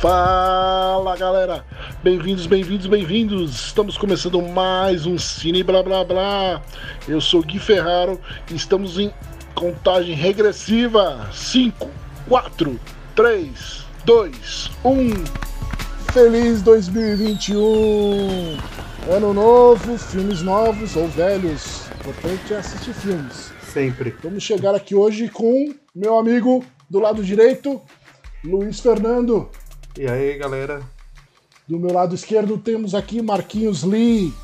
Fala galera, bem-vindos, bem-vindos, bem-vindos. Estamos começando mais um Cine Blá Blá Blá. Eu sou Gui Ferraro e estamos em contagem regressiva: 5, 4, 3, 2, 1. Feliz 2021! Ano novo, filmes novos ou velhos. O importante é assistir filmes. Sempre. Vamos chegar aqui hoje com meu amigo do lado direito, Luiz Fernando. E aí, galera? Do meu lado esquerdo temos aqui Marquinhos Lee,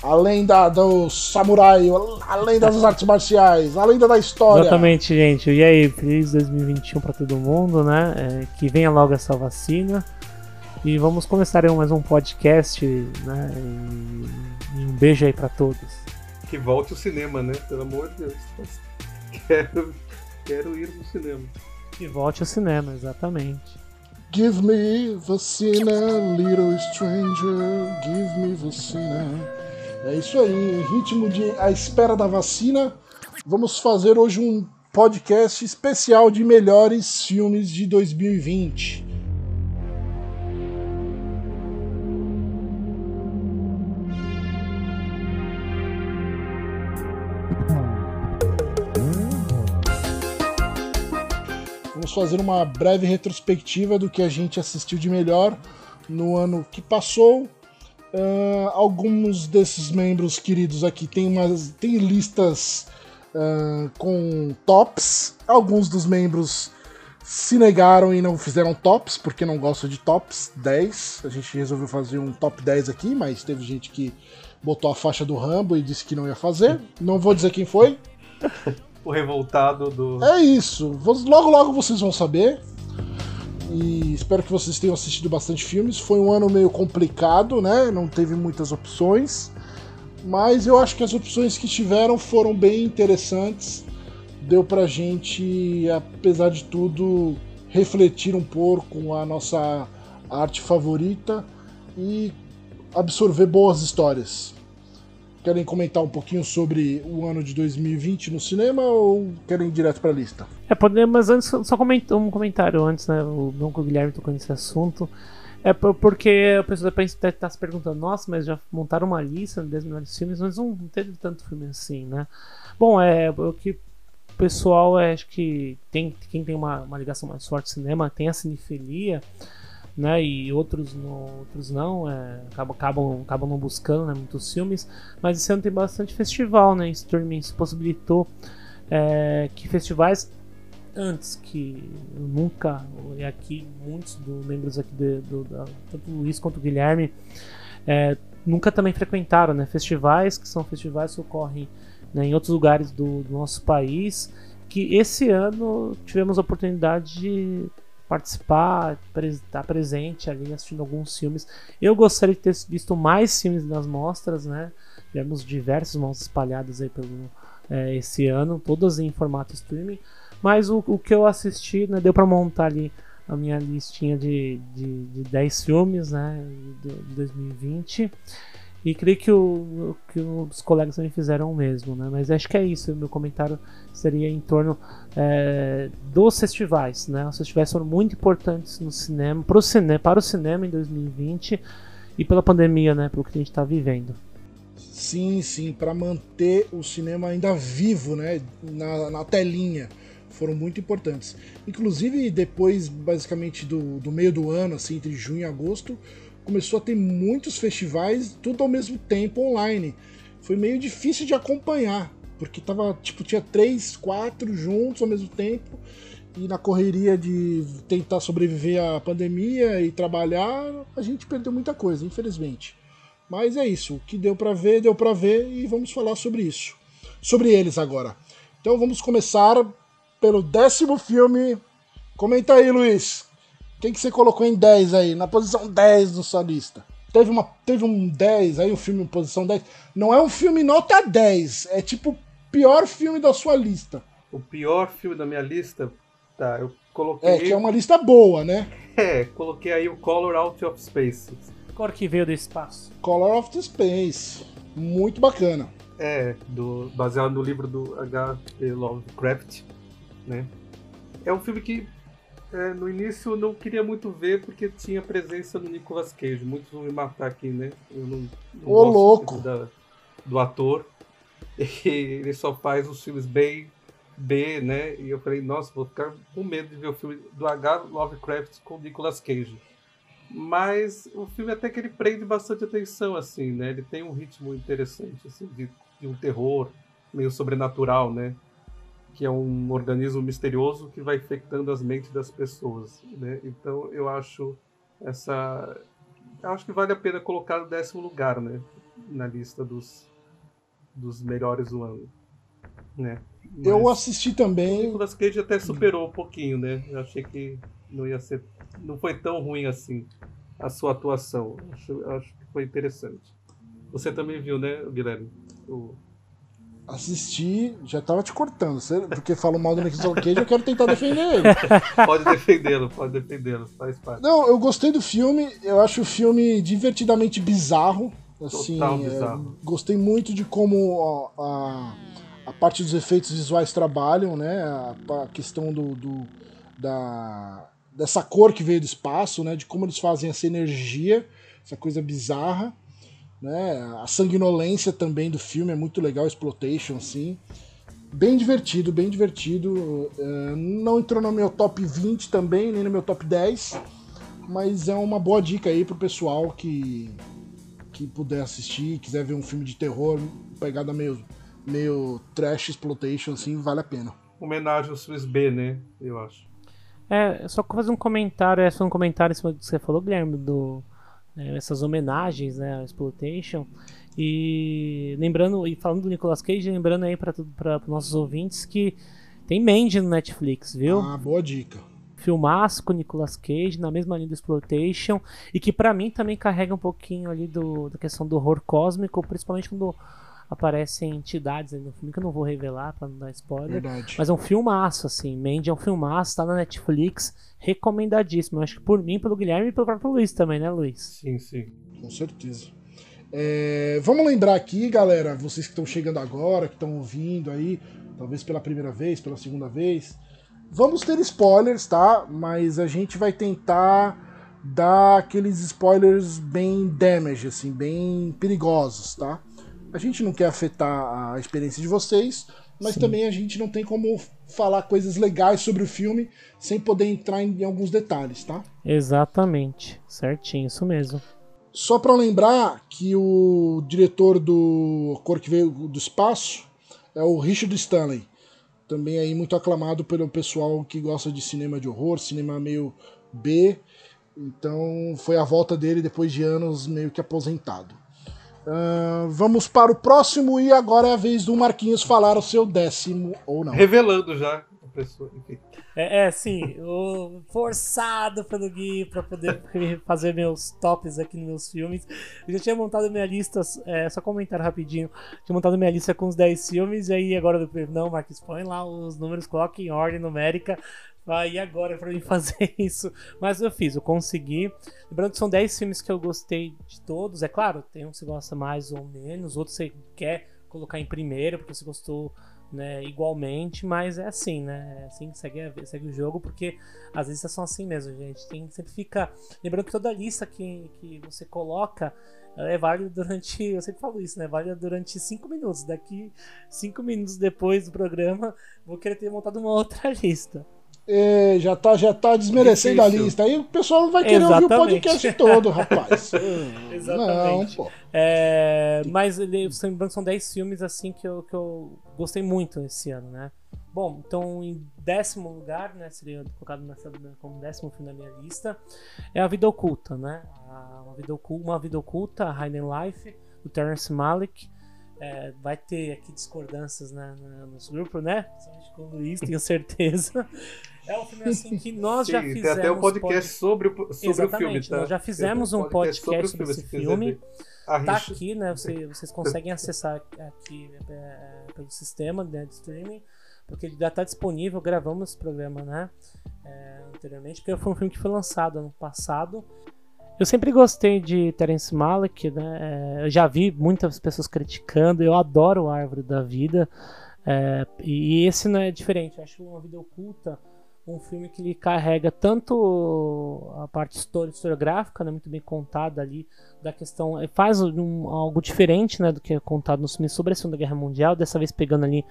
a lenda do samurai, a lenda das artes marciais, a lenda da história. Exatamente, gente. E aí, feliz 2021 para todo mundo, né? É, que venha logo essa vacina. E vamos começar aí mais um podcast, né? E, e um beijo aí para todos. Que volte o cinema, né? Pelo amor de Deus. Quero, quero ir no cinema. Que volte ao cinema, exatamente. Give me vacina, little stranger, give me vacina. É isso aí, em ritmo de a espera da vacina, vamos fazer hoje um podcast especial de melhores filmes de 2020. Vamos fazer uma breve retrospectiva do que a gente assistiu de melhor no ano que passou. Uh, alguns desses membros queridos aqui têm, umas, listas uh, com tops. Alguns dos membros se negaram e não fizeram tops, porque não gostam de tops 10. A gente resolveu fazer um top 10 aqui, mas teve gente que botou a faixa do Rambo e disse que não ia fazer. Não vou dizer quem foi. o revoltado do. É isso. Logo, logo vocês vão saber. E espero que vocês tenham assistido bastante filmes. Foi um ano meio complicado, né? Não teve muitas opções. Mas eu acho que as opções que tiveram foram bem interessantes. Deu pra gente, apesar de tudo, refletir um pouco a nossa arte favorita e absorver boas histórias. Querem comentar um pouquinho sobre o ano de 2020 no cinema ou querem ir direto a lista? É, podemos, mas antes, só um comentário antes, né? O Dom Guilherme tocou nesse assunto. É porque a pessoa deve estar tá se perguntando, nossa, mas já montaram uma lista de 10 melhores filmes, mas não teve tanto filme assim, né? Bom, é o que o pessoal é, acho que tem, quem tem uma, uma ligação mais forte ao cinema tem a cinefilia né? E outros, no, outros não, é, acabam, acabam, acabam não buscando né, muitos filmes. Mas esse ano tem bastante festival, né? Streaming isso possibilitou é, que festivais antes que nunca e aqui muitos dos membros aqui do, do, da, tanto o Luiz quanto o Guilherme é, nunca também frequentaram né festivais que são festivais que ocorrem né, em outros lugares do, do, nosso país que esse ano tivemos a oportunidade de participar, estar presente ali assistindo alguns filmes. Eu gostaria de ter visto mais filmes nas mostras, né? Tivemos diversos mostras espalhadas aí pelo é, esse ano, todas em formato streaming. Mas o, o que eu assisti, né, deu para montar ali a minha listinha de, de, de 10 filmes, né, de, de 2020. E creio que, o, que os colegas também fizeram o mesmo, né? Mas acho que é isso. Meu comentário seria em torno é, dos festivais, né? Os festivais foram muito importantes no cinema, pro cinema, para o cinema em 2020 e pela pandemia, né? Pelo que a gente está vivendo. Sim, sim, para manter o cinema ainda vivo, né? Na, na telinha foram muito importantes. Inclusive, depois, basicamente, do, do meio do ano, assim, entre junho e agosto, começou a ter muitos festivais, tudo ao mesmo tempo online. Foi meio difícil de acompanhar, porque tava, tipo, tinha três, quatro juntos ao mesmo tempo, e na correria de tentar sobreviver à pandemia e trabalhar, a gente perdeu muita coisa, infelizmente. Mas é isso, o que deu para ver, deu para ver e vamos falar sobre isso. Sobre eles agora. Então vamos começar pelo décimo filme. Comenta aí, Luiz. Quem que você colocou em 10 aí? Na posição 10 na sua lista. Teve, uma, teve um 10 aí, um filme em posição 10. Não é um filme nota 10. É tipo o pior filme da sua lista. O pior filme da minha lista? Tá, eu coloquei. É, que é uma lista boa, né? É, coloquei aí o Color Out of Space. Cor que veio do espaço. Color of the Space. Muito bacana. É, do, baseado no livro do H.P. Lovecraft, né? É um filme que É, no início eu não queria muito ver porque tinha presença do Nicolas Cage. Muitos vão me matar aqui, né? Eu não, não Ô, louco! Da, do ator. E ele só faz os filmes bem B, né? E eu falei, nossa, vou ficar com medo de ver o filme do H. Lovecraft com Nicolas Cage. Mas o filme até que ele prende bastante atenção, assim, né? Ele tem um ritmo interessante, assim, de, de um terror meio sobrenatural, né? Que é um organismo misterioso que vai infectando as mentes das pessoas, né? Então eu acho essa... Eu acho que vale a pena colocar no décimo lugar, né? Na lista dos, dos melhores do ano, né? Mas Eu assisti o também. Nicolas Cage até superou um pouquinho, né? Eu achei que não ia ser. Não foi tão ruim assim a sua atuação. Acho, acho que foi interessante. Você também viu, né, Guilherme? O... Assisti, já tava te cortando, porque falou mal do Nicolas Cage, eu quero tentar defender ele. Pode defendê-lo, pode defendê-lo, faz parte. Não, eu gostei do filme, eu acho o filme divertidamente bizarro. Assim, Total é, bizarro. gostei muito de como ó, a, a parte dos efeitos visuais trabalham, né? A, a questão do, do- da, dessa cor que veio do espaço, né? De como eles fazem essa energia, essa coisa bizarra. Né? A sanguinolência também do filme é muito legal, exploitation, assim. Bem divertido, bem divertido. É, não entrou no meu top 20 também, nem no meu top 10. Mas é uma boa dica aí pro pessoal que, que puder assistir, quiser ver um filme de terror, pegada meio, meio trash exploitation, assim, vale a pena. Homenagem aos filmes B, né? Eu acho. É, só fazer um comentário, é só um comentário em cima do que você falou, Guilherme, do, né, essas homenagens, né, ao Exploitation. E lembrando, e falando do Nicolas Cage, lembrando aí para os nossos ouvintes que tem Mandy no Netflix, viu? Ah, boa dica. Filmaço com Nicolas Cage, na mesma linha do Exploitation, e que pra mim também carrega um pouquinho ali do, da questão do horror cósmico, principalmente quando aparecem entidades aí no filme, que eu não vou revelar pra não dar spoiler. Verdade. Mas é um filmaço, assim. Mandy é um filmaço, tá na Netflix, recomendadíssimo. Eu acho que por mim, pelo Guilherme e pelo próprio Luiz também, né, Luiz? Sim, sim. Com certeza. É, vamos lembrar aqui, galera, vocês que estão chegando agora, que estão ouvindo aí, talvez pela primeira vez, pela segunda vez. Vamos ter spoilers, tá? Mas a gente vai tentar dar aqueles spoilers bem damage, assim, bem perigosos, tá? A gente não quer afetar a experiência de vocês, mas Sim. também a gente não tem como falar coisas legais sobre o filme sem poder entrar em, em alguns detalhes, tá? Exatamente. Certinho, isso mesmo. Só para lembrar que o diretor do Cor que Veio do Espaço é o Richard Stanley. Também aí muito aclamado pelo pessoal que gosta de cinema de horror, cinema meio B. Então foi a volta dele depois de anos meio que aposentado. Ahn, vamos para o próximo e agora é a vez do Marquinhos falar o seu décimo ou não. Revelando já a pessoa. Enfim. É, é sim, o forçado pelo Gui pra poder fazer meus tops aqui nos meus filmes. Eu já tinha montado minha lista, é, só comentar rapidinho. Tinha montado minha lista com os 10 filmes, e aí agora depois, não, Marcos, põe lá os números, coloca em ordem numérica. Vai, e agora pra mim fazer isso? Mas eu fiz, eu consegui. Lembrando que são 10 filmes que eu gostei de todos. É claro, tem um que você gosta mais ou menos, outro você quer colocar em primeiro, porque você gostou né, igualmente, mas é assim, né? É assim segue, segue o jogo, porque as listas são assim mesmo, gente. Tem, sempre fica. Lembrando que toda lista que, que você coloca é válida durante. Eu sempre falo isso, né? Válida durante 5 minutos. Daqui 5 minutos depois do programa, vou querer ter montado uma outra lista. É, já tá, já tá desmerecendo Difícil. a lista. Aí o pessoal não vai querer ouvir o Exatamente. podcast todo, rapaz. Exatamente. Não, pô. É, mas são 10 filmes assim que eu, que eu gostei muito esse ano, né? Bom, então em décimo lugar, né? Seria colocado nessa, como décimo filme na minha lista, é A Vida Oculta, né? A- uma, vida oculta, uma Vida Oculta, a Hidden Life, do Terrence Malick. É, vai ter aqui discordâncias né, no nosso grupo, né? Principalmente com o Luiz, tenho certeza. É um filme assim que nós já Sim, fizemos. tem até um podcast pod- sobre, o, sobre o filme, tá? nós já fizemos um podcast sobre o sobre esse filme. ver. A Tá aqui, né? Você- vocês conseguem acessar aqui é, pelo sistema né, de streaming, porque ele já tá disponível. Gravamos esse programa, né? é, anteriormente, porque foi um filme que foi lançado ano passado. Eu sempre gostei de Terence Malick, né? é, eu já vi muitas pessoas criticando. Eu adoro Árvore da Vida. é, e esse não é diferente. Eu acho uma vida oculta um filme que ele carrega tanto a parte historiográfica, né, muito bem contada ali, da questão, faz um, algo diferente, né, do que é contado nos filmes sobre a Segunda Guerra Mundial, dessa vez pegando ali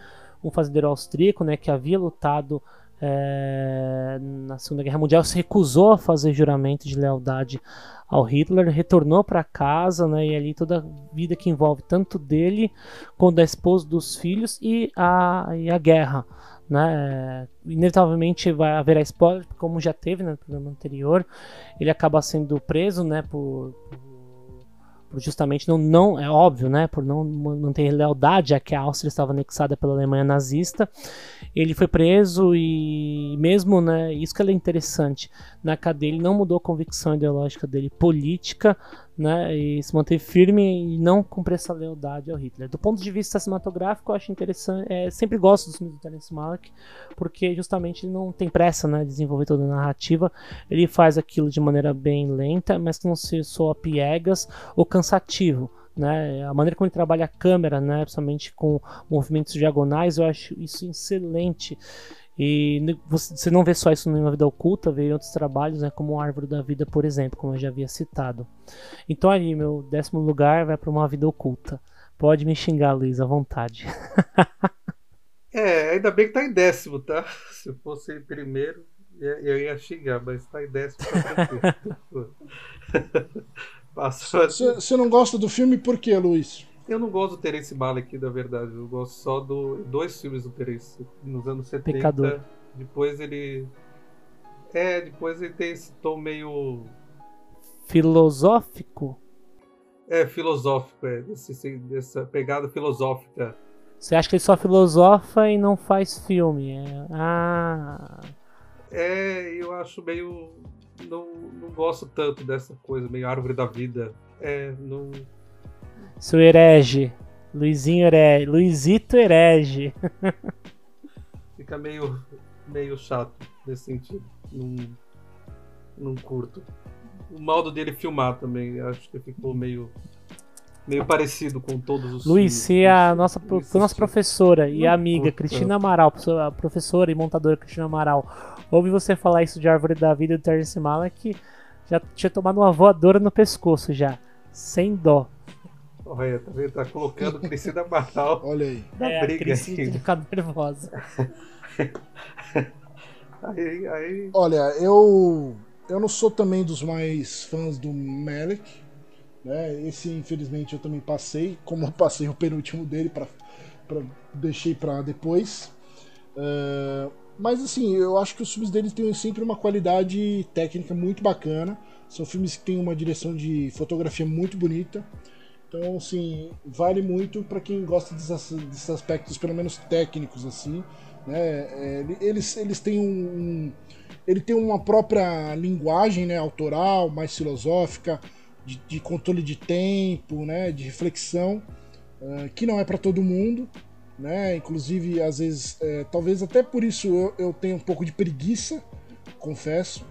um fazendeiro austríaco, né, que havia lutado é, na Segunda Guerra Mundial, se recusou a fazer juramento de lealdade ao Hitler, retornou para casa, né, e ali toda a vida que envolve tanto dele quanto da esposa, dos filhos e a, e a guerra. Né? Inevitavelmente vai haver spoiler, como já teve né, no programa anterior. Ele acaba sendo preso né, por, por justamente não, não é óbvio, né, por não manter lealdade, já que a Áustria estava anexada pela Alemanha nazista. Ele foi preso e mesmo, né, isso que é interessante, na cadeia ele não mudou a convicção ideológica dele política, né, e se manteve firme e não cumprir essa lealdade ao Hitler. Do ponto de vista cinematográfico, eu acho interessante, é, sempre gosto dos filmes do Terence Malick, porque justamente ele não tem pressa, né, de desenvolver toda a narrativa, ele faz aquilo de maneira bem lenta, mas que não se soa piegas ou cansativo. Né? A maneira como ele trabalha a câmera, né? principalmente com movimentos diagonais, eu acho isso excelente. E você não vê só isso numa vida oculta, vê em outros trabalhos, né, como Árvore da Vida, por exemplo, como eu já havia citado. Então aí, meu décimo lugar vai para uma vida oculta. Pode me xingar, Luiz, à vontade. é, ainda bem que tá em décimo, tá? Se fosse em primeiro, eu ia xingar, mas tá em décimo. Tá Você não gosta do filme por quê, Luiz? Eu não gosto do Terence Malick, na verdade. Eu gosto só do dois filmes do Terence nos anos 70. Pecador. Depois ele é, depois ele tem esse tom meio filosófico. É, filosófico, é, desse, dessa pegada filosófica. Você acha que ele só filosofa e não faz filme? É... Ah. É, eu acho meio não, não gosto tanto dessa coisa meio árvore da vida. É, não seu herege. Luizinho herege. Luizito herege. Fica meio, meio chato nesse sentido. Não, não curto. O modo dele filmar também, acho que ficou meio meio parecido com todos os Luiz, se a nossa, pro, nossa professora e amiga Cristina Amaral, a professora e montadora Cristina Amaral, ouve você falar isso de Árvore da Vida do Terence Malick, já tinha tomado uma voadora no pescoço já, sem dó. Olha, tá vendo? Tá colocando Cristina Amaral. Olha aí. Da é, briga Cristina ficar nervosa. aí, aí... Olha, eu eu não sou também dos mais fãs do Malik. Né? Esse, infelizmente, eu também passei. Como eu passei o penúltimo dele, pra, pra, deixei para depois. Uh, mas, assim, eu acho que os filmes dele têm sempre uma qualidade técnica muito bacana. São filmes que têm uma direção de fotografia muito bonita. Então, assim, vale muito para quem gosta desses, desses, aspectos, pelo menos técnicos, assim. Né? É, eles, eles têm um, ele tem uma própria linguagem né, autoral, mais filosófica, de, de controle de tempo, né, de reflexão, uh, que não é para todo mundo. Né? Inclusive, às vezes, é, talvez até por isso eu, eu tenho um pouco de preguiça, confesso.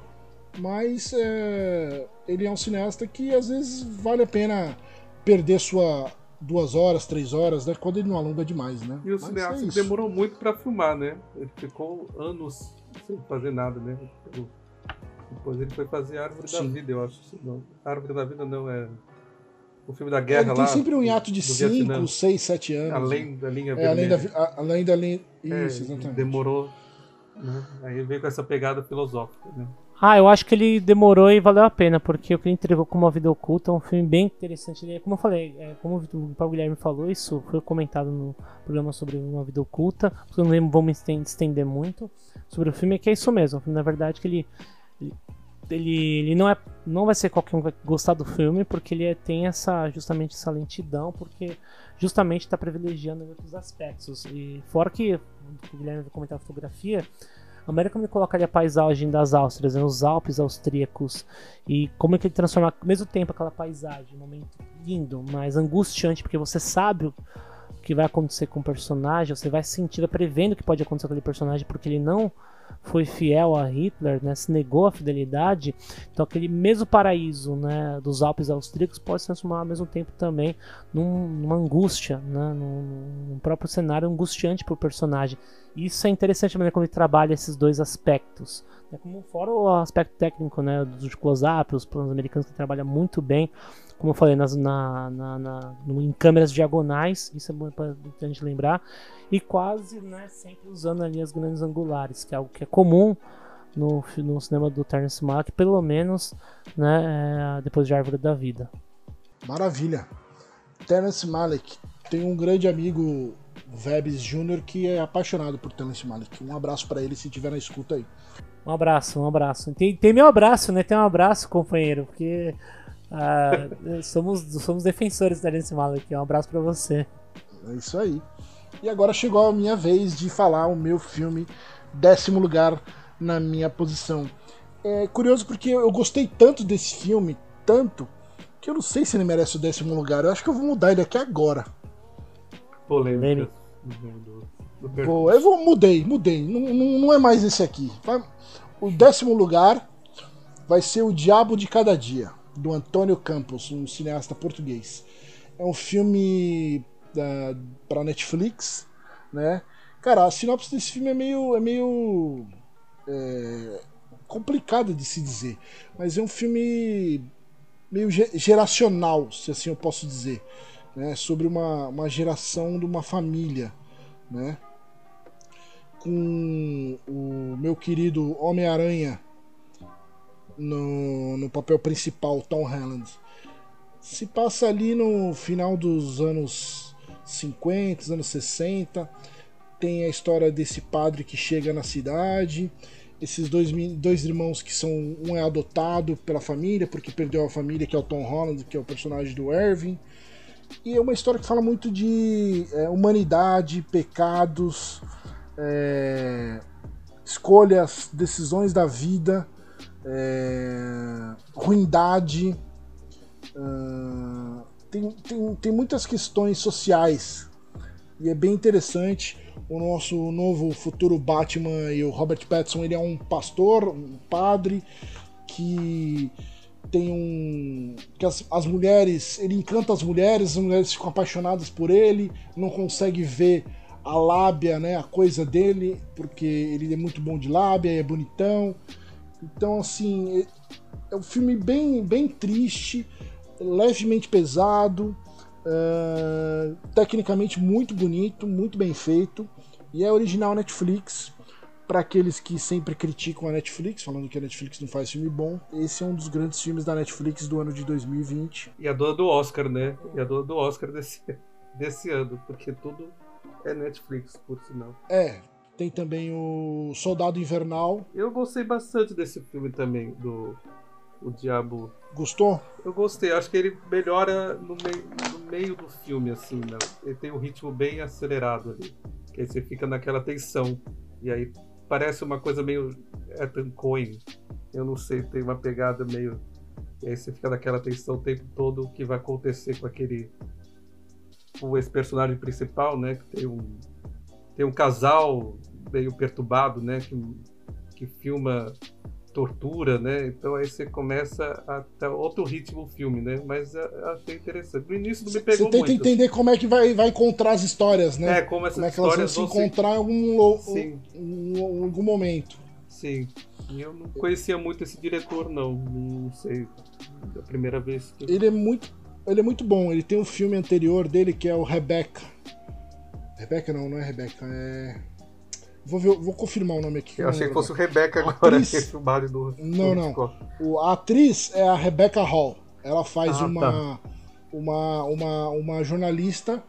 Mas é, ele é um cineasta que às vezes vale a pena perder sua duas horas, três horas, né? Quando ele não alonga demais, né? E o cineasta é demorou muito para filmar, né? Ele ficou anos sem fazer nada, né? Depois ele foi fazer Árvore Sim. da Vida, eu acho. Não, Árvore da Vida não, é o filme da guerra é, tem lá. Tem sempre um hiato de 5, 6, 7 anos. Além da linha é, além da, além da linha. É, Isso, exatamente. Demorou. Né? Aí veio com essa pegada filosófica, né? Ah, eu acho que ele demorou e valeu a pena, porque o que ele entregou como a vida oculta é um filme bem interessante. Como eu falei, é, como o Paulo Guilherme falou, isso foi comentado no programa sobre uma vida oculta. Eu não vamos estender muito sobre o filme, que é isso mesmo. Na verdade, que ele, ele, ele não é, não vai ser qualquer um que vai gostar do filme, porque ele é, tem essa justamente essa lentidão, porque justamente está privilegiando outros aspectos. E fora que o Guilherme vai comentar a fotografia a maneira como ele coloca ali a paisagem das Áustrias, né, os Alpes austríacos, e como é que ele transforma ao mesmo tempo aquela paisagem, um momento lindo, mas angustiante, porque você sabe o que vai acontecer com o personagem, você vai sentir, prevendo o que pode acontecer com aquele personagem, porque ele não foi fiel a Hitler, né, se negou a fidelidade, então aquele mesmo paraíso né, dos Alpes austríacos pode se transformar ao mesmo tempo também num, numa angústia, né, num, num próprio cenário angustiante para o personagem. Isso é interessante a maneira como ele trabalha esses dois aspectos. Né, como fora o aspecto técnico né, dos close-up, os planos americanos que trabalha muito bem como eu falei, nas, na, na, na, em câmeras diagonais, isso é para a gente lembrar, e quase né, sempre usando ali as grandes angulares, que é algo que é comum no, no cinema do Terence Malick, pelo menos né, é, depois de Árvore da Vida. Maravilha. Terence Malick tem um grande amigo, Vebs Jr., que é apaixonado por Terence Malick. Um abraço para ele se estiver na escuta aí. Um abraço, um abraço. Tem, tem meu abraço, né? Tem um abraço, companheiro, porque uh, somos, somos defensores da Terence Malick. Um abraço para você. É isso aí. E agora chegou a minha vez de falar o meu filme, décimo lugar na minha posição. É curioso porque eu gostei tanto desse filme, tanto, que eu não sei se ele merece o décimo lugar. Eu acho que eu vou mudar ele aqui agora. Polêmica. Pô, eu vou, mudei, mudei. Não, não, não é mais esse aqui. Vai, o décimo lugar vai ser O Diabo de Cada Dia, do Antônio Campos, um cineasta português. É um filme para Netflix, né? Cara, a sinopse desse filme é meio, é meio é, complicada de se dizer, mas é um filme meio geracional, se assim eu posso dizer, né? Sobre uma, uma geração de uma família, né? Com o meu querido Homem-Aranha no, no papel principal, Tom Holland. Se passa ali no final dos anos 50, anos 60. Tem a história desse padre que chega na cidade. Esses dois, dois irmãos que são. Um é adotado pela família, porque perdeu a família, que é o Tom Holland, que é o personagem do Erwin. E é uma história que fala muito de é, humanidade, pecados, é, escolhas, decisões da vida, é, ruindade. Uh, tem, tem, tem muitas questões sociais e é bem interessante. O nosso novo futuro Batman e o Robert Pattinson, ele é um pastor, um padre que tem um que as, as mulheres, ele encanta as mulheres, as mulheres ficam apaixonadas por ele, não consegue ver a lábia, né, a coisa dele, porque ele é muito bom de lábia, é bonitão. Então assim, é, é um filme bem bem triste, levemente pesado, uh, tecnicamente muito bonito, muito bem feito, e é original Netflix. Para aqueles que sempre criticam a Netflix, falando que a Netflix não faz filme bom, esse é um dos grandes filmes da Netflix do ano de 2020. E a dona do Oscar, né? E a dona do Oscar desse, desse ano, porque tudo é Netflix, por sinal. É, tem também o Soldado Invernal. Eu gostei bastante desse filme também, do O Diabo Gostou? Eu gostei, acho que ele melhora no meio, no meio do filme, assim, né? Ele tem um ritmo bem acelerado ali. Que aí você fica naquela tensão. E aí parece uma coisa meio Ethan Coin. Eu não sei, tem uma pegada meio. E aí você fica naquela tensão o tempo todo o que vai acontecer com aquele. com esse personagem principal, né? Que tem um. Tem um casal meio perturbado, né? Que, que filma tortura, né? Então aí você começa a ter outro ritmo o filme, né? Mas eu achei interessante. No início não me pegou muito. Você tenta muito. entender como é que vai, vai encontrar as histórias, né? É, como essas como é que elas vão se encontrar em algum, Sim. em algum momento. Sim. Eu não conhecia muito esse diretor, não. Não sei. Da primeira vez que... Ele é muito. Ele é muito bom. Ele tem um filme anterior dele que é o Rebecca. Rebecca não, não é Rebecca, é. Vou, ver, vou confirmar o nome aqui. Eu achei que fosse o Rebecca agora, atriz... que é filmado do. Não, não. O, a atriz é a Rebecca Hall. Ela faz ah, uma, tá. uma, uma, uma jornalista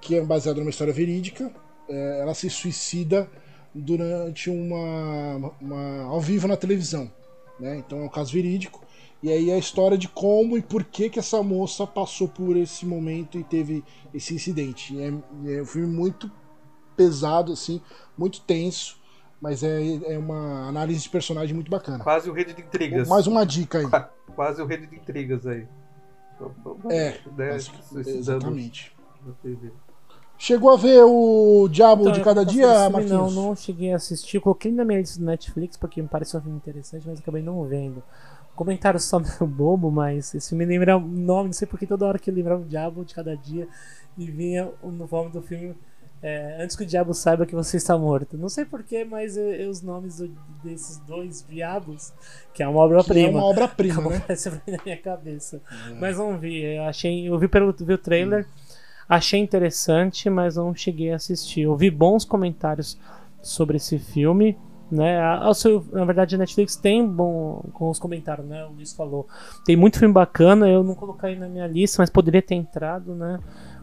que é baseada numa história verídica. É, ela se suicida durante uma, uma. ao vivo na televisão. Né? Então é um caso verídico. E aí a história de como e por que que essa moça passou por esse momento e teve esse incidente. É, é um filme muito pesado, assim, muito tenso, mas é, é uma análise de personagem muito bacana. Quase o Rede de Intrigas. Mais uma dica aí. Quase o Rede de Intrigas aí. É, né, exatamente. Chegou a ver o Diabo Então, de Cada Dia, Marquinhos? Não, não cheguei a assistir. Coloquei na minha lista do Netflix porque me pareceu um filme interessante, mas acabei não vendo. Comentário só meio bobo, mas esse filme lembra o nome, não sei porque toda hora que eu lembrava o Diabo de Cada Dia e vinha no nome do filme é, Antes que o Diabo saiba que você está morto. Não sei porquê, mas eu- eu- os nomes do- desses dois diabos, que é uma Que é obra-prima. uma obra-prima, né? aparecendo na minha cabeça. Mas não vi. Eu achei. Eu vi pelo vi o trailer, achei interessante, mas não cheguei a assistir. Eu vi bons comentários sobre esse filme. Né? A- a na verdade, a Netflix tem bom com os comentários, né? O Luiz falou. Tem muito filme bacana, eu não coloquei na minha lista, mas poderia ter entrado, né?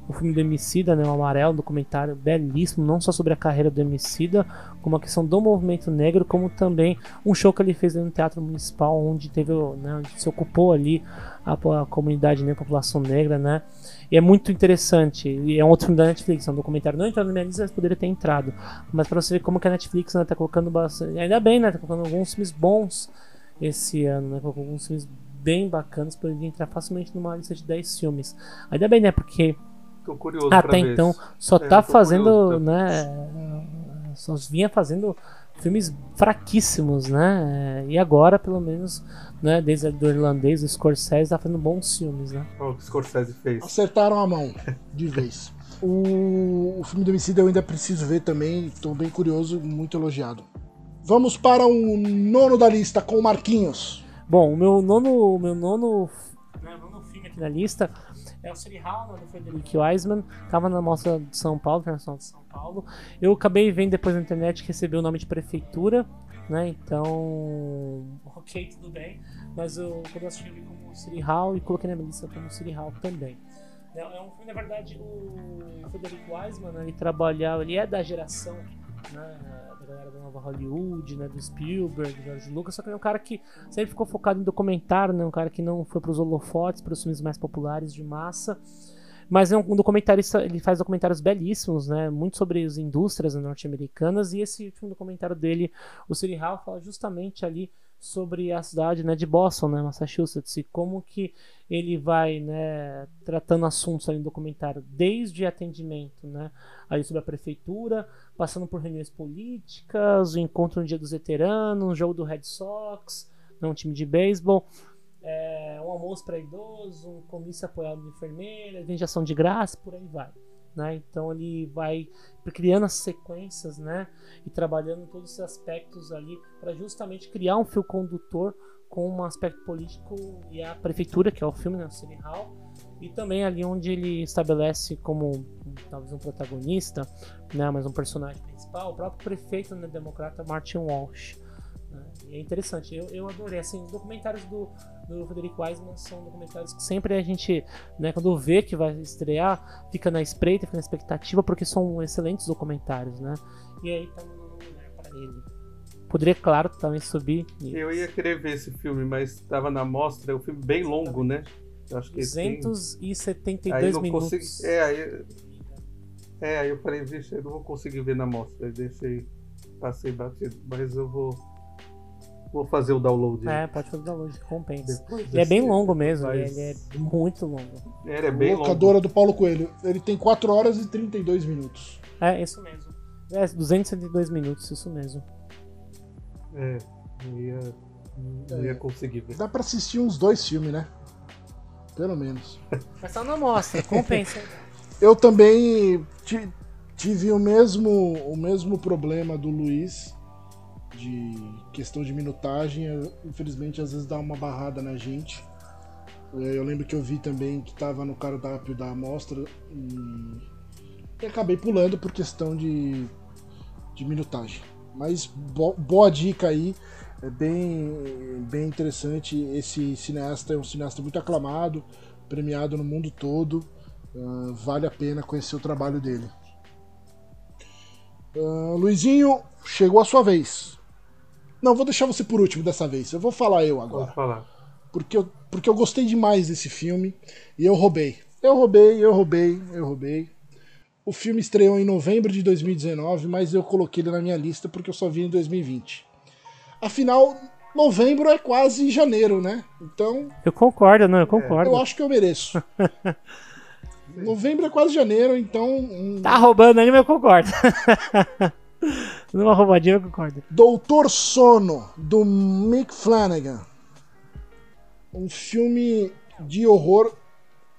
O filme do Emicida, né? O Amarelo, um documentário belíssimo, não só sobre a carreira do Emicida, como a questão do movimento negro, como também um show que ele fez no Teatro Municipal, onde teve, né, onde se ocupou ali a, a comunidade negra, a população negra, né? E é muito interessante. E é um outro filme da Netflix, é um documentário. Não entrou na minha lista, mas poderia ter entrado. Mas pra você ver como que a Netflix né, tá colocando bastante. Ainda bem, né? Tá colocando alguns filmes bons esse ano, né? Colocou alguns filmes bem bacanas, poderia entrar facilmente numa lista de 10 filmes. Ainda bem, né? Porque Tô curioso até ver então isso. só É, tá fazendo, curioso, tá? né? Só vinha fazendo filmes fraquíssimos, né? E agora, pelo menos, né? Desde do irlandês, o Scorsese, tá fazendo bons filmes, né? Olha o que o Scorsese fez. Acertaram a mão de vez. O, o filme do Homicida eu ainda preciso ver também, estou bem curioso, muito elogiado. Vamos para o nono da lista com o Marquinhos. Bom, o meu nono, o meu nono, né, nono filme aqui na lista é o City Hall, né, do Frederick Wiseman. Tava na mostra de São Paulo, Internacional de São Paulo. Eu acabei vendo depois na internet que recebeu o nome de prefeitura, né? Então, ok, tudo bem. Mas eu, quando eu assisti, eu vi como City Hall e coloquei na minha lista como City Hall também. É é um filme, na verdade, o Frederick Wiseman, né, ele trabalhava, ele é da geração, né, da galera da nova Hollywood, né, do Spielberg, do George Lucas, só que ele é um cara que sempre ficou focado em documentário, né, um cara que não foi para os holofotes, para os filmes mais populares de massa. Mas é um um documentarista, ele faz documentários belíssimos, né? Muito sobre as indústrias norte-americanas. E esse último documentário dele, o City Hall, fala justamente ali sobre a cidade né, de Boston, né, Massachusetts, e como que ele vai né, tratando assuntos ali no documentário, desde atendimento né, ali sobre a prefeitura, passando por reuniões políticas, o encontro no dia dos veteranos, o jogo do Red Sox, né, um time de beisebol, é, um almoço para idoso, um comício apoiado de enfermeira, vendiação de graça, por aí vai. Né? Então ele vai criando as sequências, né? E trabalhando todos esses aspectos ali para justamente criar um fio condutor com um aspecto político e a prefeitura, que é o filme, né? O City Hall, e também ali onde ele estabelece como talvez um protagonista, né? Mas um personagem principal, o próprio prefeito né, democrata Martin Walsh. É interessante, eu, eu adorei. Assim, os documentários do, do Frederico Wiseman são documentários que sempre a gente, né, quando vê que vai estrear, fica na espreita, fica na expectativa, porque são excelentes documentários, né? E aí tá no lugar para ele. Poderia, claro, também subir. Eu ia querer ver esse filme, mas estava na mostra, é um filme bem longo, né? Eu acho que tem- 272 aí não minutos. consegui- É, aí, é, aí eu falei, vixe, eu não vou conseguir ver na mostra. Aí deixei, passei batido, mas eu vou, vou fazer o download. É, pode fazer download, compensa. depois Ele é bem longo mesmo, mas- ele é muito longo. É, ele é bem Locadora longo. do Paulo Coelho. Ele tem 4 horas e 32 minutos. É, isso mesmo. É, 272 minutos, isso mesmo. É, não ia, não ia É. conseguir ver. Dá pra assistir uns dois filmes, né? Pelo menos. Mas tá na mostra, compensa. Eu também ti- tive o mesmo, o mesmo problema do Luiz de questão de minutagem. Infelizmente, às vezes dá uma barrada na gente. Eh, Eu lembro que eu vi também que estava no cardápio da amostra e, acabei pulando por questão de, de minutagem. Mas bo- boa dica aí, é bem, bem interessante. Esse cineasta é um cineasta muito aclamado, premiado no mundo todo. Ah, vale a pena conhecer o trabalho dele. Ah, Luizinho, chegou a sua vez. Não, vou deixar você por último dessa vez. Eu vou falar eu agora. Pode falar. Porque eu, porque eu gostei demais desse filme e eu roubei. Eu roubei, eu roubei, eu roubei. O filme estreou em novembro de 2019, mas eu coloquei ele na minha lista porque eu só vi em 2020. Afinal, novembro é quase janeiro, né? Então, Eu concordo, não, eu concordo. eu acho que eu mereço. Novembro é quase janeiro, então. Tá roubando aí, mas eu concordo. Numa roubadinha eu concordo. Doutor Sono, do Mick Flanagan. Um filme de horror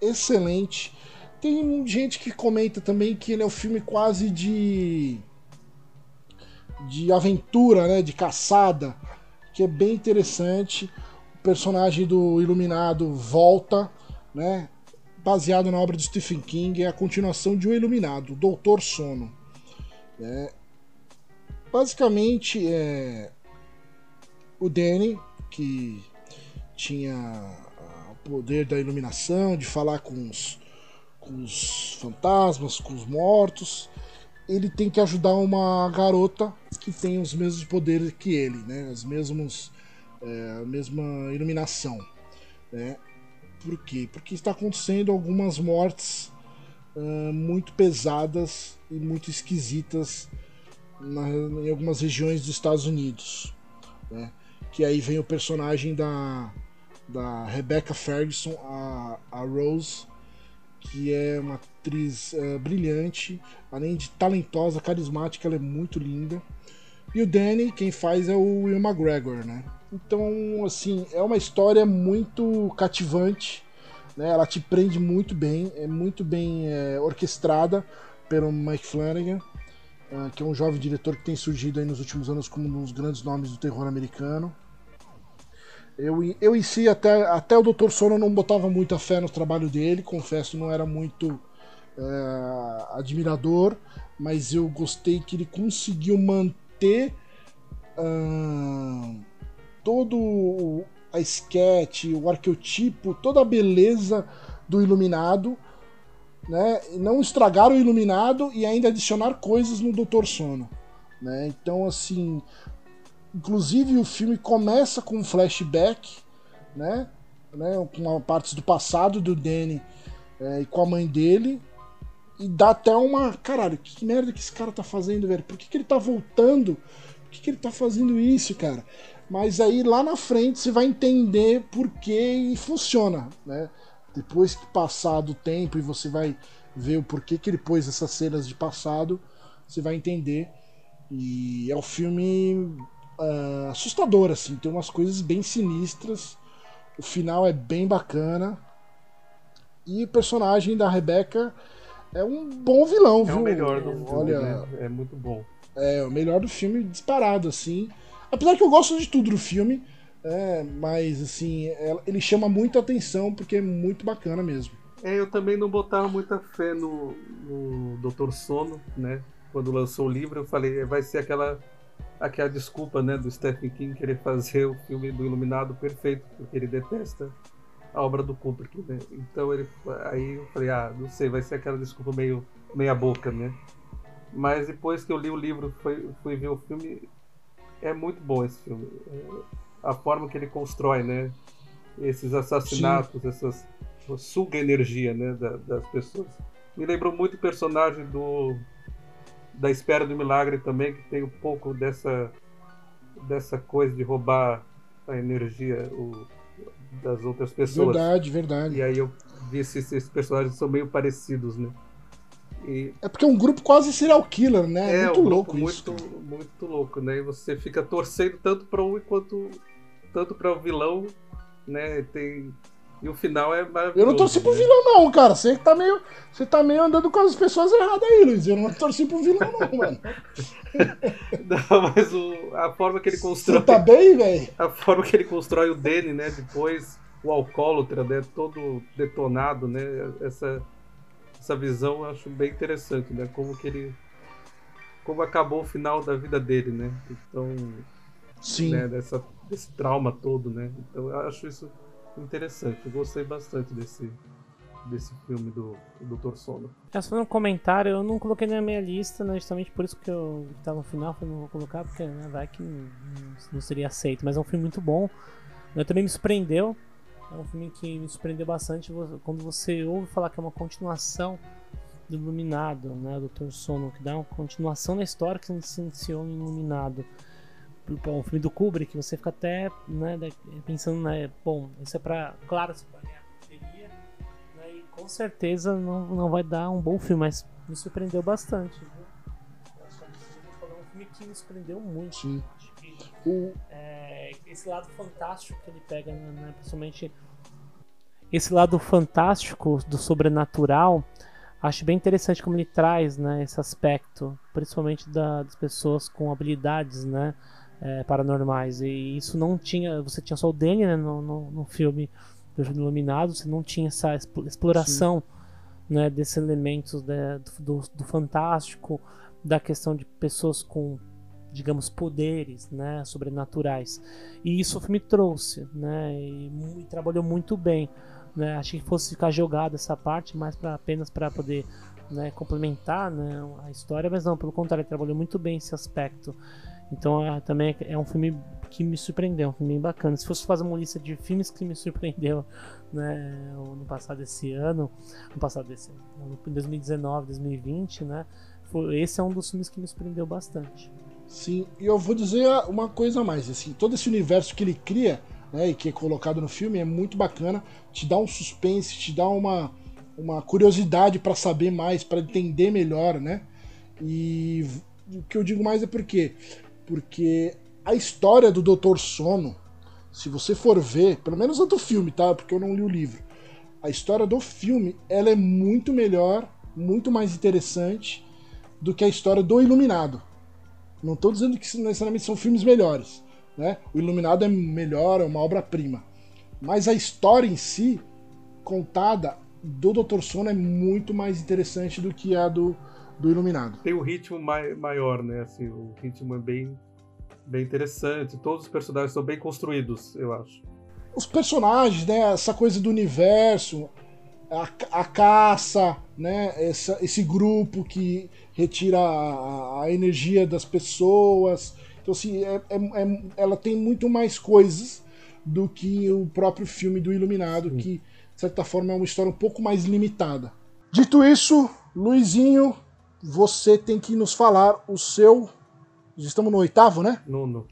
excelente. Tem gente que comenta também que ele é um filme quase de. de aventura, né? De caçada. Que é bem interessante. O personagem do Iluminado volta, né? Baseado na obra de Stephen King. É a continuação de O Iluminado, Doutor Sono. né? Basicamente é o Danny que tinha o poder da iluminação, de falar com os, com os fantasmas, com os mortos. Ele tem que ajudar uma garota que tem os mesmos poderes que ele, né? Os mesmos, é, a mesma iluminação, né? Por quê? Porque está acontecendo algumas mortes ah, muito pesadas e muito esquisitas na- em algumas regiões dos Estados Unidos. né? Que aí vem o personagem da, da Rebecca Ferguson, a, a Rose, que é uma atriz eh, brilhante, além de talentosa, carismática, ela é muito linda. E o Danny, quem faz é o Will McGregor, né? Então, assim, é uma história muito cativante, né? Ela te prende muito bem, é muito bem eh, orquestrada pelo Mike Flanagan que é um jovem diretor que tem surgido aí nos últimos anos como um dos grandes nomes do terror americano. Eu, eu em si, até, até o Dr. Sono, não botava muita fé no trabalho dele, confesso, não era muito eh, admirador, mas eu gostei que ele conseguiu manter ah, todo a sketch, o arqueotipo, toda a beleza do Iluminado, né? Não estragar o Iluminado e ainda adicionar coisas no Doutor Sono, né? Então, assim, inclusive o filme começa com um flashback, né? né? Com partes do passado do Danny é, e com a mãe dele. E dá até uma. Caralho, que merda que esse cara tá fazendo, velho? Por que, que ele tá voltando? Por que, que ele tá fazendo isso, cara? Mas aí lá na frente você vai entender por que e funciona, né? Depois que passar do tempo e você vai ver o porquê que ele pôs essas cenas de passado, você vai entender. E é um filme ah, assustador, assim, tem umas coisas bem sinistras. O final é bem bacana. E o personagem da Rebecca é um bom vilão, É viu? o melhor do filme, Olha, né? É muito bom. é o melhor do filme disparado, assim. Apesar que eu gosto de tudo do filme, é, mas assim, ele chama muita atenção porque é muito bacana mesmo. É, eu também não botava muita fé no, no Dr. Sono, né? Quando lançou o livro, eu falei, vai ser aquela aquela desculpa, né, do Stephen King querer fazer o filme do Iluminado perfeito, porque ele detesta a obra do Kubrick, né? Então ele aí eu falei, ah, não sei, vai ser aquela desculpa meio meia boca, né? Mas depois que eu li o livro, fui, fui ver o filme, é muito bom esse filme. É, a forma que ele constrói, né? Esses assassinatos, essas suga energia, né, da- das pessoas. Me lembrou muito o personagem do da Espera do Milagre também, que tem um pouco dessa dessa coisa de roubar a energia o- das outras pessoas. Verdade, verdade. E aí eu vi se esses personagens são meio parecidos, né? E É porque é um grupo quase serial killer, né? É, muito um louco grupo isso. muito, muito louco, né? E você fica torcendo tanto para um quanto tanto para o vilão, né? Tem e o final é maravilhoso. Eu não torci pro né? vilão, não, cara. Você que tá meio. Você tá meio andando com as pessoas erradas aí, Luiz. Eu não torci pro vilão, não, mano. Não, mas o- a forma que ele Você constrói tá bem, velho? a forma que ele constrói o Danny, né? Depois o alcoólatra, né? Todo detonado, né? Essa essa visão eu acho bem interessante, né? Como que ele como acabou o final da vida dele, né? Então, Sim. né? Dessa, desse trauma todo, né? Então eu acho isso interessante. Eu gostei bastante desse desse filme do, Dr. Sono. É só um comentário, eu não coloquei na minha lista, né, justamente por isso que eu tá no final, falei, não vou colocar, porque né, vai que não, seria aceito. Mas é um filme muito bom. Eu também me surpreendeu. É um filme que me surpreendeu bastante quando você ouve falar que é uma continuação do Iluminado, né? Dr. Sono, que dá uma continuação na história que se iniciou em Iluminado. Um filme do Kubrick, você fica até né, da- pensando, né, bom, isso é pra. Claro, isso é pra ganhar bilheteria, né, e com certeza não, não vai dar um bom filme, mas me surpreendeu bastante. Viu? Foi um filme que me surpreendeu muito. Sim. O... É, esse lado fantástico que ele pega, né, né, principalmente esse lado fantástico do sobrenatural, acho bem interessante como ele traz né, esse aspecto, principalmente da, das pessoas com habilidades né, é, paranormais. E isso não tinha. Você tinha só o Danny né, no, no, no filme do Iluminado, você não tinha essa exploração né, desses elementos né, do, do, fantástico, da questão de pessoas com, digamos, poderes né, sobrenaturais. E isso o filme trouxe, né, e, e trabalhou muito bem. Né, achei que fosse ficar jogada essa parte, mais pra, apenas para poder né, complementar né, a história, mas não, pelo contrário, trabalhou muito bem esse aspecto. Então é, também é um filme que me surpreendeu, um filme bacana. Se fosse fazer uma lista de filmes que me surpreendeu né, no passado desse ano, no passado desse ano, 2019, 2020, né, foi, esse é um dos filmes que me surpreendeu bastante. Sim, e eu vou dizer uma coisa a mais, assim, todo esse universo que ele cria, né, e que é colocado no filme é muito bacana, te dá um suspense, te dá uma, uma curiosidade para saber mais, para entender melhor, né? E o que eu digo mais é porque porque a história do Doutor Sono, se você for ver, pelo menos a do filme, tá? Porque eu não li o livro. A história do filme, ela é muito melhor, muito mais interessante do que a história do Iluminado. Não estou dizendo que necessariamente são filmes melhores, né? O Iluminado é melhor, é uma obra-prima. Mas a história em si, contada do Doutor Sono, é muito mais interessante do que a do, do Iluminado. Tem um ritmo mai maior, né? Assim, o ritmo é bem, bem interessante. Todos os personagens são bem construídos, eu acho. Os personagens, né? Essa coisa do universo, a, a caça, né? Essa, esse grupo que retira a, a, energia das pessoas. Então, assim, é, é, é, ela tem muito mais coisas do que o próprio filme do Iluminado, Sim. que, de certa forma, é uma história um pouco mais limitada. Dito isso, Luizinho, você tem que nos falar o seu. Estamos no oitavo, né? Nono.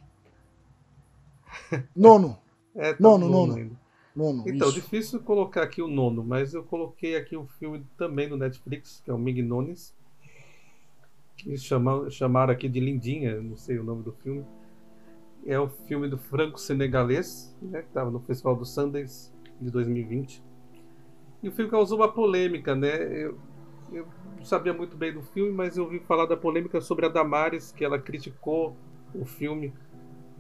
Nono. É, tá nono, nono. Nono. nono. Então, isso. difícil colocar aqui o nono, mas eu coloquei aqui um filme também no Netflix, que é o Mignones. Que chama, chamaram aqui de Lindinha, não sei o nome do filme. É o filme do franco-senegalês, né, que estava no Festival do Sundance de 2020. E o filme causou uma polêmica, né? Eu, eu não sabia muito bem do filme, mas eu ouvi falar da polêmica sobre a Damares, que ela criticou o filme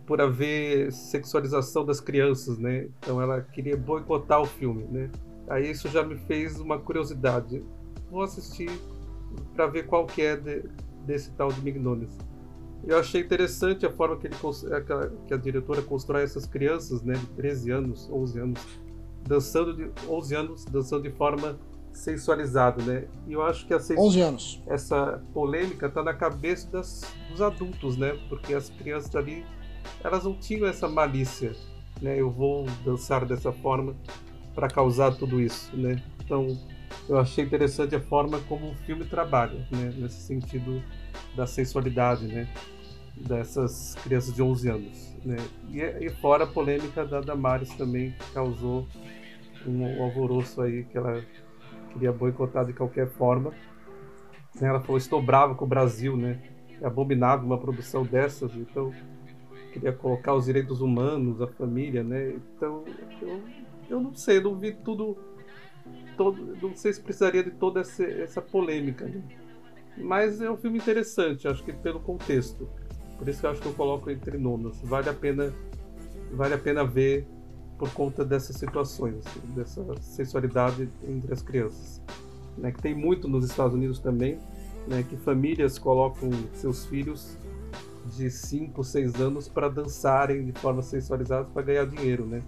por haver sexualização das crianças, né? Então ela queria boicotar o filme, né? Aí isso já me fez uma curiosidade. Vou assistir para ver qual que é de, desse tal de Mignones. Eu achei interessante a forma que, ele, que a diretora constrói essas crianças, né, de 13 anos, 11 anos, dançando de 11 anos, dançando de forma sensualizado, né? E eu acho que essa, 11 anos. essa polêmica tá na cabeça das, dos adultos, né? Porque as crianças ali, elas não tinham essa malícia, né? Eu vou dançar dessa forma para causar tudo isso, né? Então, eu achei interessante a forma como o filme trabalha, né? Nesse sentido da sensualidade, né? Dessas crianças de 11 anos, né? E, e fora a polêmica da Damares também, que causou um, um alvoroço aí que ela queria boicotar de qualquer forma. Ela falou: estou brava com o Brasil, né? É abominável uma produção dessas, então queria colocar os direitos humanos, a família, né? Então eu, eu não sei, não vi tudo, todo, não sei se precisaria de toda essa, essa polêmica, né? mas é um filme interessante, acho que pelo contexto. Por isso que eu acho que eu coloco entre nonas. Vale a pena, vale a pena ver por conta dessas situações, assim, dessa sensualidade entre as crianças. Né, que tem muito nos Estados Unidos também, né, que famílias colocam seus filhos de 5, 6 anos para dançarem de forma sensualizada para ganhar dinheiro, né?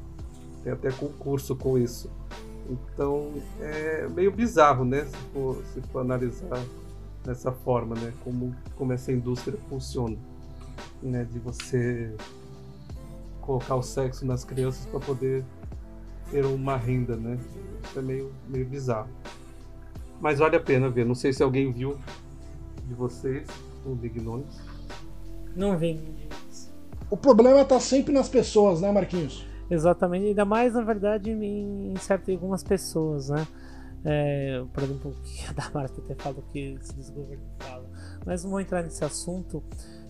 Tem até concurso com isso. Então é meio bizarro, né? Se for, se for analisar dessa forma, né? Como, como essa indústria funciona, né? De você colocar o sexo nas crianças para poder ter uma renda, né? Isso é meio, meio bizarro. Mas vale a pena ver. Não sei se alguém viu de vocês o Big Nones. Não vi. O problema tá sempre nas pessoas, né, Marquinhos? Exatamente, ainda mais na verdade em certo algumas pessoas, né? É, por exemplo, o que a Damares até falou que esse desgoverno fala. Mas não vou entrar nesse assunto.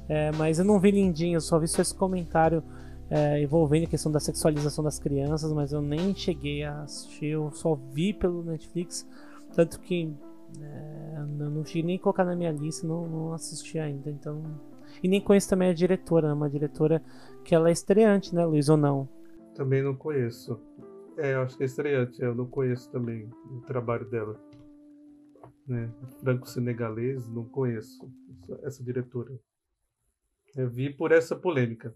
É, mas eu não vi Lindinho, eu só vi só esse comentário é, envolvendo a questão da sexualização das crianças, mas eu nem cheguei a assistir, eu só vi pelo Netflix, tanto que é, eu não cheguei nem a colocar na minha lista, não, não assisti ainda, então. E nem conheço também a diretora, né? uma diretora que ela é estreante, né, Luiz, ou não? Também não conheço. É, eu acho que é estreante, eu não conheço também o trabalho dela. Né? Franco-senegalês, não conheço essa, diretora. Eu vi por essa polêmica.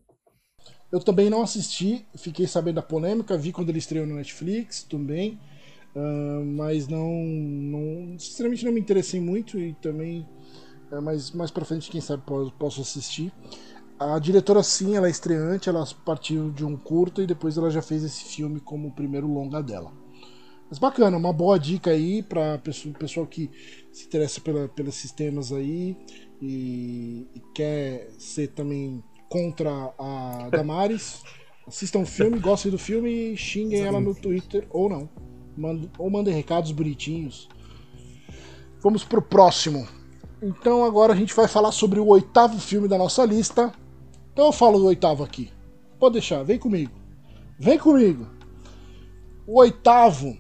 Eu também não assisti, fiquei sabendo da polêmica, vi quando ele estreou no Netflix também, uh, mas não, não, sinceramente não me interessei muito e também, uh, mais, mais pra frente, quem sabe, posso, posso assistir. A diretora, sim, ela é estreante, ela partiu de um curto e depois ela já fez esse filme como o primeiro longa dela. Mas bacana, uma boa dica aí para o pessoal que se interessa pela, pelos sistemas aí e, e quer ser também contra a Damares. Assistam o filme, gostem do filme e xinguem ela no Twitter ou não. Mande, ou mandem recados bonitinhos. Vamos pro próximo. Então agora a gente vai falar sobre o oitavo filme da nossa lista. Então eu falo do oitavo aqui. Pode deixar, vem comigo. Vem comigo. O oitavo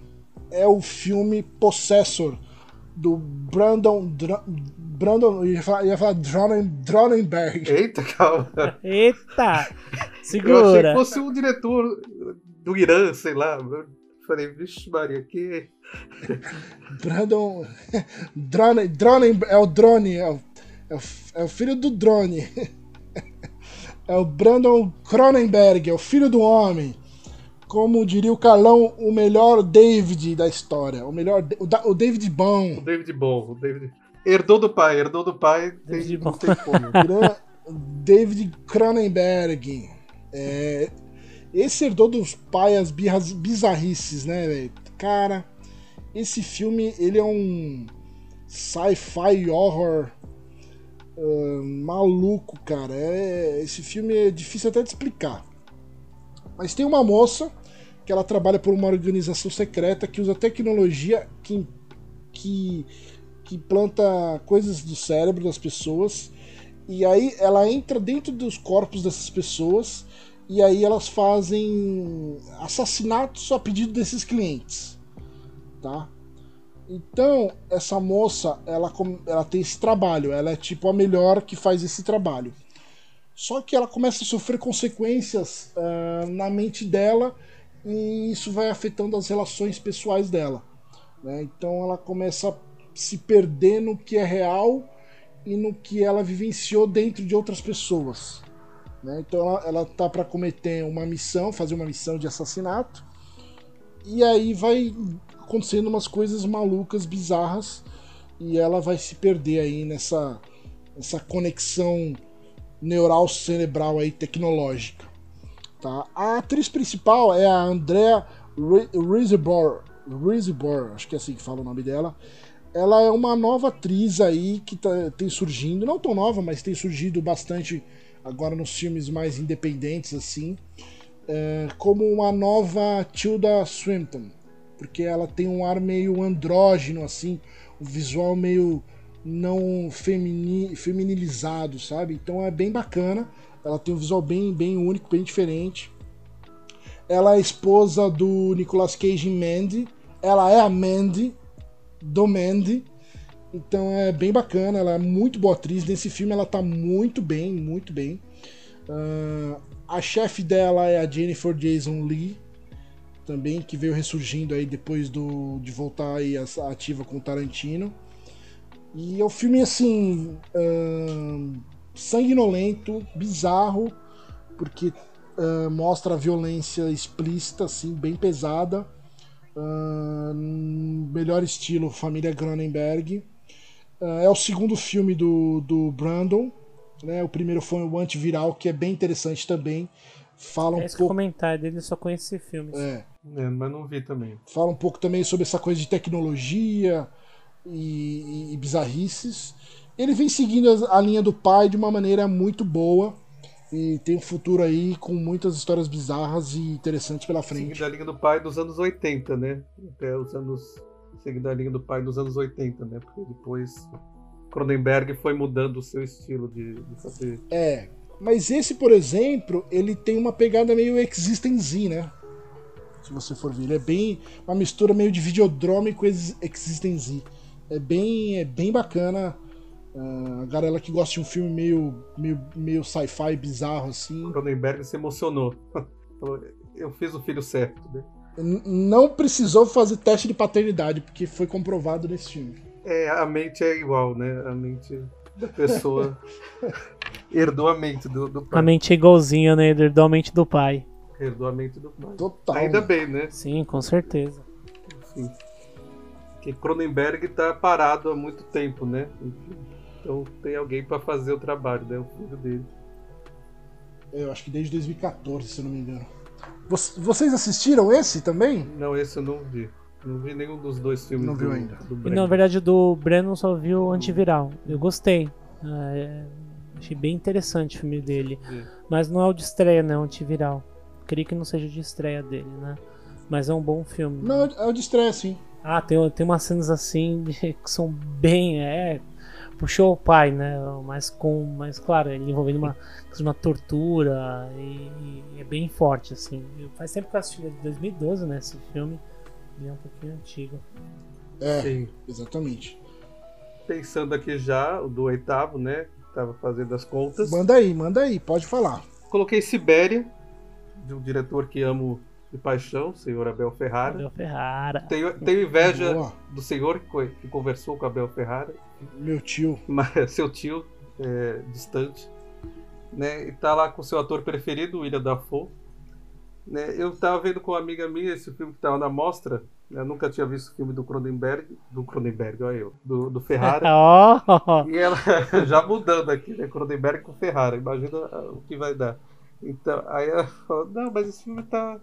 é o filme Possessor do Brandon Brandon, ia falar, ia falar Dronenberg. Eita, calma. Eita! Segura. Eu achei que fosse um diretor do Irã, sei lá. falei, vixe, Maria, que. Brandon. Drone, drone, é o drone, é o, é o, é o filho do drone. É o Brandon Cronenberg, é o filho do homem. Como diria o Carlão, o melhor David da história. O melhor. O, o David bom. O David bom. O David. Herdou do pai, herdou do pai, tem, não tem como. David Cronenberg. É, esse herdou dos pais as birras, bizarrices, né, velho? Cara, esse filme, ele é um sci-fi horror uh, maluco, cara. É, esse filme é difícil até de explicar. Mas tem uma moça que ela trabalha por uma organização secreta que usa tecnologia que, que que planta coisas do cérebro das pessoas e aí ela entra dentro dos corpos dessas pessoas e aí elas fazem assassinatos a pedido desses clientes, tá? Então essa moça ela, ela tem esse trabalho, ela é tipo a melhor que faz esse trabalho. Só que ela começa a sofrer consequências uh, na mente dela e isso vai afetando as relações pessoais dela. Né? Então ela começa se perder no que é real e no que ela vivenciou dentro de outras pessoas. Né? Então ela, ela tá para cometer uma missão, fazer uma missão de assassinato, e aí vai acontecendo umas coisas malucas, bizarras, e ela vai se perder aí nessa, nessa conexão neural cerebral aí tecnológica. Tá? A atriz principal é a Andrea Riseborough, acho que é assim que fala o nome dela ela é uma nova atriz aí que tá, tem surgindo, não tão nova, mas tem surgido bastante agora nos filmes mais independentes assim, é, como uma nova Tilda Swinton, porque ela tem um ar meio andrógeno assim, o um visual meio não femini, feminilizado, sabe? Então é bem bacana. Ela tem um visual bem, bem único, bem diferente. Ela é esposa do Nicolas Cage em Mandy. Ela é a Mandy, do Mandy. Então é bem bacana, ela é muito boa atriz. Nesse filme ela tá muito bem, muito bem. Uh, a chefe dela é a Jennifer Jason Lee, também, que veio ressurgindo aí depois do, de voltar aí ativa com o Tarantino. E é um filme assim. Uh, sanguinolento, bizarro, porque uh, mostra a violência explícita, assim, bem pesada Uh, melhor estilo, Família Cronenberg. Uh, é o segundo filme do, do Brandon. Né? O primeiro foi o Antiviral, que é bem interessante também. Fala um é esse pouco... comentário dele, só conheci filmes. É. é. mas não vi também. Fala um pouco também sobre essa coisa de tecnologia e, e bizarrices. Ele vem seguindo a linha do pai de uma maneira muito boa e tem um futuro aí com muitas histórias bizarras e interessantes pela frente. Seguindo a linha do pai dos anos 80, né? Até os anos seguindo a linha do pai nos anos 80, né? Porque depois Cronenberg foi mudando o seu estilo de, de fazer. É, mas esse, por exemplo, ele tem uma pegada meio Existenz, né? Se você for ver, ele é bem uma mistura meio de Videodrome com Existenz. É bem, é bem bacana. Uh, a galera que gosta de um filme meio, meio, meio sci-fi bizarro assim. Cronenberg se emocionou. Eu fiz o filho certo, né? Não precisou fazer teste de paternidade, porque foi comprovado nesse filme. É, a mente é igual, né? A mente da pessoa herdou a mente do, do pai. A mente é igualzinha, né? Herdou a mente do pai. Herdou a mente do pai. Total. Ainda bem, né? Sim, com certeza. Sim. Que Cronenberg tá parado há muito tempo, né? Então tem alguém para fazer o trabalho, né? O filho dele. Eu acho que desde 2014, se eu não me engano. Vocês assistiram esse também? Não, esse eu não vi. Não vi nenhum dos dois filmes. Não viu ainda. e na verdade do Breno só viu o Antiviral. Eu gostei. É, achei bem interessante o filme dele. É. Mas não é o de estreia, né? O Antiviral. Creio que não seja de estreia dele, né? Mas é um bom filme. Não, é o de estreia, sim. Ah, tem, tem umas cenas assim que são bem. É, puxou o pai, né? Mas com, mas claro, ele envolvendo uma, uma tortura e, e é bem forte assim. Faz tempo que eu assisti, de 2012, né? Esse filme ele é um pouquinho antigo. É, Sim. exatamente. Pensando aqui já o do oitavo, né? Tava fazendo as contas. Manda aí, manda aí, pode falar. Coloquei Sibéria, de um diretor que amo de paixão, senhor Abel Ferrara. Abel Ferrara. Tenho, tenho inveja Boa. do senhor que, que, conversou com Abel Ferrara. Meu tio. Mas, seu tio, é, distante. Né, e tá lá com seu ator preferido, William Dafoe. Né, eu tava vendo com uma amiga minha esse filme que tava na mostra. Né, eu nunca tinha visto o filme do Cronenberg. Do Cronenberg, olha eu. Do, do Ferrara. oh. E ela já mudando aqui, né? Cronenberg com Ferrara. Imagina o que vai dar. Então, aí ela falou, não, mas esse filme tá,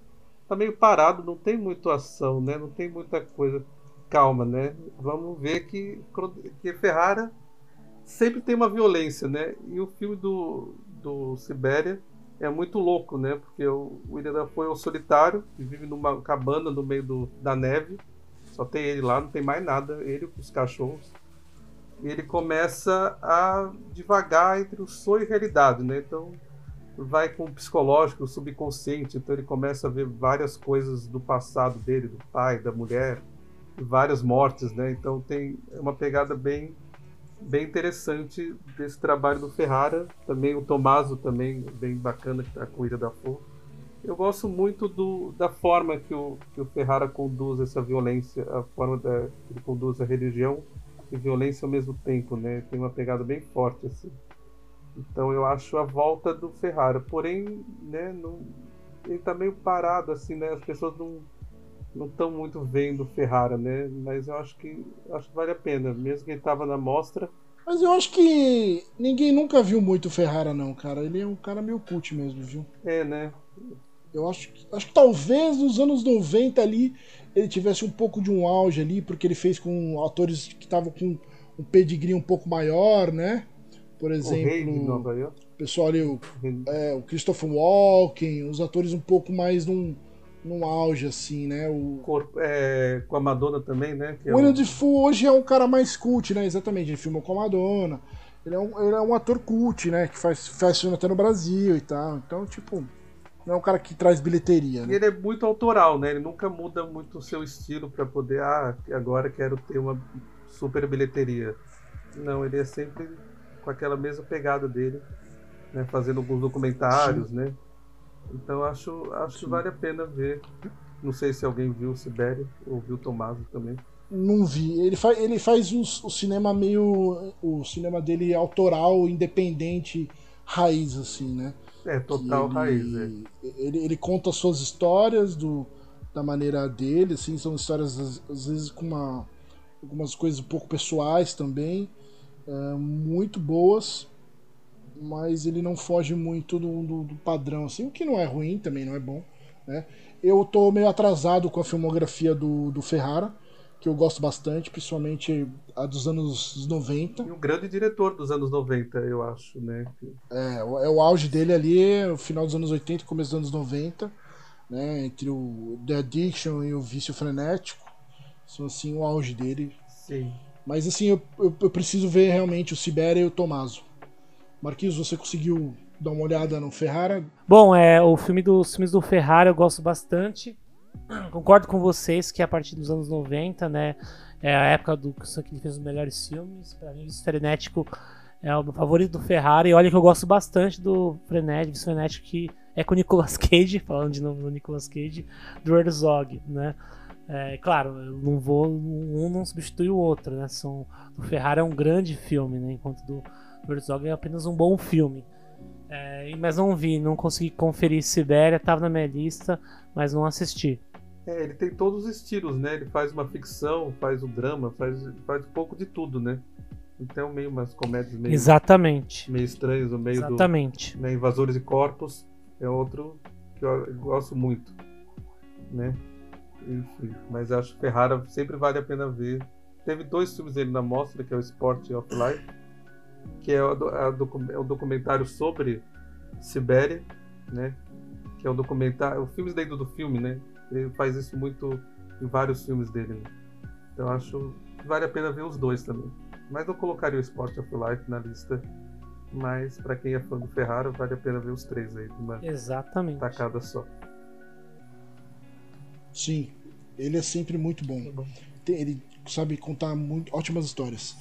tá meio parado, não tem muita ação, né? Não tem muita coisa. Calma, né? Vamos ver que, que Ferrara sempre tem uma violência, né? E o filme do, do Sibéria é muito louco, né? Porque o William Dafoe é um solitário que vive numa cabana no meio do, da neve. Só tem ele lá, não tem mais nada, ele com os cachorros. E ele começa a devagar entre o sonho e a realidade, né? Então vai com o psicológico, o subconsciente, então ele começa a ver várias coisas do passado dele, do pai, da mulher, várias mortes, né? Então tem uma pegada bem bem interessante desse trabalho do Ferrara, também o Tomaso também bem bacana que está com Ilha da Flor. Eu gosto muito do, da forma que o, que o Ferrara conduz essa violência, a forma da, que ele conduz a religião e violência ao mesmo tempo, né? Tem uma pegada bem forte assim. Então eu acho a volta do Ferrara. Porém, né, não, ele está meio parado, assim, né? As pessoas não não estão muito vendo o Ferrara, né? Mas eu acho que acho que vale a pena, mesmo que ele estava na mostra. Mas eu acho que ninguém nunca viu muito o Ferrara, não, cara. Ele é um cara meio cult mesmo, viu? É, né? Eu acho, acho que talvez nos anos 90 ali ele tivesse um pouco de um auge ali, porque ele fez com atores que estavam com um pedigree um pouco maior, né? Por exemplo, o pessoal ali, o, é, o Christopher Walken, os atores um pouco mais num, num auge, assim, né? O... Corpo, é, com a Madonna também, né? Que o William é um... Defoe hoje é um cara mais cult, né? Exatamente, ele filmou com a Madonna. Ele é um, ele é um ator cult, né? Que faz, faz filme até no Brasil e tal. Então, tipo, não é um cara que traz bilheteria, né? Ele é muito autoral, né? Ele nunca muda muito o seu estilo para poder, ah, agora quero ter uma super bilheteria. Não, ele é sempre com aquela mesma pegada dele, né, fazendo alguns documentários, Sim. né? Então acho, acho que vale a pena ver. Não sei se alguém viu o Sibéria ou viu o Tommaso também. Não vi. Ele faz, ele faz o, o cinema meio. O cinema dele autoral, independente, raiz, assim, né? É, total ele, raiz, é. Ele, ele conta suas histórias do, da maneira dele, assim, são histórias às, às vezes com uma, algumas coisas um pouco pessoais também é, muito boas, mas ele não foge muito do, do, do, padrão, assim, o que não é ruim, também não é bom. Né? Eu tô meio atrasado com a filmografia do, do Ferrara, que eu gosto bastante, principalmente a dos anos 90. E um grande diretor dos anos 90, eu acho, né? É, é o auge dele ali, no final dos anos 80 e começo dos anos 90, né? Entre o The Addiction e o Vício Frenético. São assim o auge dele. Sim. Mas assim, eu, eu, eu preciso ver realmente o Sibéria e o Tomaso. Marquinhos, você conseguiu dar uma olhada no Ferrara? Bom, é, o filme dos filmes do Ferrara eu gosto bastante. Concordo com vocês que a partir dos anos 90, né, é a época do que ele fez os melhores filmes. Para mim, o Frenético é o meu favorito do Ferrara. E olha que eu gosto bastante do Frenético, Frenético que é com o Nicolas Cage, falando de novo do Nicolas Cage, do Herzog, né? É, claro, eu não vou, um não substitui o outro, né? São, o Ferrara é um grande filme, né? Enquanto do, do Herzog é apenas um bom filme. É, mas não vi, não consegui conferir Sibéria, tava na minha lista, mas não assisti. É, ele tem todos os estilos, né? Ele faz uma ficção, faz o drama, faz, faz um pouco de tudo, né? Então meio umas comédias meio, Exatamente. meio estranhas no meio Exatamente. do né, Invasores de Corpos é outro que eu gosto muito, né? Enfim, mas acho que Ferrara sempre vale a pena ver. Teve dois filmes dele na mostra, que é o Sport of Life, que é o, é o documentário sobre Sibéria, né? Que é o documentário, o filme dentro do filme, né? Ele faz isso muito em vários filmes dele. Né? Então acho que vale a pena ver os dois também. Mas eu colocaria o Sport of Life na lista. Mas para quem é fã do Ferrara, vale a pena ver os três aí, uma Exatamente. tacada só. Sim, ele é sempre muito bom. Tem- Ele sabe contar muito, ótimas histórias.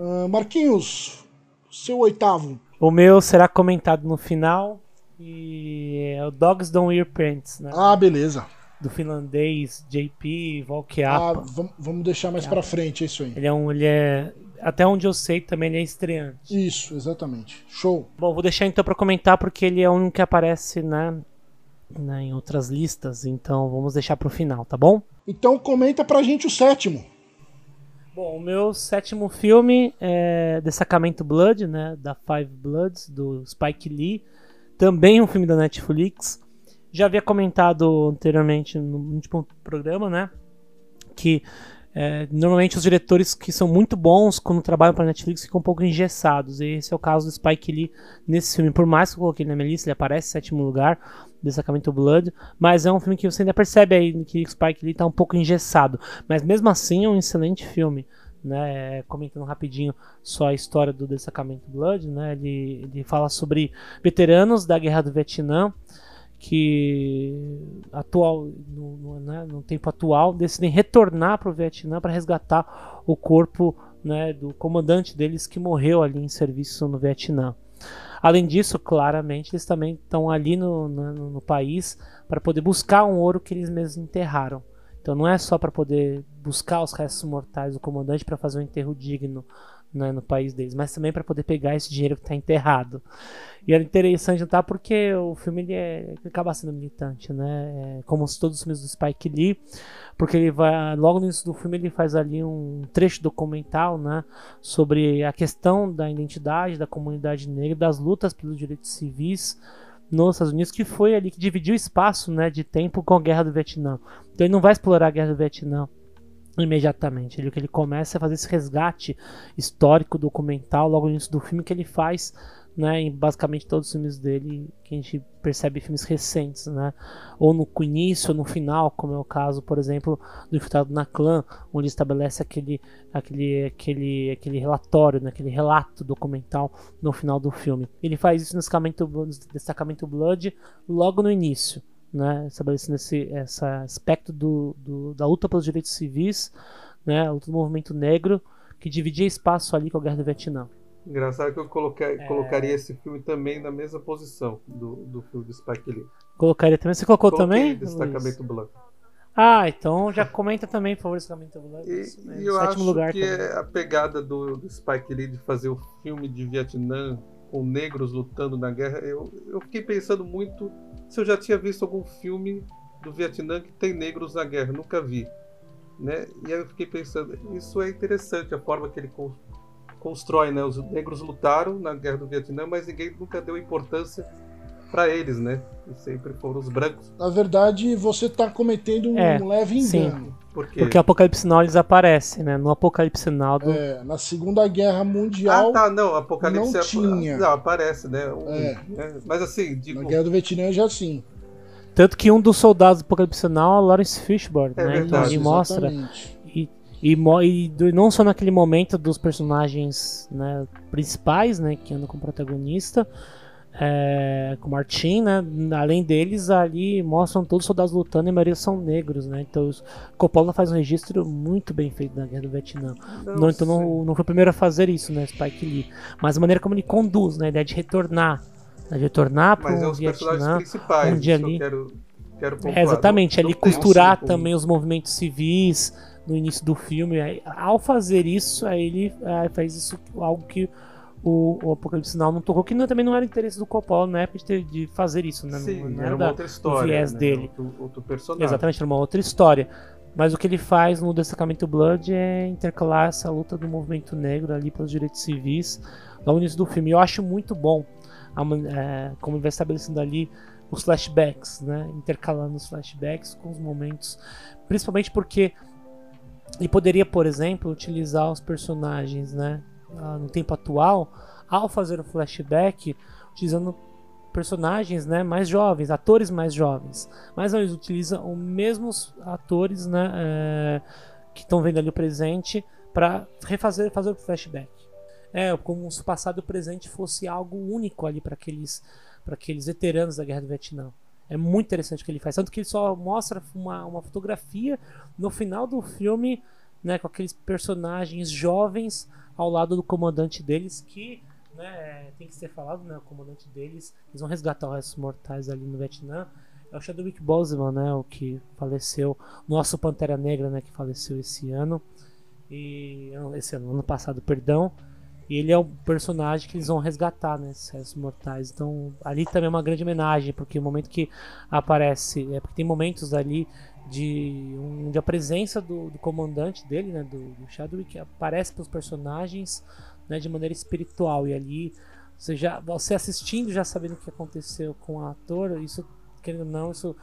Ah, Marquinhos, seu oitavo. O meu será comentado no final. E é o Dogs Don't Wear Pants, né? Ah, beleza. Do finlandês JP Ah, Valkeapa. vam- vamos deixar mais pra frente, é isso aí. Ele é um. Ele é. Até onde eu sei também ele é estreante. Isso, exatamente. Show. Bom, vou deixar então pra comentar porque ele é único que aparece né, né, em outras listas. Então vamos deixar pro final, tá bom? Então comenta pra gente o sétimo. Bom, o meu sétimo filme é Destacamento Blood, né, da Five Bloods, do Spike Lee. Também um filme da Netflix. Já havia comentado anteriormente no último programa, né, que é, normalmente os diretores que são muito bons quando trabalham para Netflix ficam um pouco engessados. E esse é o caso do Spike Lee nesse filme. Por mais que eu coloquei na minha lista, ele aparece em sétimo lugar, Destacamento Blood. Mas é um filme que você ainda percebe aí que Spike Lee está um pouco engessado. Mas mesmo assim é um excelente filme. Né, comentando rapidinho só a história do Destacamento Blood, né, ele, ele fala sobre veteranos da Guerra do Vietnã que atual no, no, né, no tempo atual decidem retornar para o Vietnã para resgatar o corpo né, do comandante deles que morreu ali em serviço no Vietnã. Além disso, claramente, eles também estão ali no, no, no país para poder buscar um ouro que eles mesmos enterraram. Então não é só para poder buscar os restos mortais do comandante para fazer um enterro digno né, no país deles, mas também para poder pegar esse dinheiro que está enterrado. E é interessante notar porque o filme ele, é, ele acaba sendo militante, né? É, como todos os filmes do Spike Lee, porque ele vai logo no início do filme ele faz ali um trecho documental, né, sobre a questão da identidade da comunidade negra, das lutas pelos direitos civis nos Estados Unidos, que foi ali que dividiu espaço, né, de tempo com a Guerra do Vietnã. Então ele não vai explorar a Guerra do Vietnã imediatamente. Ele, ele começa é fazer esse resgate histórico, documental, logo no início do filme que ele faz, né, em basicamente todos os filmes dele, que a gente percebe filmes recentes, né, ou no início ou no final, como é o caso, por exemplo, do Infiltrado na Clã, onde estabelece aquele, aquele, aquele, aquele relatório, né, aquele relato documental no final do filme. Ele faz isso no destacamento, no destacamento Blood logo no início né, estabelecendo esse, esse aspecto do, do, da luta pelos direitos civis, né, a luta do movimento negro, que dividia espaço ali com a Guerra do Vietnã. Engraçado que eu coloquei, É. colocaria esse filme também na mesma posição do, do filme do Spike Lee. Colocaria também. Você colocou Coloquei também? Destacamento Luiz? Blanco. Ah, então já comenta também, por favor, Destacamento Blood. E, Isso mesmo, e eu sétimo acho lugar que também. é a pegada do, do Spike Lee de fazer o filme de Vietnã com negros lutando na guerra. Eu, eu fiquei pensando muito se eu já tinha visto algum filme do Vietnã que tem negros na guerra. Nunca vi. Né? E aí eu fiquei pensando, isso é interessante, a forma que ele con- constrói. Né? Os negros lutaram na guerra do Vietnã, mas ninguém nunca deu importância para eles, né? E sempre foram os brancos. Na verdade, você tá cometendo um É, leve sim. Engano. Por quê? Porque o Apocalipse Now eles aparecem, né? No Apocalipse Now do... É, na Segunda Guerra Mundial, Ah, tá, não, Apocalipse não é- tinha. Não, aparece, né? Um, É. né? Mas assim, digo, na Guerra do Vietnã já sim. Tanto que um dos soldados do Apocalipse Now é o Lawrence Fishburne, É né? Então verdade, ele mostra. Exatamente. E, e do- não só naquele momento dos personagens né, principais, né, que andam com o protagonista, é, com o Martin, né, além deles, ali mostram todos os soldados lutando e a maioria são negros, né, então os- Coppola faz um registro muito bem feito da Guerra do Vietnã. Não, então não, não foi o primeiro a fazer isso, né, Spike Lee, mas a maneira como ele conduz, né, a ideia de retornar, né, de retornar para Mas é o os personagens Vietnã. principais, um dia ali- quero, quero. É, exatamente, ali costurar um- também os movimentos civis no início do filme. Aí, ao fazer isso, aí ele ah, faz isso algo que o, o Apocalipse Sinal não tocou, que não- também não era interesse do Coppola na época de, ter- de fazer isso, né? Sim, não, não era uma da- outra história. viés né? dele. Outro, outro personagem. Exatamente, era uma outra história. Mas o que ele faz no Destacamento Blood é intercalar essa luta do movimento negro ali pelos direitos civis no início do filme. Eu acho muito bom a é, como ele vai estabelecendo ali os flashbacks, né? intercalando os flashbacks com os momentos, principalmente porque ele poderia, por exemplo, utilizar os personagens né? No tempo atual ao fazer o flashback, utilizando personagens né, mais jovens, atores mais jovens. Mas eles utilizam os mesmos atores né, é, que estão vendo ali o presente para refazer fazer o flashback. É, como se o passado e o presente fosse algo único ali para aqueles, aqueles veteranos da Guerra do Vietnã. É muito interessante o que ele faz. Tanto que ele só mostra uma, uma fotografia no final do filme né, com aqueles personagens jovens ao lado do comandante deles que né, tem que ser falado, né, o comandante deles, eles vão resgatar os restos mortais ali no Vietnã. É o Chadwick Boseman, né, o que faleceu, nosso Pantera Negra, né, que faleceu esse ano e esse ano, ano passado, perdão. E ele é o personagem que eles vão resgatar, né, esses mortais. Então, ali também é uma grande homenagem, porque o momento que aparece, é porque tem momentos ali de onde a presença do, do comandante dele, né, do, do Chadwick, aparece para os personagens né, de maneira espiritual. E ali, você, já, você assistindo, já sabendo o que aconteceu com o ator, isso, querendo ou não, isso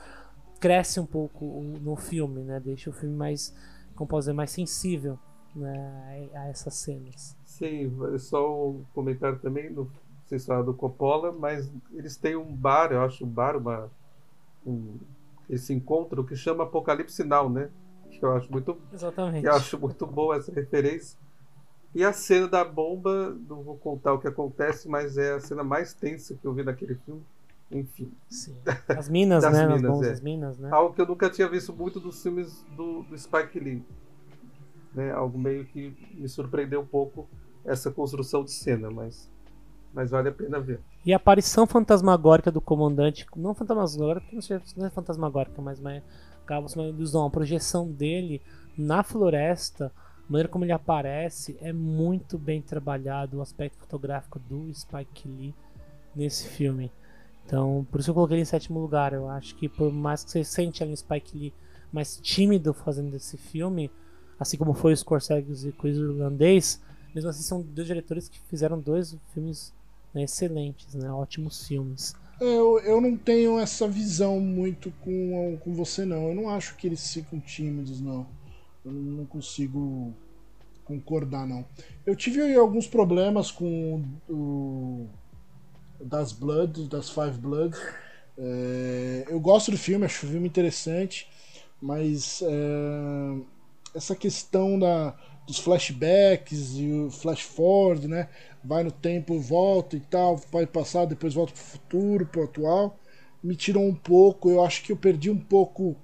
cresce um pouco no filme, né? Deixa o filme mais, como posso dizer, mais sensível né, a essas cenas. Sim, é só um comentário também, no, vocês falaram do Coppola, mas eles têm um bar, eu acho um bar, uma, um, esse encontro que chama Apocalipse Now, né? Que eu acho muito Exatamente. eu acho muito boa essa referência. E a cena da bomba, não vou contar o que acontece, mas é a cena mais tensa que eu vi naquele filme. Enfim, Sim. As minas, né? Nas minas, bombas é. das minas, né? algo que eu nunca tinha visto muito dos filmes do, do Spike Lee. Né? Algo meio que me surpreendeu um pouco essa construção de cena, mas, mas vale a pena ver. E a aparição fantasmagórica do comandante, não fantasmagórica, porque não sei- não é fantasmagórica, mas, acaba sendo uma ilusão. A projeção dele na floresta, a maneira como ele aparece, é muito bem trabalhado o aspecto fotográfico do Spike Lee nesse filme. Então, por isso eu coloquei ele em sétimo lugar. Eu acho que por mais que você sente ali o Spike Lee mais tímido fazendo esse filme, assim como foi o Scorsese e Coisa Irlandês, mesmo assim são dois diretores que fizeram dois filmes né, excelentes, né, ótimos filmes. Eu, eu não tenho essa visão muito com, com você, não. Eu não acho que eles ficam tímidos, não. Eu não consigo concordar, não. Eu tive alguns problemas com o das Blood, das Five Blood. É, eu gosto do filme, acho o filme interessante, mas é, essa questão da, dos flashbacks e o flash forward, né? Vai no tempo, volta e tal, vai passar, depois volta pro futuro, pro atual. Me tirou um pouco, eu acho que eu perdi um pouco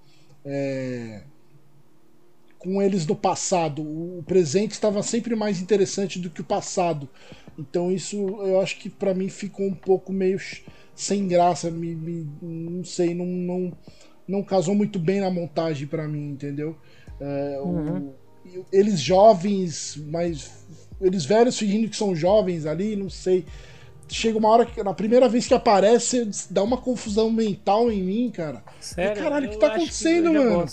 é, com eles no passado. O presente estava sempre mais interessante do que o passado. Então isso eu acho que para mim ficou um pouco meio sem graça, me, me- não sei, não, não, não casou muito bem na montagem para mim, entendeu? É, o- Uhum. e eles jovens, mas eles velhos fingindo que são jovens ali, não sei. Chega uma hora que na primeira vez que aparece dá uma confusão mental em mim, cara. Sério? caralho, o que tá acontecendo, já mano?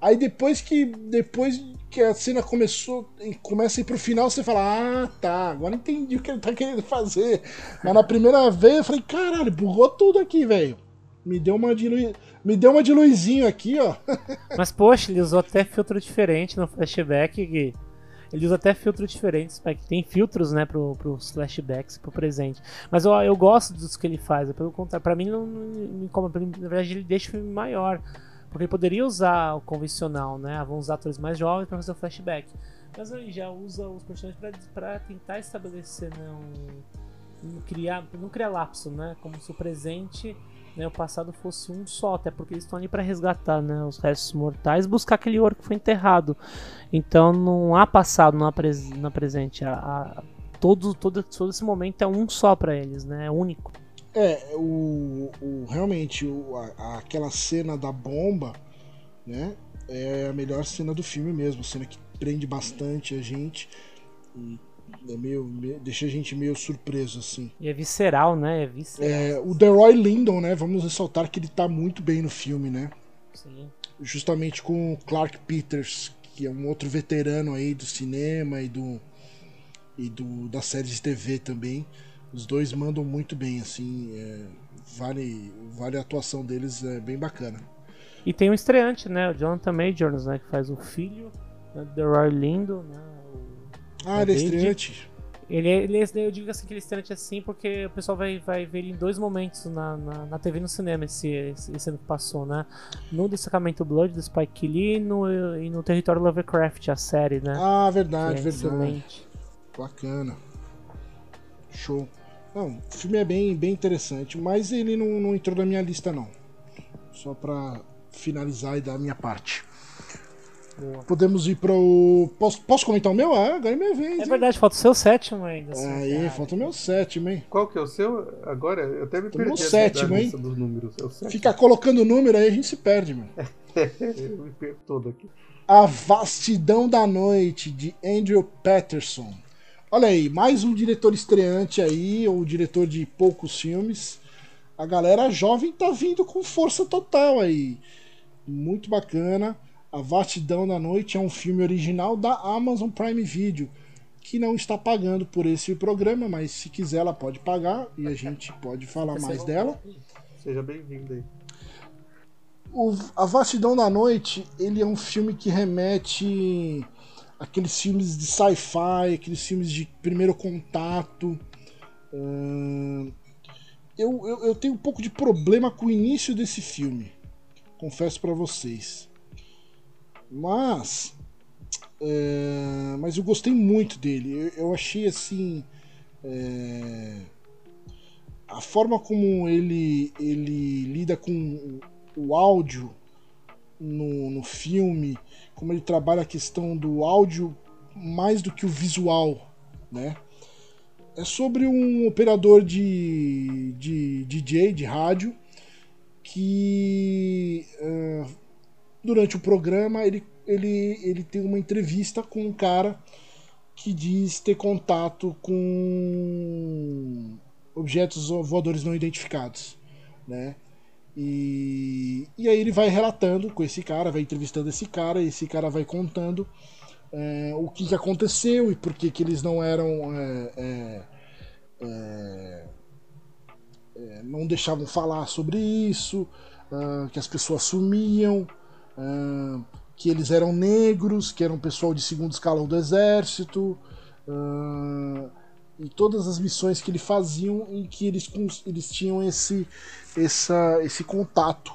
Aí depois que depois que a cena começou, começa a ir pro final, você fala: "Ah, tá, agora entendi o que ele tá querendo fazer". Mas na primeira vez eu falei: "Caralho, bugou tudo aqui, velho". Me deu uma de Lu- me deu uma de luzinho aqui, ó. Mas, poxa, ele usou até filtro diferente no flashback. Gui. Ele usa até filtro diferente. Spike. Tem filtros, né, pro, pros flashbacks, pro presente. Mas eu, eu gosto dos que ele faz. é Pelo contrário, pra mim não, não me incomoda. Na verdade, ele deixa o filme maior. Porque poderia usar o convencional, né? Vamos usar atores mais jovens para fazer o flashback. Mas ele já usa os personagens para tentar estabelecer né, um, um, criar, não criar lapso, né? Como se o presente né, o passado fosse um só, até porque eles estão ali para resgatar né, os restos mortais, buscar aquele ouro que foi enterrado. Então não há passado, não há, pres não há presente. Há, há, todo, todo, todo esse momento é um só para eles, né? É único. É, o, o realmente o, a, aquela cena da bomba, né? É a melhor cena do filme mesmo, a cena que prende bastante a gente. E é meio, meio, deixa a gente meio surpreso, assim. E é visceral, né? É visceral. É, o Deroy Lindon, né? Vamos ressaltar que ele tá muito bem no filme, né? Sim. Justamente com o Clark Peters, que é um outro veterano aí do cinema e do e do da série de TV também. Os dois mandam muito bem, assim. É, vale, vale a atuação deles, é bem bacana. E tem um estreante, né? O Jonathan Majors, né? Que faz o filho né, do Roy Lindo, né? Ah, ele é estreante. Ele, é, ele é, eu digo assim que ele é estreante assim porque o pessoal vai, vai ver ele em dois momentos na, na, na TV e no cinema esse, esse, esse, ano que passou, né? No Destacamento Blood do Spike Lee e no, e no Território Lovecraft, a série, né? Ah, verdade, é verdade. Excelente. Bacana. Show. Não, o filme é bem, bem interessante, mas ele não, não entrou na minha lista, não. Só pra finalizar e dar a minha parte. Boa. Podemos ir pro. Posso, posso comentar o meu? Ah, agora é minha vez. É verdade, falta o seu sétimo ainda. Aí, cara. falta o meu sétimo, hein? Qual que é o seu? Agora, eu até me perdi. O sétimo, hein? Dos números. É Fica colocando número aí, a gente se perde, mano. eu me perco todo aqui. A Vastidão da Noite, de Andrew Patterson. Olha aí, mais um diretor estreante aí, ou diretor de poucos filmes. A galera jovem tá vindo com força total aí. Muito bacana. A Vastidão da Noite é um filme original da Amazon Prime Video, que não está pagando por esse programa, mas se quiser ela pode pagar e a gente pode falar mais dela. Seja bem-vindo aí. O, a Vastidão da Noite, ele é um filme que remete aqueles filmes de sci-fi, aqueles filmes de primeiro contato. Uh, eu, eu, eu, tenho um pouco de problema com o início desse filme, confesso para vocês. Mas. É, mas eu gostei muito dele. Eu, eu achei assim. É, a forma como ele, ele lida com o áudio no, no filme, como ele trabalha a questão do áudio mais do que o visual, né? É sobre um operador de, de DJ, de rádio, que uh, durante o programa ele, ele, ele tem uma entrevista com um cara que diz ter contato com objetos voadores não identificados, né? E, e aí ele vai relatando com esse cara, vai entrevistando esse cara, e esse cara vai contando é, o que, que, aconteceu e por que, que eles não eram. É, é, é, é não deixavam falar sobre isso, uh, que as pessoas sumiam, uh, que eles eram negros, que eram pessoal de segundo escalão do exército. Uh, e todas as missões que ele faziam em que eles, eles tinham esse, essa, esse contato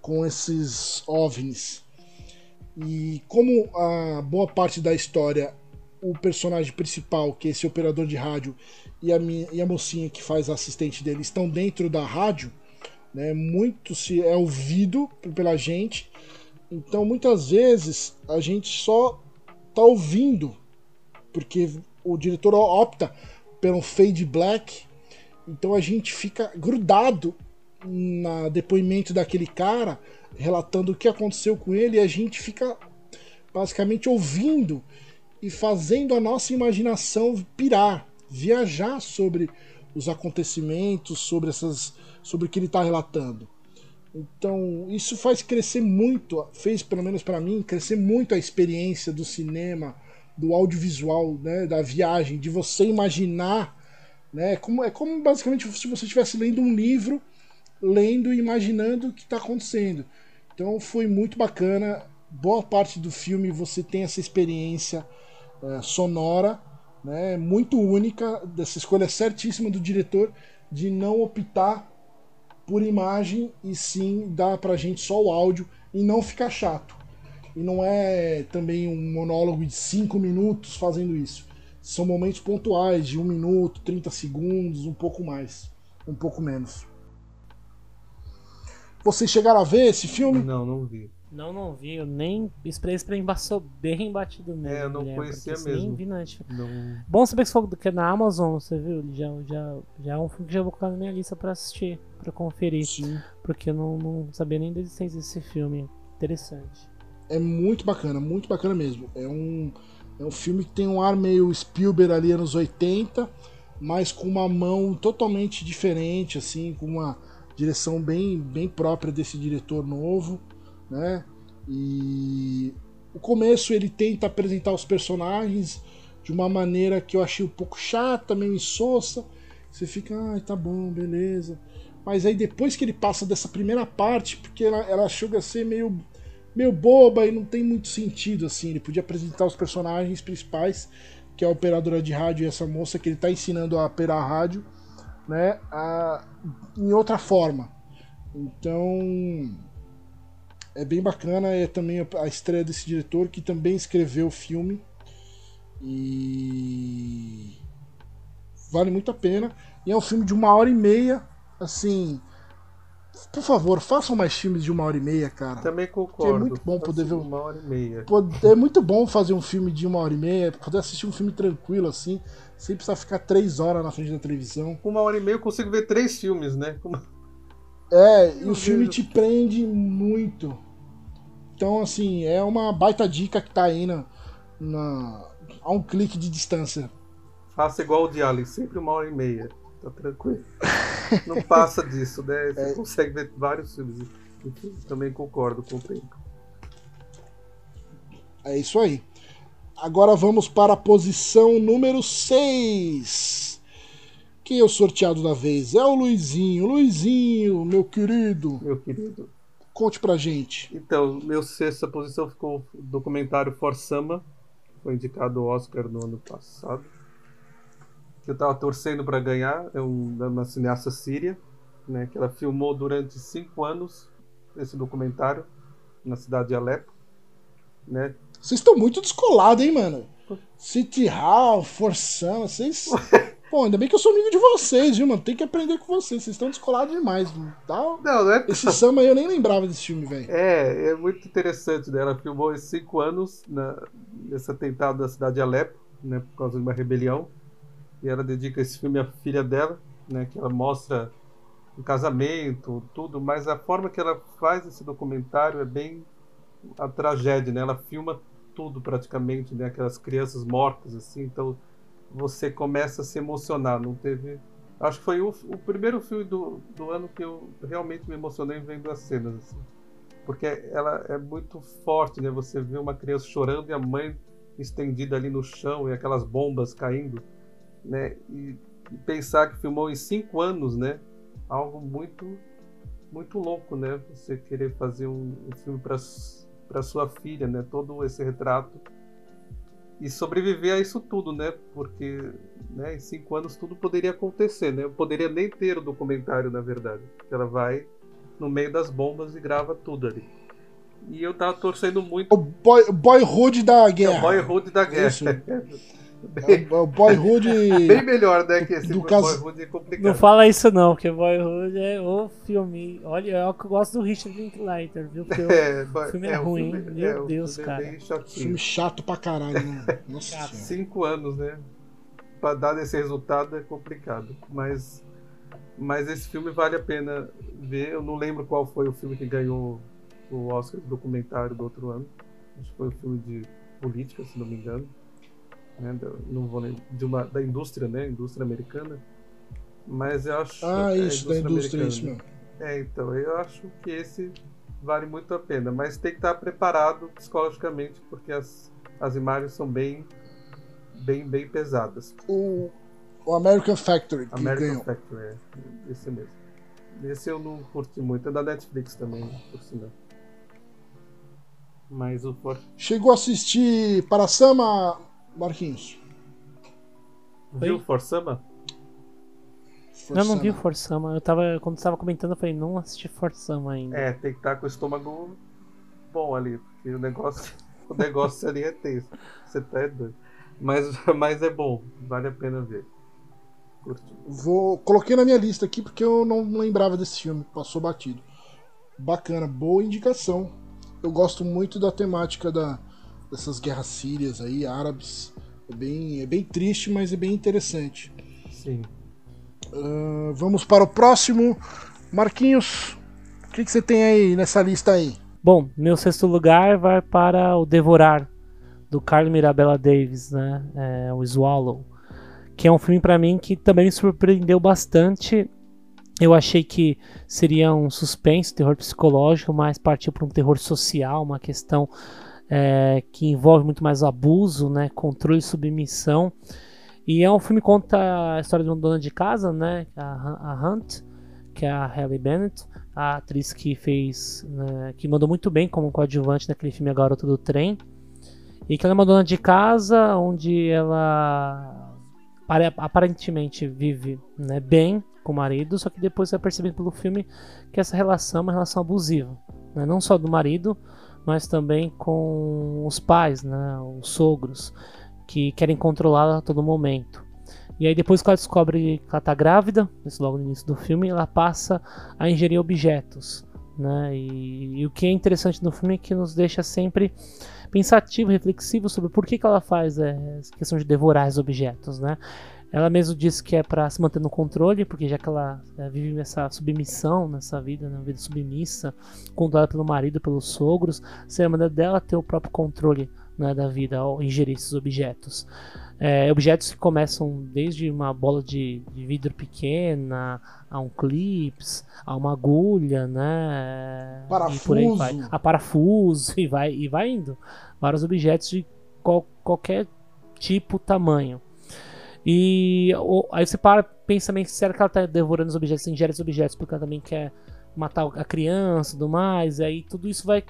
com esses OVNIs. E como a boa parte da história, o personagem principal, que é esse operador de rádio, e a, minha, e a mocinha que faz a assistente dele estão dentro da rádio, né, muito se é ouvido pela gente. Então muitas vezes a gente só tá ouvindo, porque o diretor opta pelo fade black, então a gente fica grudado na depoimento daquele cara relatando o que aconteceu com ele e a gente fica basicamente ouvindo e fazendo a nossa imaginação pirar, viajar sobre os acontecimentos, sobre essas, sobre o que ele está relatando. Então, isso faz crescer muito, fez pelo menos para mim, crescer muito a experiência do cinema, do audiovisual, né, da viagem, de você imaginar, né, como, é como basicamente se você estivesse lendo um livro, lendo e imaginando o que está acontecendo. Então foi muito bacana. Boa parte do filme você tem essa experiência uh, sonora, né, muito única, dessa escolha certíssima do diretor de não optar por imagem e sim dar pra gente só o áudio e não ficar chato. E não é também um monólogo de 5 minutos fazendo isso. São momentos pontuais, de 1 um minuto, 30 segundos, um pouco mais, um pouco menos. Vocês chegaram a ver esse filme? Não, não vi. Não, não vi. Eu nem. Esse pra mim passou bem batido mesmo. É, eu não Guilherme, conhecia mesmo. Nem vi na. Não... Bom saber que você falou que é na Amazon, você viu? Já, já, já é um filme que já vou colocar na minha lista pra assistir, pra conferir. Sim. Porque eu não, não sabia nem da existência desse filme. Interessante. É muito bacana, muito bacana mesmo. É um, é um filme que tem um ar meio Spielberg ali anos 80, mas com uma mão totalmente diferente, assim, com uma direção bem, bem própria desse diretor novo, né? E o começo ele tenta apresentar os personagens de uma maneira que eu achei um pouco chata, meio insossa. Você fica, ai, tá bom, beleza. Mas aí depois que ele passa dessa primeira parte, porque ela, ela chega a ser meio, meio boba e não tem muito sentido, assim. Ele podia apresentar os personagens principais, que é a operadora de rádio e essa moça que ele tá ensinando a operar rádio, né, a, em outra forma. Então, é bem bacana, é também a estreia desse diretor que também escreveu o filme e vale muito a pena. E é um filme de uma hora e meia, assim. Por favor, façam mais filmes de uma hora e meia, cara. Também concordo. é muito bom poder ver um- Uma hora e meia. É muito bom fazer um filme de uma hora e meia, poder assistir um filme tranquilo, assim, sem precisar ficar três horas na frente da televisão. Com uma hora e meia eu consigo ver três filmes, né? Uma- É, e Meu o filme te prende muito. Então, assim, é uma baita dica que tá aí na, na- a um clique de distância. Faça igual o de Alien, sempre uma hora e meia. Tá tranquilo. Não passa disso, né? Você É. consegue ver vários filmes. Também concordo com o tempo. É isso aí. Agora vamos para a posição número 6. Quem é o sorteado da vez? É o Luizinho. Luizinho, meu querido, Meu querido. conte pra gente. Então, meu sexta posição ficou o documentário Forsama, foi indicado ao Oscar no ano passado. Que eu tava torcendo para ganhar, é é uma cineasta síria, né, que ela filmou durante cinco anos esse documentário na cidade de Alepo, né? Vocês estão muito descolados, hein, mano? City Hall, Forçando, vocês. Pô, ainda bem que eu sou amigo de vocês, viu, mano? Tem que aprender com vocês. Vocês estão descolados demais. Tá? Não, não é Esse samba aí eu nem lembrava desse filme, velho. É, é muito interessante, né? Ela filmou esses cinco anos na, nesse atentado da cidade de Alepo, né? Por causa de uma rebelião. E ela dedica esse filme à filha dela, né? Que ela mostra o casamento, tudo, mas a forma que ela faz esse documentário é bem a tragédia, né? Ela filma tudo praticamente, né? Aquelas crianças mortas, assim, então você começa a se emocionar. Não teve. Acho que foi o, o primeiro filme do, do ano que eu realmente me emocionei vendo as cenas, assim. Porque ela é muito forte, né? Você vê uma criança chorando e a mãe estendida ali no chão e aquelas bombas caindo, né? E, e pensar que filmou em cinco anos, né? Algo muito, muito louco, né? Você querer fazer um, um filme para para sua filha, né? Todo esse retrato e sobreviver a isso tudo, né? Porque né, em cinco anos tudo poderia acontecer, né? Eu poderia nem ter o documentário, na verdade. Ela vai no meio das bombas e grava tudo ali. E eu tava torcendo muito O boy, boyhood da é o guerra. Boyhood da guerra. Isso. É o boyhood. Bem melhor, né? Que esse Do caso- Boyhood é complicado. Não fala isso não, porque Boyhood é o filme. Olha, eu que gosto do Richard Linklater, viu? Porque É, o filme é o ruim, filme- meu o Deus, filme é cara. bem. Filme chato pra caralho, né? Nossa. Cinco anos, né? Pra dar esse resultado é complicado. Mas, mas esse filme vale a pena ver. Eu não lembro qual foi o filme que ganhou o Oscar de documentário do outro ano. Acho que foi um filme de política, se não me engano. Né? Da, não vou lembrar, de uma, da indústria, né? Indústria americana. Mas eu acho. Ah, é, isso, da indústria, isso mesmo. É, então, eu acho que esse vale muito a pena, mas tem que estar preparado psicologicamente, porque as, as imagens são bem, bem, bem pesadas. O, o American Factory, que American ganhou. Factory, é, esse mesmo. Esse eu não curti muito, é da Netflix também, por sinal. Mas o Chegou a assistir Parasama, Marquinhos? Viu o Forsama? Eu não vi o Forçama. Forsama. Eu tava, quando você tava comentando, eu falei, não assisti Forsama ainda. É, tem que estar com o estômago bom ali, porque o negócio, o negócio ali é tenso. Você tá doido. Mas, mas é bom, vale a pena ver. Curti. Vou coloquei na minha lista aqui porque eu não lembrava desse filme, passou batido. Bacana, boa indicação. Eu gosto muito da temática da, dessas guerras sírias aí, árabes. É bem, é bem triste, mas é bem interessante. Sim. Uh, vamos para o próximo. Marquinhos, o que, que você tem aí nessa lista aí? Bom, meu sexto lugar vai para o Devorar, do Carlos Mirabella Davis, né? É, o Swallow. Que é um filme para mim que também me surpreendeu bastante. Eu achei que seria um suspense, terror psicológico, mas partiu para um terror social, uma questão é, que envolve muito mais abuso, né? Controle e submissão. E é um filme que conta a história de uma dona de casa, né? A, a Hunt, que é a Halle Bennett, a atriz que fez, né, que mandou muito bem como coadjuvante naquele filme A Garota do Trem. E que ela é uma dona de casa onde ela aparentemente vive né, bem com o marido, só que depois vai percebendo pelo filme que essa relação é uma relação abusiva. Né? Não só do marido, mas também com os pais, né, os sogros que querem controlá-la a todo momento. E aí depois que ela descobre que ela está grávida, isso logo no início do filme, ela passa a ingerir objetos. Né? E, e, o que é interessante no filme é que nos deixa sempre pensativo, reflexivo sobre por que, que ela faz é, essa questão de devorar os objetos. Né? Ela mesmo diz que é para se manter no controle, porque já que ela é, vive essa submissão nessa vida, né, uma vida submissa, controlada pelo marido, pelos sogros, seria a maneira dela ter o próprio controle né, da vida ao ingerir esses objetos. É, objetos que começam desde uma bola de, de, vidro pequena, a um clips, a uma agulha, né? Parafuso. E por aí vai. A parafuso e vai, e vai indo. Vários objetos de qual, qualquer tipo, tamanho. E ou, aí você para, pensa também, será que ela está devorando os objetos, ingere os objetos porque ela também quer matar a criança e tudo mais, e aí tudo isso vai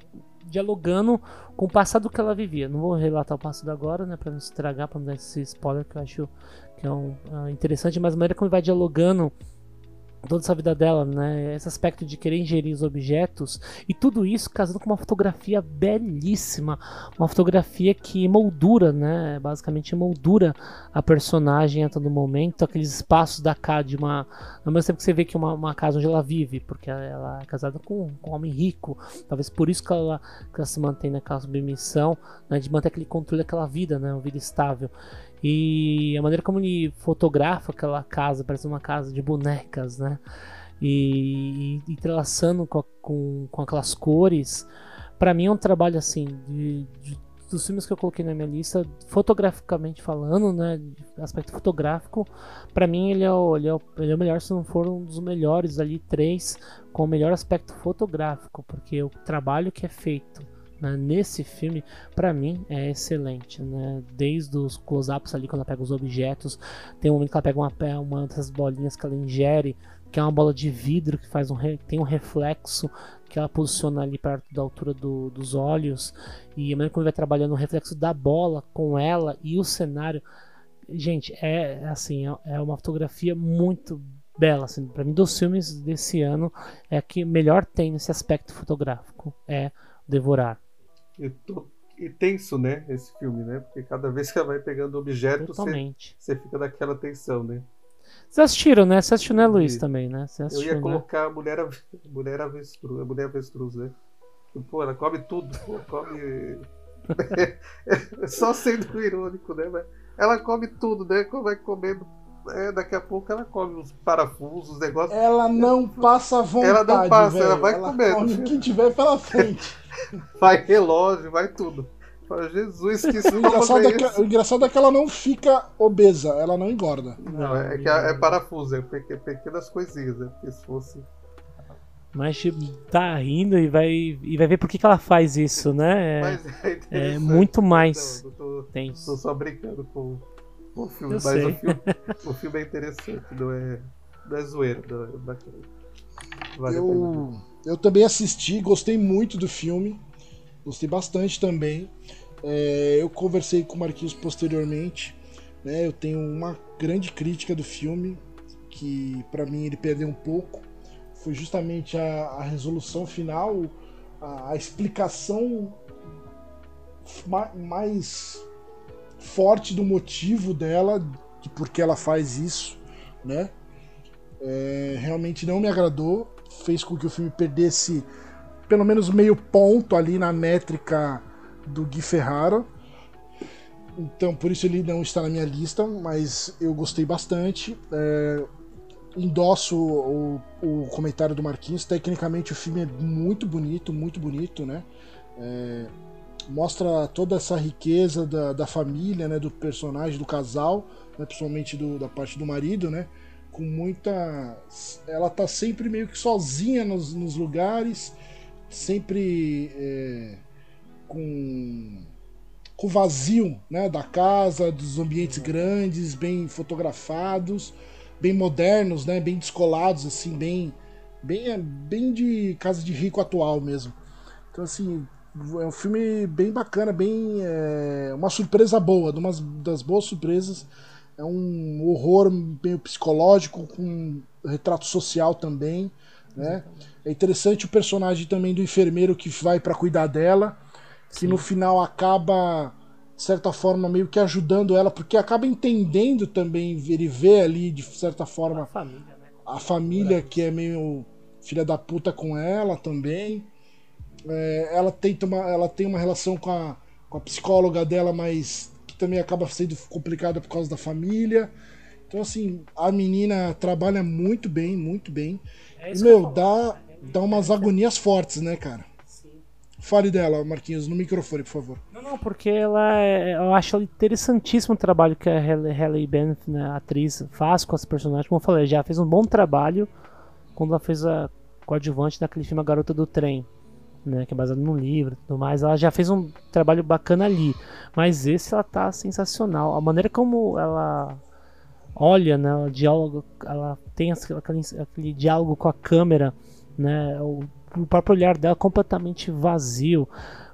dialogando com o passado que ela vivia. Não vou relatar o passado agora, né, para não estragar, para não dar esse spoiler que eu acho que é um, uh, interessante, mas a maneira como vai dialogando toda essa vida dela, né? Esse aspecto de querer ingerir os objetos e tudo isso casando com uma fotografia belíssima, uma fotografia que moldura, né? Basicamente moldura a personagem a todo momento, aqueles espaços da casa de uma, ao mesmo tempo que você vê que uma, uma casa onde ela vive, porque ela é casada com, com um homem rico, talvez por isso que ela, que ela se mantém naquela submissão, né? De manter aquele controle daquela vida, né? Uma vida estável. E a maneira como ele fotografa aquela casa, parece uma casa de bonecas, né? E, entrelaçando com, com, com, aquelas cores, para mim é um trabalho assim, de, de, dos filmes que eu coloquei na minha lista, fotograficamente falando, né? Aspecto fotográfico, para mim ele é, o, ele, é o, ele é o melhor, se não for um dos melhores ali, três, com o melhor aspecto fotográfico, porque o trabalho que é feito né, nesse filme, para mim, é excelente. Né? Desde os close-ups ali, quando ela pega os objetos, tem um momento que ela pega uma, uma dessas bolinhas que ela ingere, que é uma bola de vidro que faz um tem um reflexo que ela posiciona ali perto da altura do, dos olhos. E a maneira como vai trabalhando o reflexo da bola com ela e o cenário. Gente, é assim, é, é uma fotografia muito bela, assim, para mim dos filmes desse ano é que melhor tem nesse aspecto fotográfico, é Devorar. E, tô, e tenso, né? Esse filme, né? Porque cada vez que ela vai pegando objetos, você, fica naquela tensão, né? Vocês assistiram, né? Você assistiu, né, Luiz, também, né? Eu ia né? colocar a mulher, mulher avestruz, a mulher avestruz, né? Pô, ela come tudo, pô, come. é só sendo irônico, né? Mas ela come tudo, né? Como vai comendo é, daqui a pouco ela come os parafusos, os negócios. Ela não passa vontade. Ela não passa, véio. ela vai ela comendo. Come o que tiver pela frente. vai relógio, vai tudo. Fala, Jesus, que o engraçado, é que, o engraçado é que ela não fica obesa, ela não engorda. Não, é que é, é parafuso, é pequenas coisinhas, né? Porque se fosse. Mas tipo, tá rindo e vai, e vai ver por que, que ela faz isso, né? É, é, é muito mais. Não, tô, tô, só brincando com, o filme, eu mas o filme, o filme, é interessante, não é, não é zoeira, não é bacana. Vale eu, eu também assisti, gostei muito do filme, gostei bastante também. É, eu conversei com o Marquinhos posteriormente, né, eu tenho uma grande crítica do filme, que para mim ele perdeu um pouco, foi justamente a, a resolução final, a, a explicação mais forte do motivo dela, de por que ela faz isso, né? É, realmente não me agradou, fez com que o filme perdesse pelo menos meio ponto ali na métrica do Gui Ferrara. Então, por isso ele não está na minha lista, mas eu gostei bastante. É, endosso o, o, comentário do Marquinhos. Tecnicamente, o filme é muito bonito, muito bonito, né? É, mostra toda essa riqueza da, da família, né? Do personagem, do casal, né, principalmente do, da parte do marido, né? Com muita. Ela tá sempre meio que sozinha nos, nos lugares, sempre é, com com vazio né, da casa, dos ambientes grandes, bem fotografados, bem modernos, né, bem descolados, assim, bem, bem, bem de casa de rico atual mesmo. Então, assim, é um filme bem bacana, bem é, uma surpresa boa, uma das boas surpresas. É um horror meio psicológico, com retrato social também. Né? É interessante o personagem também do enfermeiro que vai para cuidar dela que Sim. no final acaba de certa forma meio que ajudando ela porque acaba entendendo também ele vê ali de certa forma a família, né? a família que é meio filha da puta com ela também é, ela tenta uma, ela tem uma relação com a, com a psicóloga dela mas também acaba sendo complicada por causa da família. Então assim a menina trabalha muito bem muito bem. É e, meu dá dá umas agonias fortes né cara? Fale dela, Marquinhos, no microfone, por favor. Não, não, porque ela é, eu acho interessantíssimo o trabalho que a Halle Bennett, né, a atriz, faz com as personagens. Como eu falei, já fez um bom trabalho quando ela fez a coadjuvante daquele filme A Garota do Trem, né, que é baseado num livro e tudo mais. Ela já fez um trabalho bacana ali. Mas esse ela tá sensacional. A maneira como ela olha, né, o diálogo, ela tem aquele, aquele diálogo com a câmera, né, o o próprio olhar dela completamente vazio.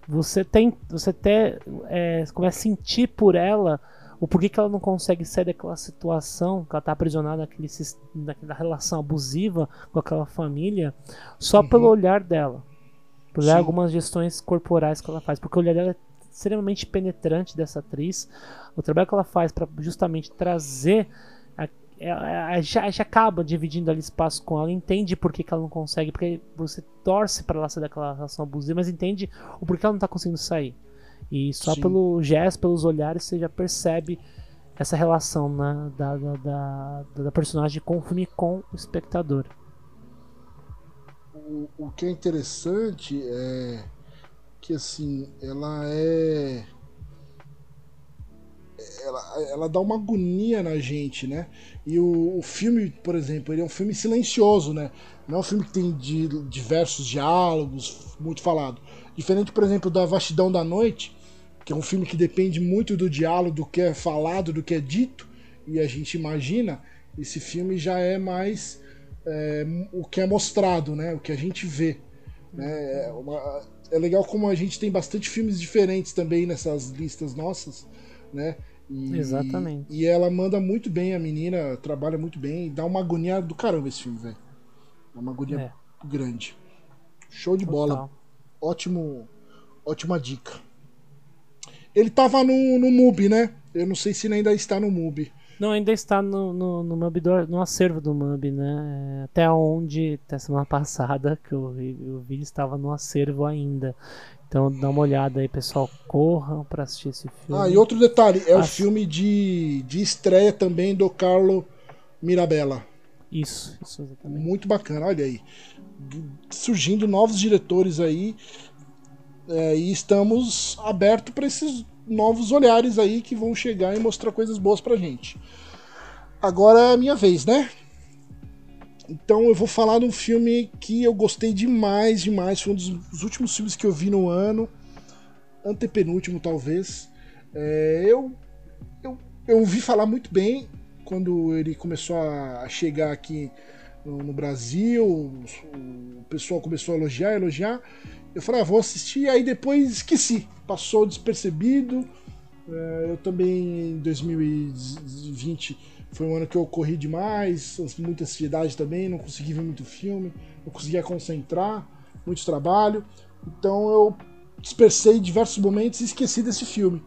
Você tem, você até é, começa a sentir por ela o porquê que ela não consegue sair daquela situação, que ela está aprisionada naquele, naquela relação abusiva com aquela família, só uhum. pelo olhar dela. Por Sim. algumas gestões corporais que ela faz, porque o olhar dela é extremamente penetrante dessa atriz. O trabalho que ela faz para justamente trazer é, é, já, já acaba dividindo ali espaço com ela, entende por que, que ela não consegue, porque você torce para ela sair daquela relação abusiva, mas entende o porquê ela não tá conseguindo sair. E só Sim. pelo gesto, pelos olhares, você já percebe essa relação né, da, da, da, da personagem com o filme com o espectador. O, que é interessante é que assim, ela é ela, ela dá uma agonia na gente, né? E o, o, filme, por exemplo, ele é um filme silencioso, né? Não é um filme que tem diversos diálogos, muito falado. Diferente, por exemplo, da Vastidão da Noite, que é um filme que depende muito do diálogo, do que é falado, do que é dito, e a gente imagina, esse filme já é mais é, o que é mostrado, né? O que a gente vê. Né? É, uma, é legal como a gente tem bastante filmes diferentes também nessas listas nossas, né? E, Exatamente. E ela manda muito bem, a menina trabalha muito bem. Dá uma agonia do caramba esse filme, velho. Dá uma agonia é. grande. Show de Total. bola. Ótimo, ótima dica. Ele tava no, no MUBI, né? Eu não sei se ele ainda está no MUBI. Não, ainda está no, no, no, do, no acervo do MUBI, né? Até onde, até semana passada, que eu vi, eu vi estava no acervo ainda. Então dá uma olhada aí, pessoal. Corram para assistir esse filme. Ah, e outro detalhe: é o filme de, de estreia também do Carlo Mirabella. Isso, isso exatamente. Muito bacana, olha aí. Surgindo novos diretores aí. É, e estamos abertos para esses novos olhares aí que vão chegar e mostrar coisas boas pra gente. Agora é a minha vez, né? Então eu vou falar de um filme que eu gostei demais, demais. Foi um dos últimos filmes que eu vi no ano, antepenúltimo talvez. É, eu, eu, eu ouvi falar muito bem quando ele começou a chegar aqui no, Brasil. O, o pessoal começou a elogiar, elogiar. Eu falei, ah, vou assistir, aí depois esqueci, passou despercebido. É, eu também em 2020 foi um ano que eu corri demais, muita ansiedade também, não consegui ver muito filme, não conseguia concentrar, muito trabalho. Então eu dispersei diversos momentos e esqueci desse filme.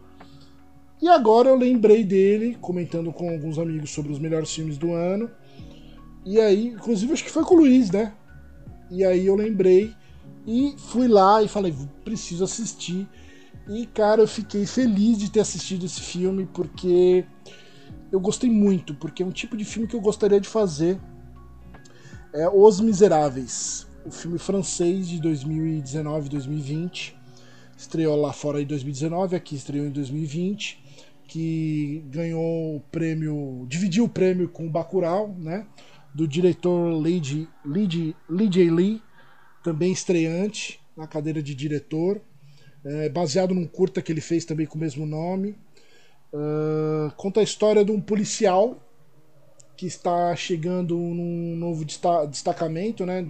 E agora eu lembrei dele, comentando com alguns amigos sobre os melhores filmes do ano. E aí, inclusive acho que foi com o Luiz, né? E aí eu lembrei e fui lá e falei, preciso assistir. E cara, eu fiquei feliz de ter assistido esse filme porque eu gostei muito, porque é um tipo de filme que eu gostaria de fazer. É Os Miseráveis, o filme francês de 2019-2020. Estreou lá fora em 2019, aqui estreou em 2020, que ganhou o prêmio, dividiu o prêmio com o Bacurau, né? Do diretor Lee, Lee, Lee J. Lee, também estreante na cadeira de diretor, é, baseado num curta que ele fez também com o mesmo nome. Uh, conta a história de um policial que está chegando num novo destacamento, né,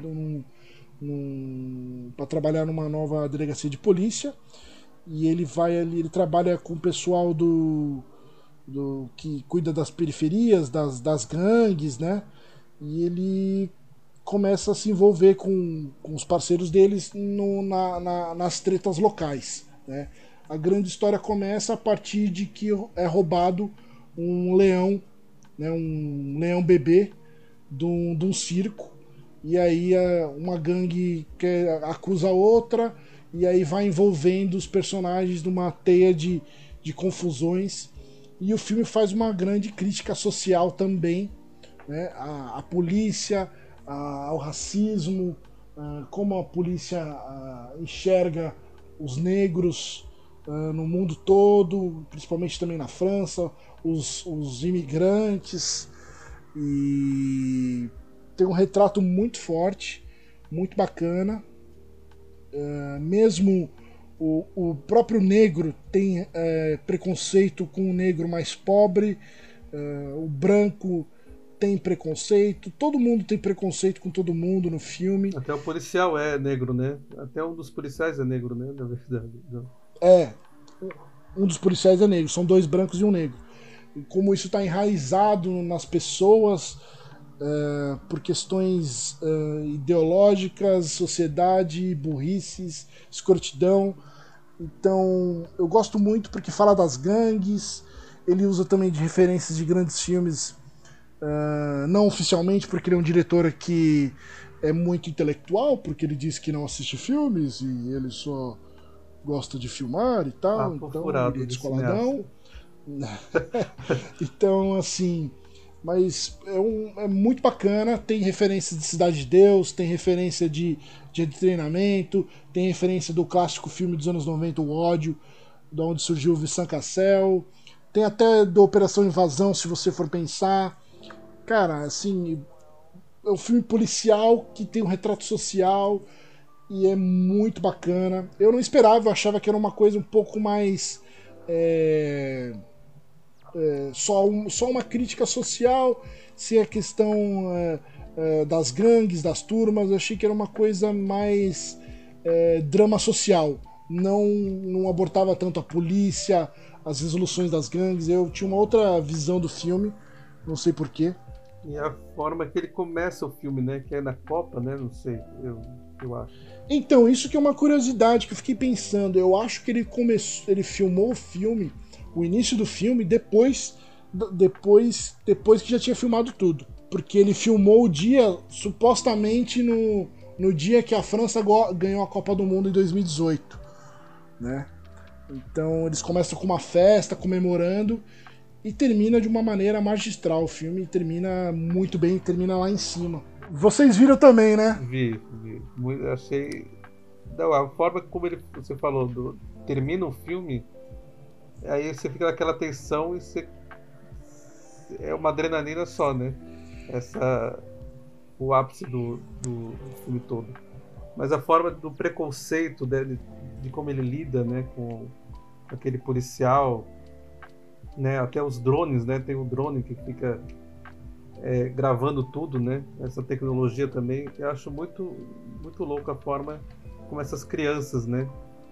para trabalhar numa nova delegacia de polícia. E ele vai ali, ele trabalha com o pessoal do, do que cuida das periferias, das, das gangues, né? E ele começa a se envolver com, com os parceiros deles no, na, na, nas tretas locais. Né? A grande história começa a partir de que é roubado um leão, né, um leão bebê de um, circo, e aí uma gangue quer, acusa outra, e aí vai envolvendo os personagens numa teia de, de confusões. E o filme faz uma grande crítica social também, né? a, a polícia, ao racismo, como a polícia enxerga os negros no mundo todo, principalmente também na França, os, os imigrantes. E tem um retrato muito forte, muito bacana. mesmo o, o próprio negro tem é, preconceito com o negro mais pobre, o branco tem preconceito, todo mundo tem preconceito com todo mundo no filme. Até o policial é negro, né? Até um dos policiais é negro, né? Na verdade. É, um dos policiais é negro, são dois brancos e um negro. Como isso está enraizado nas pessoas uh, por questões uh, ideológicas, sociedade, burrices, escrotidão. Então, eu gosto muito porque fala das gangues, ele usa também de referências de grandes filmes Uh, não oficialmente, porque ele é um diretor que é muito intelectual, porque ele diz que não assiste filmes e ele só gosta de filmar e tal. Ah, então, ele é descoladão. então, assim. Mas é, um, é muito bacana, tem referência de Cidade de Deus, tem referência de, de treinamento, tem referência do clássico filme dos anos 90, O Ódio, de onde surgiu o Vincent Cassel. Tem até do Operação Invasão, se você for pensar. Cara, assim, é um filme policial que tem um retrato social e é muito bacana. Eu não esperava, eu achava que era uma coisa um pouco mais. É, é, só, um, só uma crítica social, se a questão é, é, das gangues, das turmas, eu achei que era uma coisa mais é, drama social. Não, não abortava tanto a polícia, as resoluções das gangues. Eu tinha uma outra visão do filme, não sei porquê. E a forma que ele começa o filme, né? Que é na Copa, né? Não sei, eu, eu acho. Então, isso que é uma curiosidade que eu fiquei pensando. Eu acho que ele começou. Ele filmou o filme, o início do filme, depois. Depois, depois que já tinha filmado tudo. Porque ele filmou o dia, supostamente, no, no dia que a França ganhou a Copa do Mundo em 2018. Né? Então eles começam com uma festa comemorando e termina de uma maneira magistral. O filme termina muito bem, termina lá em cima. Vocês viram também, né? Vi, vi. Achei. Não, a forma como ele, você falou, do, termina o filme, aí você fica naquela tensão e você. É uma adrenalina só, né? Essa. O ápice do, do, do filme todo. Mas a forma do preconceito dele, de como ele lida, né, com aquele policial né? Até os drones, né? Tem o drone que fica é, gravando tudo, né? Essa tecnologia também, eu acho muito, muito louco a forma como essas crianças, né?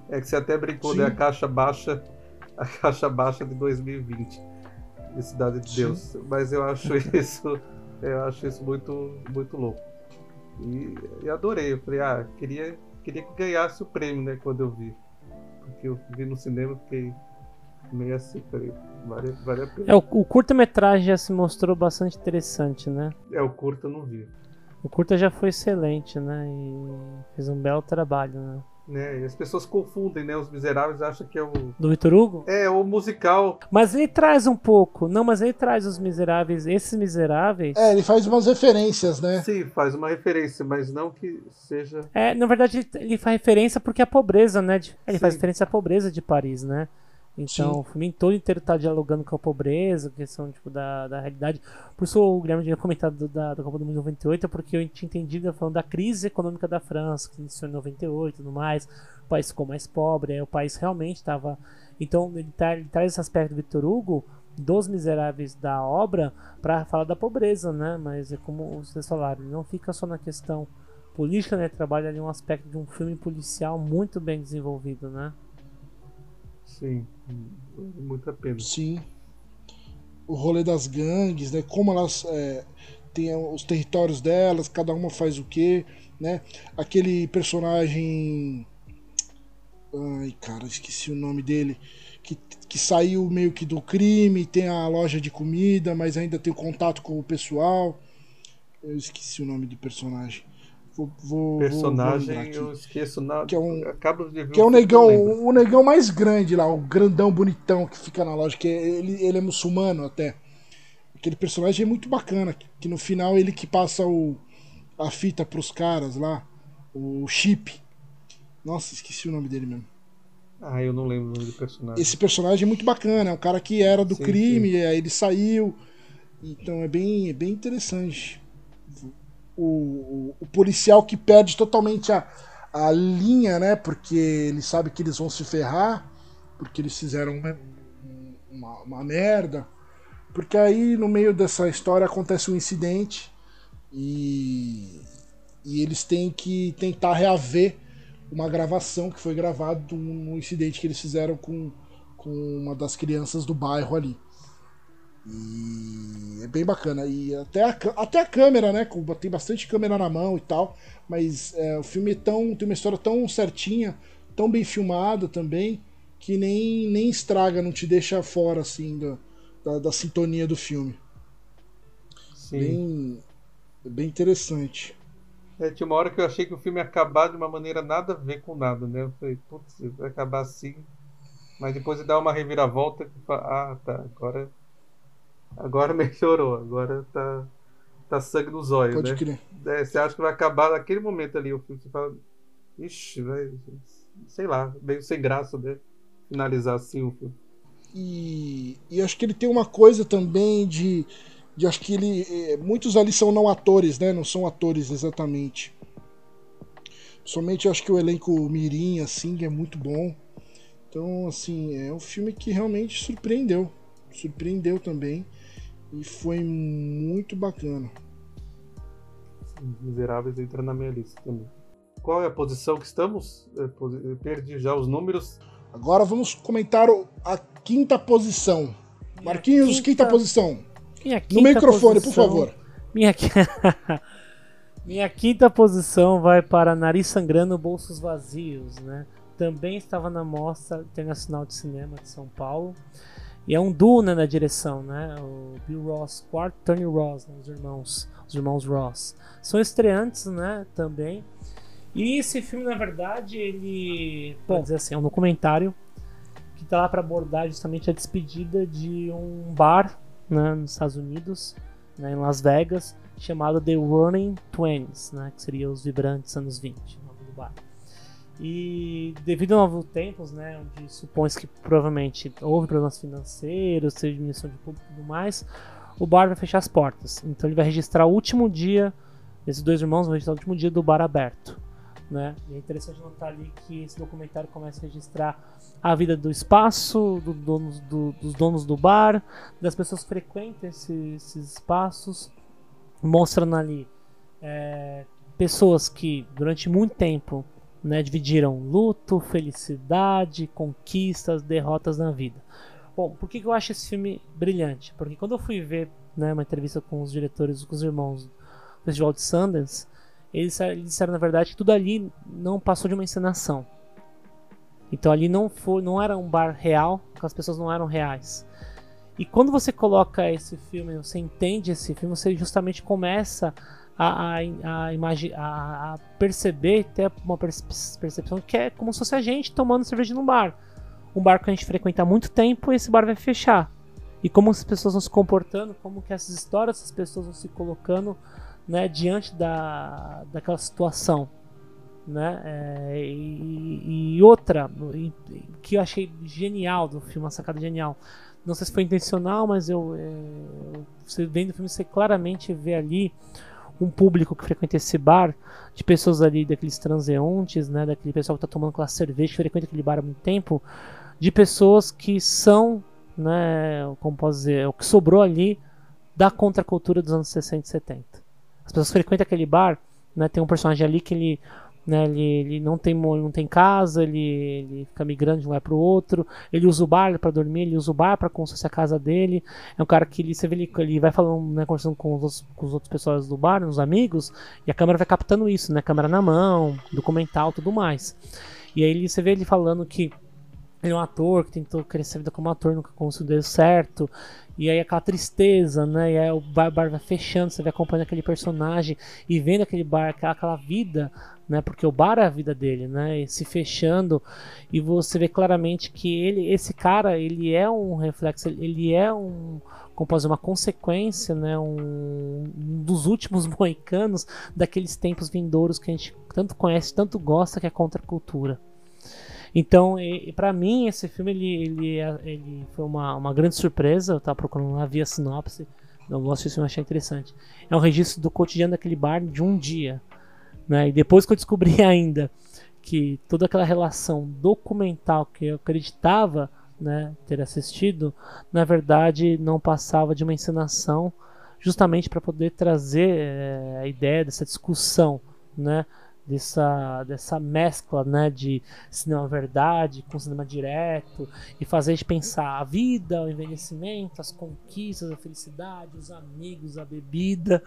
É que você até brincou, né? A caixa baixa, a caixa baixa de 2020 de Cidade de Deus. Sim. Mas eu acho isso, eu acho isso muito, muito louco. E, e, adorei. Eu falei, ah, queria, queria que ganhasse o prêmio, né, quando eu vi. Porque eu vi no cinema, fiquei meio assim, falei, vale, vale a pena. É, o, o curta-metragem já se mostrou bastante interessante, né? É, o curta eu não vi. O curta já foi excelente, né? E fez um belo trabalho, né? Né? E as pessoas confundem, né? Os miseráveis acham que é o. Do Vitor Hugo? É, o musical. Mas ele traz um pouco. Não, mas ele traz os miseráveis. Esses miseráveis. É, ele faz umas referências, né? Sim, faz uma referência, mas não que seja. É, na verdade, ele, ele faz referência porque a pobreza, né? de- Ele Sim. faz referência à pobreza de Paris, né? Então, Sim. o filme todo inteiro tá dialogando com a pobreza, questão tipo, da, da realidade. Por isso o Guilherme tinha comentado da, da Copa do Mundo de 98, porque eu tinha entendido falando da crise econômica da França, que iniciou em 98 e tudo mais. O país ficou mais pobre, aí o país realmente estava. Então, ele, tá- ele traz esse aspecto do Victor Hugo, dos miseráveis da obra, para falar da pobreza, né? Mas é como vocês falaram, ele não fica só na questão política, né? Trabalha ali um aspecto de um filme policial muito bem desenvolvido, né? Sim, vale muito a pena. Sim. O rolê das gangues, né? Como elas é, têm os territórios delas, cada uma faz o quê, né? Aquele personagem. Ai, cara, esqueci o nome dele. Que, que saiu meio que do crime, tem a loja de comida, mas ainda tem contato com o pessoal. Eu esqueci o nome do personagem. Vou, vou, vou- vou Personagem, aqui. eu esqueço nada. Que é um- Acabo de ver Que é o filme, negão, o negão mais grande lá, o grandão bonitão que fica na loja, que é- ele, ele é muçulmano até. Aquele personagem é muito bacana, que, que no final ele que passa o, a fita pros caras lá, o chip. Nossa, esqueci o nome dele mesmo. Ah, eu não lembro o nome do personagem. Esse personagem é muito bacana, é um cara que era do Sim, crime, aí ele saiu. Então é bem, é bem interessante. O, o, policial que perde totalmente a, a linha, né? Porque ele sabe que eles vão se ferrar, porque eles fizeram uma, uma, uma merda. Porque aí no meio dessa história acontece um incidente e, e eles têm que tentar reaver uma gravação que foi gravada um incidente que eles fizeram com, com uma das crianças do bairro ali. E é bem bacana. E até a, até a câmera, né? Tem bastante câmera na mão e tal. Mas é, o filme é tão, tem uma história tão certinha, tão bem filmada também, que nem, nem estraga, não te deixa fora assim da, da, da sintonia do filme. Sim. Bem, bem interessante. É, tinha uma hora que eu achei que o filme ia acabar de uma maneira nada a ver com nada, né? Eu falei, putz, vai acabar assim. Mas depois ele dá uma reviravolta que fala, ah, tá, agora. Agora melhorou, agora tá, tá sangue nos olhos, Pode né? crer. É, você acha que vai acabar naquele momento ali o filme, você fala, ixi, vai, sei lá, meio sem graça, né? Finalizar assim o filme. E, e acho que ele tem uma coisa também de. de acho que ele. eh, Muitos ali são não atores, né? Não são atores exatamente. Somente acho que o elenco Mirim, assim, é muito bom. Então, assim, é um filme que realmente surpreendeu. Surpreendeu também. E foi muito bacana. Os Miseráveis entra na minha lista também. Qual é a posição que estamos? Eu posi- eu perdi já os números. Agora vamos comentar o- a quinta posição. Marquinhos, quinta- quinta posição. Minha No quinta microfone, por posição- favor. Minha, Minha quinta posição vai para Nariz Sangrando, Bolsos Vazios, né? Também estava na Mostra Internacional de Cinema de São Paulo. E é um duo né, na direção, né? O Bill Ross, quarto, Tony Ross, né, os irmãos, os irmãos Ross. São estreantes, né? Também. E esse filme, na verdade, ele, bom, dizer assim, é um documentário que está lá para abordar justamente a despedida de um bar, né, nos Estados Unidos, né, em Las Vegas, chamado The Running Twenties, né, que seria os vibrantes anos 20, o nome do bar. E devido a novos tempos, né, onde supõe-se que provavelmente houve problemas financeiros, diminuição de público e tudo mais, o bar vai fechar as portas. Então ele vai registrar o último dia, esses dois irmãos vão registrar o último dia do bar aberto. Né? E é interessante notar ali que esse documentário começa a registrar a vida do espaço, do do- dos donos do bar, das pessoas que frequentam esse- esses espaços, mostrando ali é, pessoas que durante muito tempo né, dividiram luto, felicidade, conquistas, derrotas na vida. Bom, por que, eu acho esse filme brilhante? Porque quando eu fui ver né, uma entrevista com os diretores, com os irmãos do Festival de Sundance, eles, eles disseram na verdade que tudo ali não passou de uma encenação. Então ali não foi, não era um bar real, as pessoas não eram reais. E quando você coloca esse filme, você entende esse filme, você justamente começa a, a, a, a, perceber, ter uma percepção que é como se fosse a gente tomando cerveja num bar. Um bar que a gente frequenta há muito tempo e esse bar vai fechar. E como as pessoas vão se comportando, como que essas histórias, essas pessoas vão se colocando né, diante da, daquela situação. Né? É, e, e, outra que eu achei genial do filme, uma sacada genial. Não sei se foi intencional, mas eu, é, você vendo o filme, você claramente vê ali um público que frequenta esse bar, de pessoas ali, daqueles transeuntes, né, daquele pessoal que está tomando aquela cerveja, que frequenta aquele bar há muito tempo, de pessoas que são, né, como posso dizer, o que sobrou ali da contracultura dos anos 60 e 70. As pessoas que frequentam aquele bar, né, tem um personagem ali que ele né, ele, ele não, tem, não tem casa, ele, ele fica migrando de um lugar para o outro, ele usa o bar para dormir, ele usa o bar para construir a casa dele. É um cara que ele, você vê, ele, ele vai falando, né, conversando com os, com os outros pessoas do bar, os amigos, e a câmera vai captando isso, né, câmera na mão, documental, tudo mais. E aí você vê ele falando que ele é um ator que tentou crescer a vida como ator, nunca conseguiu certo. E aí aquela tristeza, né? E aí o bar, bar vai fechando, você vai acompanhando aquele personagem e vendo aquele bar, aquela, aquela vida, né? Porque o bar é a vida dele, né? E se fechando e você vê claramente que ele, esse cara, ele é um reflexo, ele é um como posso dizer, uma consequência, né, um, um, dos últimos moicanos daqueles tempos vindouros que a gente tanto conhece, tanto gosta, que é a contracultura. Então, para mim, esse filme ele, ele, é, ele foi uma, uma grande surpresa. Eu tava procurando lá, via sinopse. Eu gosto desse filme, achei interessante. É um registro do cotidiano daquele bar de um dia. Né? E depois que eu descobri ainda que toda aquela relação documental que eu acreditava né, ter assistido, na verdade não passava de uma encenação, justamente para poder trazer é, a ideia dessa discussão, né, dessa, dessa mescla né, de cinema verdade com cinema direto e fazer a gente pensar a vida, o envelhecimento, as conquistas, a felicidade, os amigos, a bebida.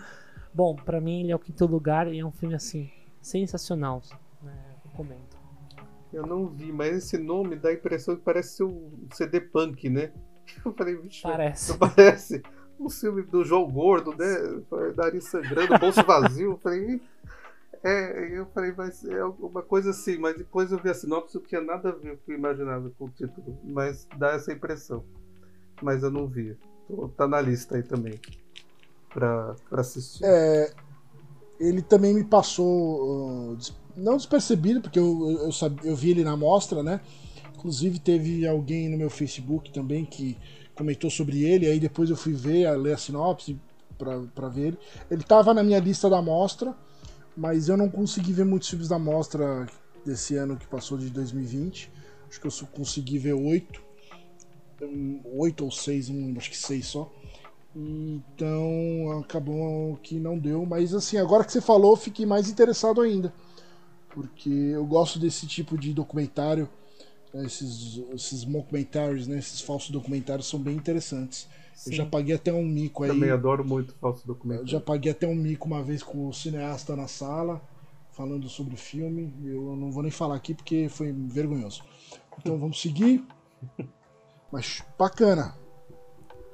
Bom, para mim ele é o quinto lugar e é um filme assim sensacional. Né? Recomendo. Eu não vi, mas esse nome dá a impressão que parece ser um CD punk, né? Eu falei, vixe, parece. parece um filme do João Gordo, né? Nariz sangrando, bolso vazio. Eu falei, é, eu falei, mas é alguma coisa assim, mas depois eu vi a sinopse, não tinha nada a ver com o que eu imaginava com o título, mas dá essa impressão. Mas eu não vi. Tá na lista aí também. Pra assistir. É, ele também me passou. Uh, não despercebido, porque eu, eu, eu vi ele na mostra, né? Inclusive teve alguém no meu Facebook também que comentou sobre ele, aí depois eu fui ver, ler a sinopse para ver ele. Ele tava na minha lista da mostra mas eu não consegui ver muitos filmes da mostra desse ano que passou de 2020. Acho que eu consegui ver oito. Oito ou seis, acho que seis só. Então acabou que não deu. Mas assim, agora que você falou, fiquei mais interessado ainda. Porque eu gosto desse tipo de documentário. Né, esses, esses mockumentaries, né, esses falsos documentários são bem interessantes. Sim. Eu já paguei até um mico aí. Também adoro muito falso documento. Já paguei até um mico uma vez com o cineasta na sala, falando sobre o filme. Eu não vou nem falar aqui porque foi vergonhoso. Então vamos seguir. Mas bacana.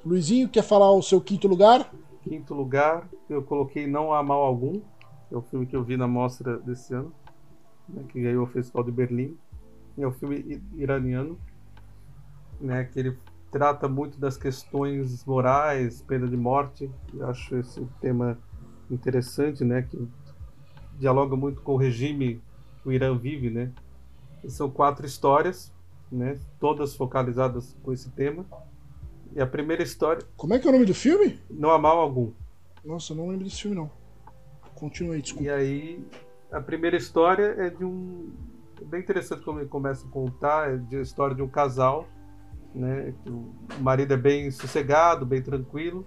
Luizinho, quer falar o seu quinto lugar? Quinto lugar, eu coloquei Não Há Mal Algum. É o filme que eu vi na mostra desse ano, né, que ganhou o Festival de Berlim. É um filme iraniano, né, que ele trata muito das questões morais, pena de morte. Eu acho esse tema interessante, né? Que dialoga muito com o regime que o Irã vive, né? São quatro histórias, né? Todas focalizadas com esse tema. E a primeira história. Como é que é o nome do filme? Não há mal algum. Nossa, eu não lembro desse filme não. Continue, desculpa. E aí, a primeira história é de um. É bem interessante como ele começa a contar, é de a história de um casal né? O marido é bem sossegado, bem tranquilo,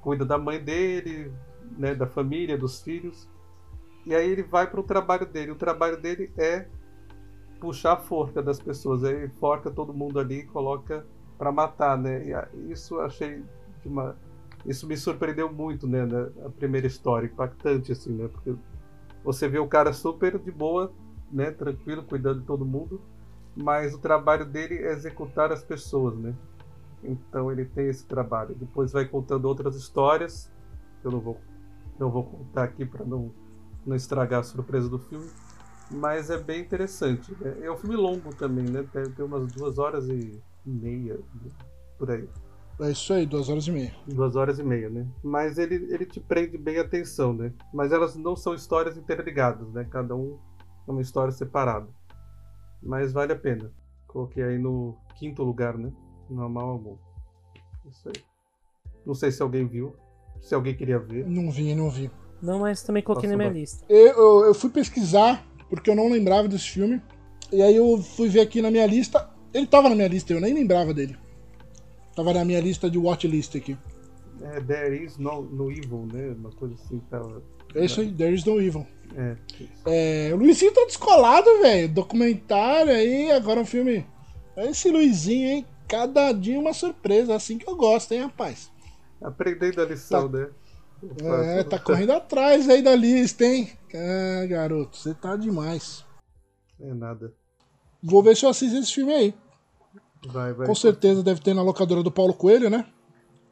cuida da mãe dele, né? Da família, dos filhos. E aí ele vai para o trabalho dele. O trabalho dele é puxar a forca das pessoas. Aí ele forca todo mundo ali e coloca para matar, né? E isso achei de uma isso me surpreendeu muito, né, na primeira história, impactante assim, né? Porque Você vê o cara super de boa, né, tranquilo, cuidando de todo mundo, mas o trabalho dele é executar as pessoas, né? Então ele tem esse trabalho. Depois vai contando outras histórias. Eu não vou, não vou contar aqui para não, não estragar a surpresa do filme. Mas é bem interessante. Né? É um filme longo também, né? Tem umas duas horas e meia por aí. É isso aí, duas horas e meia. Duas horas e meia, né? Mas ele, ele te prende bem a atenção, né? Mas elas não são histórias interligadas, né? Cada um é uma história separada. Mas vale a pena. Coloquei aí no quinto lugar, né? Não é mal algum. Isso aí. Não sei se alguém viu. Se alguém queria ver. Não vi, não vi. Não, mas também coloquei Nossa, na minha lista. Eu, eu, eu, fui pesquisar, porque eu não lembrava desse filme. E aí eu fui ver aqui na minha lista. Ele tava na minha lista, eu nem lembrava dele. Tava na minha lista de watchlist aqui. É, There is no, no Evil, né? Uma coisa assim tava. É isso aí, There is no Evil. É. é o Luizinho tá descolado, velho. Documentário aí, agora um filme. Esse Luizinho, hein? cada dia uma surpresa, assim que eu gosto, hein, rapaz? Aprendendo a lição, tá... né? É, tá correndo atrás aí da lista, hein? Ah, garoto, você tá demais. É nada. Vou ver se eu assisto esse filme aí. Vai, vai. Com certeza deve ter na locadora do Paulo Coelho, né?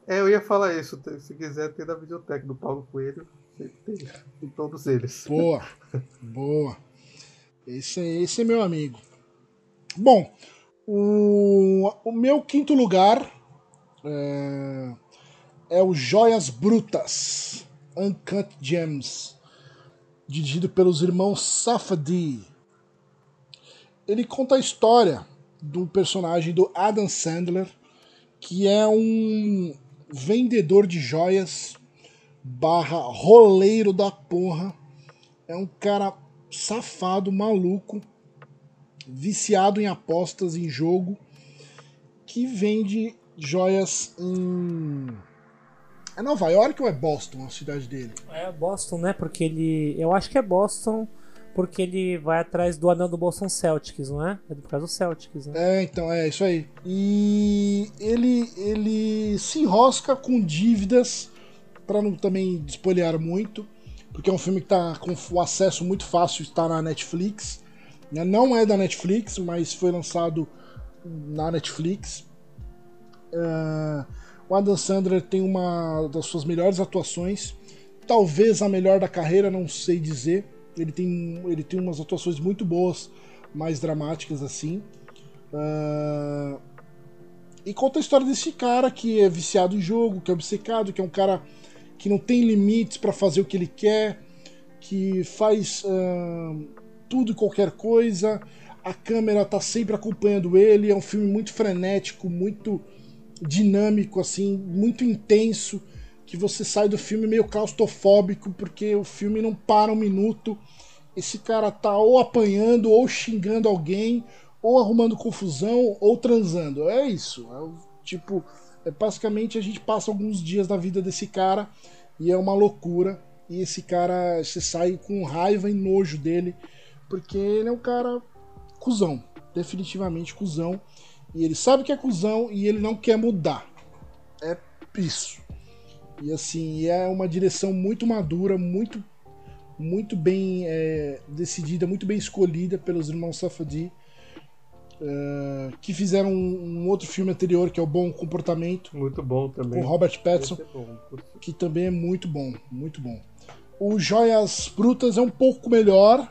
É, eu ia falar isso. Se quiser ter na videoteca do Paulo Coelho, tem em todos eles. Boa, boa. Esse, esse é meu amigo. Bom, o, o meu quinto lugar é, é o Joias Brutas, Uncut Gems, dirigido pelos irmãos Safadi. Ele conta a história do personagem do Adam Sandler, que é um vendedor de joias barra roleiro da porra. É um cara safado, maluco, viciado em apostas em jogo que vende joias em. É Nova York ou é Boston a cidade dele? É Boston, né? Porque ele. Eu acho que é Boston porque ele vai atrás do anel do Boston Celtics, não é? É por causa do Celtics, né? É, então, é isso aí. E ele, ele se enrosca com dívidas, para não também despoliar muito, porque é um filme que tá com o acesso muito fácil, está na Netflix. Né? Não é da Netflix, mas foi lançado na Netflix. Uh, o Adam Sandler tem uma das suas melhores atuações, talvez a melhor da carreira, não sei dizer. Ele tem, ele tem umas atuações muito boas, mais dramáticas assim. Uh, e conta a história desse cara que é viciado em jogo, que é obcecado, que é um cara que não tem limites para fazer o que ele quer, que faz uh, tudo e qualquer coisa. A câmera tá sempre acompanhando ele. É um filme muito frenético, muito dinâmico, assim, muito intenso. Que você sai do filme meio claustrofóbico, porque o filme não para um minuto. Esse cara tá ou apanhando, ou xingando alguém, ou arrumando confusão, ou transando. É isso. É tipo, é, basicamente a gente passa alguns dias da vida desse cara e é uma loucura. E esse cara, você sai com raiva e nojo dele porque ele é um cara cuzão. Definitivamente cuzão. E ele sabe que é cuzão e ele não quer mudar. É isso. E assim, é uma direção muito madura, muito muito bem é, decidida, muito bem escolhida pelos irmãos Safadi, uh, que fizeram um, um, outro filme anterior que é o Bom Comportamento. Muito bom também. Com Robert Pattinson, é que também é muito bom, muito bom. O Joias Brutas é um pouco melhor,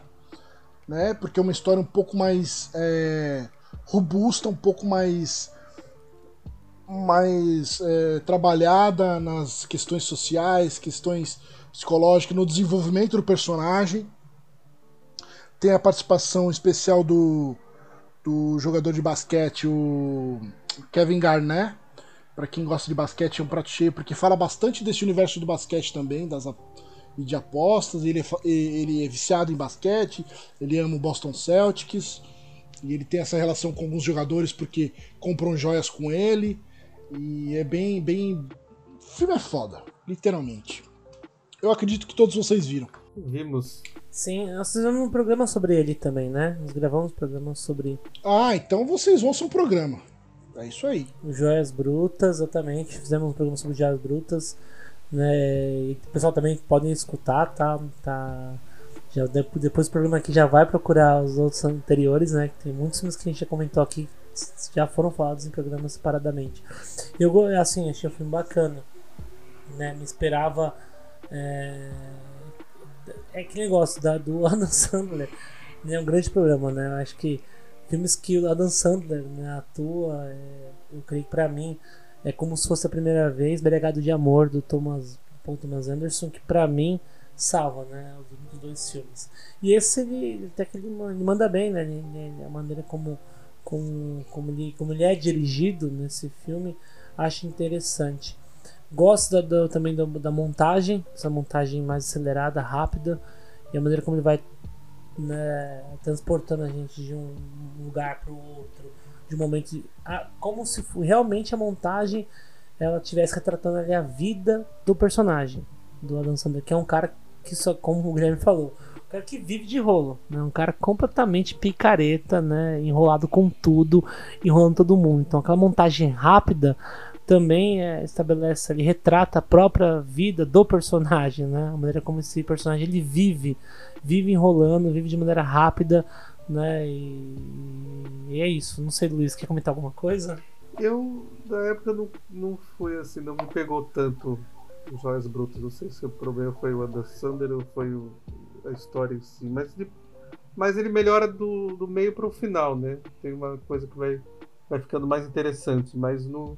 né? Porque é uma história um pouco mais é, robusta, um pouco mais mais é, trabalhada nas questões sociais, questões psicológicas, no desenvolvimento do personagem. Tem a participação especial do, do jogador de basquete, o Kevin Garnett. Para quem gosta de basquete, é um prato cheio, porque fala bastante desse universo do basquete também, das, e de apostas. Ele é, ele é viciado em basquete, ele ama o Boston Celtics. E ele tem essa relação com alguns jogadores porque compram joias com ele. E é bem, bem. O filme é foda, literalmente. Eu acredito que todos vocês viram. Vimos. Sim, nós fizemos um programa sobre ele também, né? Nós gravamos um programa sobre. Ah, então vocês vão ser um programa. É isso aí. Joias Brutas, exatamente. Fizemos um programa sobre Joias Brutas. Né? E o pessoal também pode escutar, tá? tá Já, depois do programa aqui já vai procurar os outros anteriores, né? Tem muitos filmes que a gente já comentou aqui já foram falados em programas separadamente. Eu assim, achei o filme bacana. Né? Me esperava. É, é que negócio da, do Adam Sandler. Né? É um grande problema, né? Eu acho que filmes que o Adam Sandler né, atua, é, eu creio que pra mim é como se fosse a primeira vez, Belegado de Amor do Thomas, Paul Thomas Anderson, que pra mim salva, né? Os dois filmes. E esse ele, até que ele, manda bem, né? Ele, ele, a maneira como, como, como, ele, como ele é dirigido nesse filme, acho interessante. Gosto da, da, também da, da, montagem, essa montagem mais acelerada, rápida, e a maneira como ele vai né, transportando a gente de um lugar para o outro, de um momento. De, a, como se realmente a montagem ela tivesse retratando ali a vida do personagem, do Adam Sandler, que é um cara que só, como o Guilherme falou, um cara que vive de rolo, né? Um cara completamente picareta, né? Enrolado com tudo, enrolando todo mundo. Então aquela montagem rápida também é, estabelece ali, retrata a própria vida do personagem, né? A maneira como esse personagem ele vive, vive enrolando, vive de maneira rápida, né? E, e é isso. Não sei, Luiz, quer comentar alguma coisa? Eu, na época, não, não foi assim, não me pegou tanto Joias Brutas. Não sei se o problema foi o Adam Sander ou foi o, a história em si. Mas, de, mas ele melhora do, do meio para o final, né? Tem uma coisa que vai, vai ficando mais interessante. Mas no,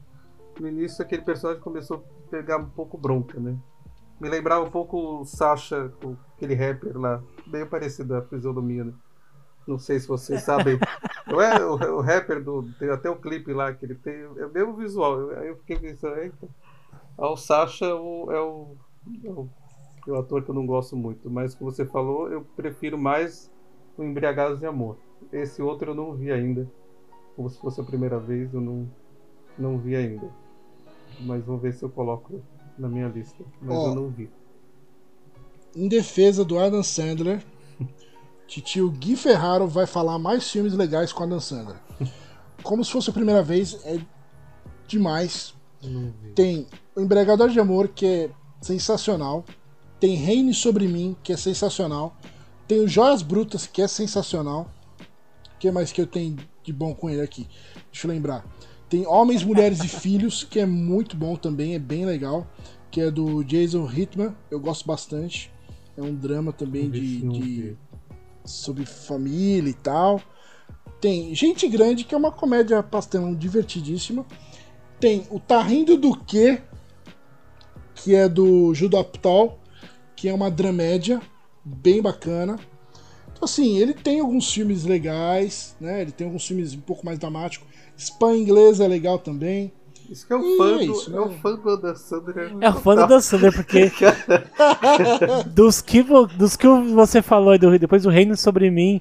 no início aquele personagem começou a pegar um pouco bronca, né? Me lembrava um pouco o Sasha, aquele rapper lá. Bem parecido a fisionomia, né? Não sei se vocês sabem. Não é o, o, rapper do. Tem até o clipe lá que ele tem. É o mesmo visual. Aí eu fiquei pensando, eita. O Sasha é o, é o, é o, ator que eu não gosto muito, mas como você falou, eu prefiro mais o Embriagados de Amor. Esse outro eu não vi ainda. Como se fosse a primeira vez, eu não, não vi ainda. Mas vou ver se eu coloco na minha lista. Mas oh, eu não vi. Em defesa do Adam Sandler, tio Gui Ferraro vai falar mais filmes legais com Adam Sandler. Como se fosse a primeira vez, é demais. Tem o Embriagador de Amor, que é sensacional. Tem Reine Sobre Mim, que é sensacional. Tem o Joias Brutas, que é sensacional. O que mais que eu tenho de bom com ele aqui? Deixa eu lembrar. Tem Homens, Mulheres e Filhos, que é muito bom também, é bem legal. Que é do Jason Hitman, eu gosto bastante. É um drama também de, de sobre família e tal. Tem Gente Grande, que é uma comédia pastelão divertidíssima. Tem o Tá Rindo do Quê, que é do Judo Aptal, que é uma dramédia bem bacana. Então, assim, ele tem alguns filmes legais, né? Ele tem alguns filmes um pouco mais dramáticos. Spam inglês é legal também. Isso que é o fã, é, do, isso, né? é o fã do Adam Sandler. É o fã do Adam Sandler, porque dos, que, dos que você falou depois do Reino Sobre Mim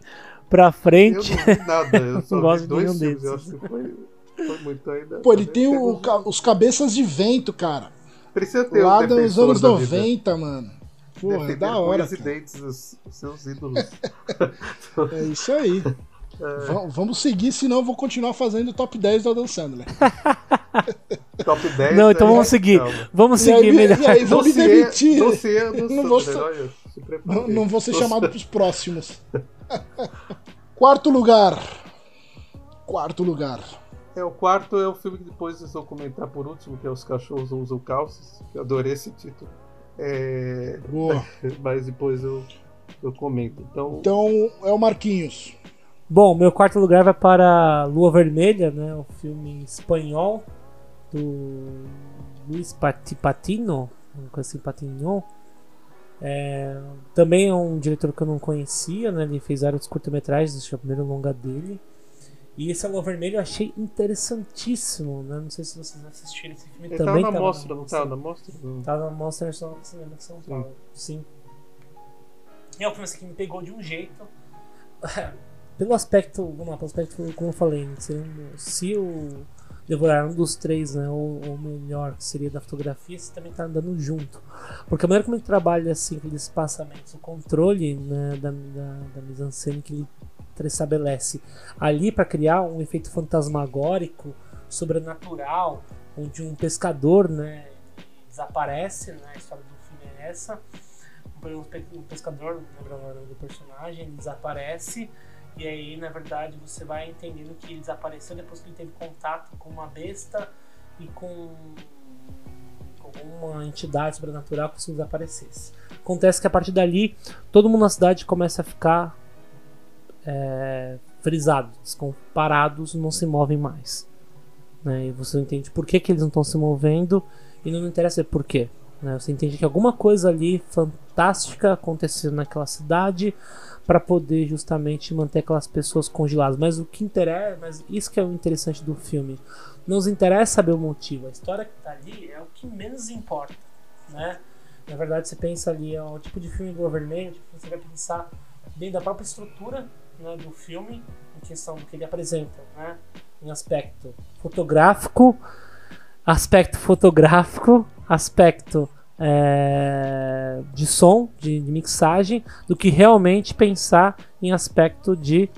pra frente. Eu não vi nada, eu só não gosto de nenhum deles. Acho que foi, foi muito ainda. Pô, ele tem o, os Cabeças de Vento, cara. Precisa ter Lá um dos anos 90, mano. Porra, é da hora. Os seus ídolos. é isso aí. É. Vamos seguir, senão eu vou continuar fazendo o top 10 do Adam Sandler. top 10? Não, então vamos seguir. Vamos seguir e aí, melhor. E aí, vou me demitir. não, vou, não, não vou ser chamado pros próximos. Quarto lugar. Quarto lugar. É, o quarto é o filme que depois vocês vão comentar por último, que é Os Cachorros Usam Calças. Eu adorei esse título. É... Boa. Mas depois eu, eu comento. Então... então é o Marquinhos. Bom, meu quarto lugar vai para Lua Vermelha, né? O filme espanhol do Luiz Patino, assim, Patino. É, também é um diretor que eu não conhecia, né? Ele fez vários curta-metragens, esse é o primeiro longa dele. E esse Alô Vermelho eu achei interessantíssimo, né? Não sei se vocês assistiram esse filme Ele também. Tava na mostra, não tava na mostra? Tava na mostra Nacional Cinema de São Paulo. Sim. Sim. E é um filme assim, que me pegou de um jeito. pelo aspecto, vamos lá, pelo aspecto, como eu falei, né, se o devorar um dos três, né, ou, ou melhor, que seria da fotografia, você também está andando junto. Porque a maneira como ele trabalha, assim, aqueles espaçamentos, o controle né, da, da, da mise-en-scène que ele estabelece ali para criar um efeito fantasmagórico, sobrenatural, onde um pescador, né, desaparece, né, a história do filme é essa, o pescador, lembrando do personagem, desaparece. E aí, na verdade, você vai entendendo que ele desapareceu depois que ele teve contato com uma besta e com, com uma entidade sobrenatural que se desaparecesse. Acontece que a partir dali, todo mundo na cidade começa a ficar é, frisado, parados, não se movem mais. Né? E você entende por que, que eles não estão se movendo e não interessa por quê. Né? Você entende que alguma coisa ali fantástica aconteceu naquela cidade para poder justamente manter aquelas pessoas congeladas. Mas o que interessa, mas isso que é o interessante do filme. Não nos interessa saber o motivo. A história que está ali é o que menos importa, né? Na verdade, você pensa ali, é o tipo de filme tipo, você vai pensar dentro da própria estrutura né, do filme, em questão do que ele apresenta, né? Em aspecto fotográfico, aspecto fotográfico, aspecto é, de som, de, de, mixagem, do que realmente pensar em aspecto de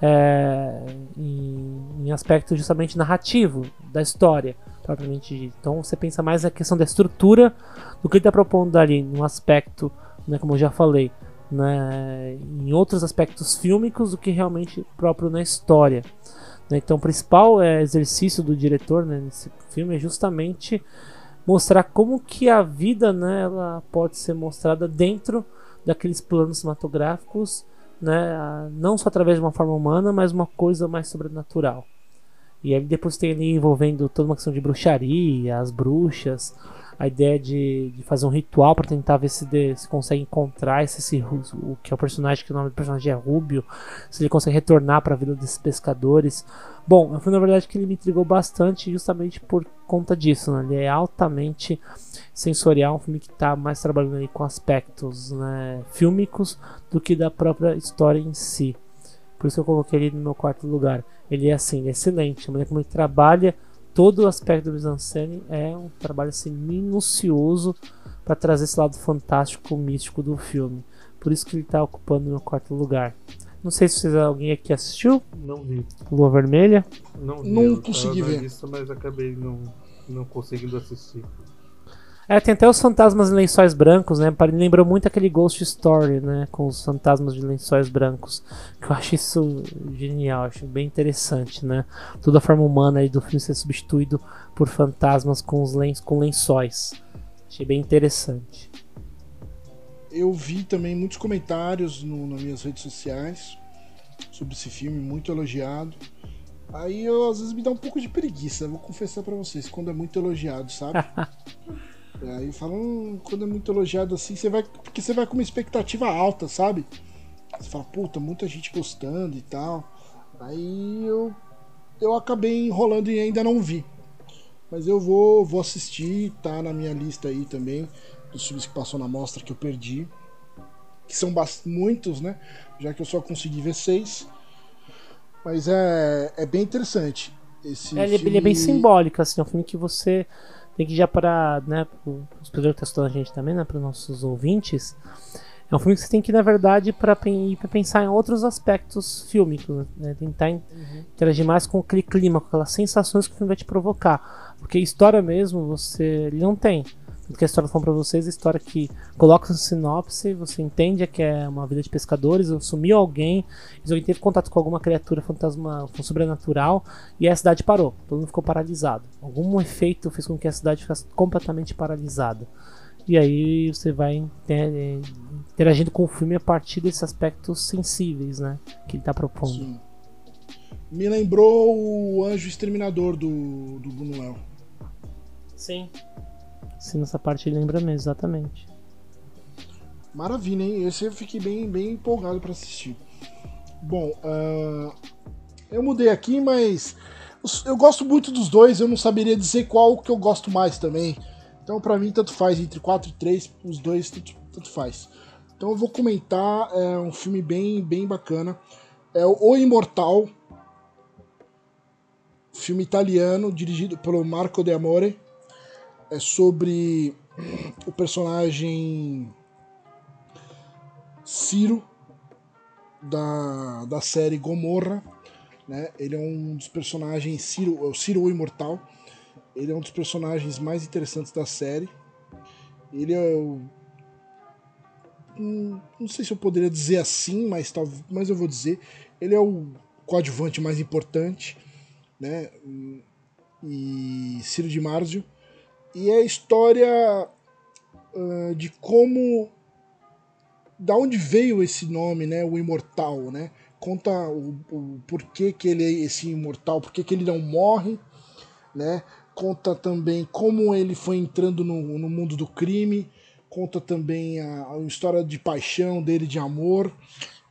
é, em, em, aspecto justamente narrativo da história propriamente dito. Então você pensa mais na questão da estrutura do que ele está propondo ali, num aspecto, né, como eu já falei, né, em outros aspectos fílmicos do que realmente próprio na história. Né. Então o principal é, exercício do diretor né, nesse filme é justamente mostrar como que a vida né, ela pode ser mostrada dentro daqueles planos cinematográficos, né, não só através de uma forma humana, mas uma coisa mais sobrenatural. E aí depois tem ali envolvendo toda uma questão de bruxaria, as bruxas, a ideia de, de fazer um ritual para tentar ver se, de, se consegue encontrar esse, esse, o que é o personagem, que o nome do personagem é Rubio, se ele consegue retornar para a vida desses pescadores. Bom, foi na verdade que ele me intrigou bastante justamente por conta disso, né? Ele é altamente sensorial, um filme que está mais trabalhando aí com aspectos né, fílmicos do que da própria história em si. Por isso eu coloquei ele no meu quarto lugar. Ele é assim, excelente. A maneira como ele trabalha todo o aspecto do mise-en-scène é um trabalho assim, minucioso para trazer esse lado fantástico, místico do filme. Por isso que ele está ocupando o meu quarto lugar. Não sei se vocês, alguém aqui assistiu. Não vi. Lua Vermelha? Não vi. Não consegui ver. Lista, mas acabei não, não conseguindo assistir. É, tem até os fantasmas em lençóis brancos, né? Lembrou muito aquele Ghost Story, né? Com os fantasmas de lençóis brancos. Que eu acho isso genial, acho bem interessante, né? Toda a forma humana aí do filme ser substituído por fantasmas com, os len com lençóis. Achei bem interessante. Eu vi também muitos comentários no, nas minhas redes sociais sobre esse filme, muito elogiado. Aí eu às vezes me dá um pouco de preguiça, vou confessar para vocês, quando é muito elogiado, sabe? Aí falam, hum, quando é muito elogiado assim, você vai. Porque você vai com uma expectativa alta, sabe? Você fala, puta, muita gente gostando e tal. Aí eu. Eu acabei enrolando e ainda não vi. Mas eu vou, vou assistir, tá na minha lista aí também, dos filmes que passou na mostra que eu perdi. Que são muitos, né? Já que eu só consegui ver seis. Mas é, é bem interessante. Esse é, filme... ele é bem simbólico, assim, é um filme que você tem que já para, né, os pessoas que estão a gente também, né, para os nossos ouvintes, é um filme que você tem que, na verdade, para pensar em outros aspectos fílmicos, né? Tentar uhum. interagir mais com aquele clima, com aquelas sensações que o filme vai te provocar. Porque história mesmo, você ele não tem. Tudo que a história falando pra vocês, a história que coloca no sinopse, você entende que é uma vida de pescadores, sumiu alguém, alguém teve contato com alguma criatura fantasma com sobrenatural e a cidade parou, todo mundo ficou paralisado. Algum efeito fez com que a cidade ficasse completamente paralisada. E aí você vai é, interagindo com o filme a partir desses aspectos sensíveis, né? Que ele está propondo. Sim. Me lembrou o Anjo Exterminador do, do Buñuel. Sim. Sim, nessa parte lembra mesmo, exatamente. Maravilha, hein? Esse eu fiquei bem, bem empolgado para assistir. Bom, uh, eu mudei aqui, mas eu gosto muito dos dois. Eu não saberia dizer qual que eu gosto mais também. Então, para mim, tanto faz entre 4 e 3, os dois, tanto, tanto faz. Então, eu vou comentar é um filme bem, bem bacana. É O Imortal, filme italiano dirigido pelo Marco De Amore é sobre o personagem Ciro da, da série Gomorra. Né? Ele é um dos personagens, Ciro, é o Ciro o Imortal. Ele é um dos personagens mais interessantes da série. Ele é o, hum, não sei se eu poderia dizer assim, mas, tal, mas eu vou dizer, ele é o coadjuvante mais importante, né? E Ciro de Marzio. E é a história uh, de como. Da onde veio esse nome, né? O Imortal, né? Conta o, o porquê que ele é esse imortal, porquê que ele não morre, né? Conta também como ele foi entrando no, no mundo do crime, conta também a, a, história de paixão dele, de amor,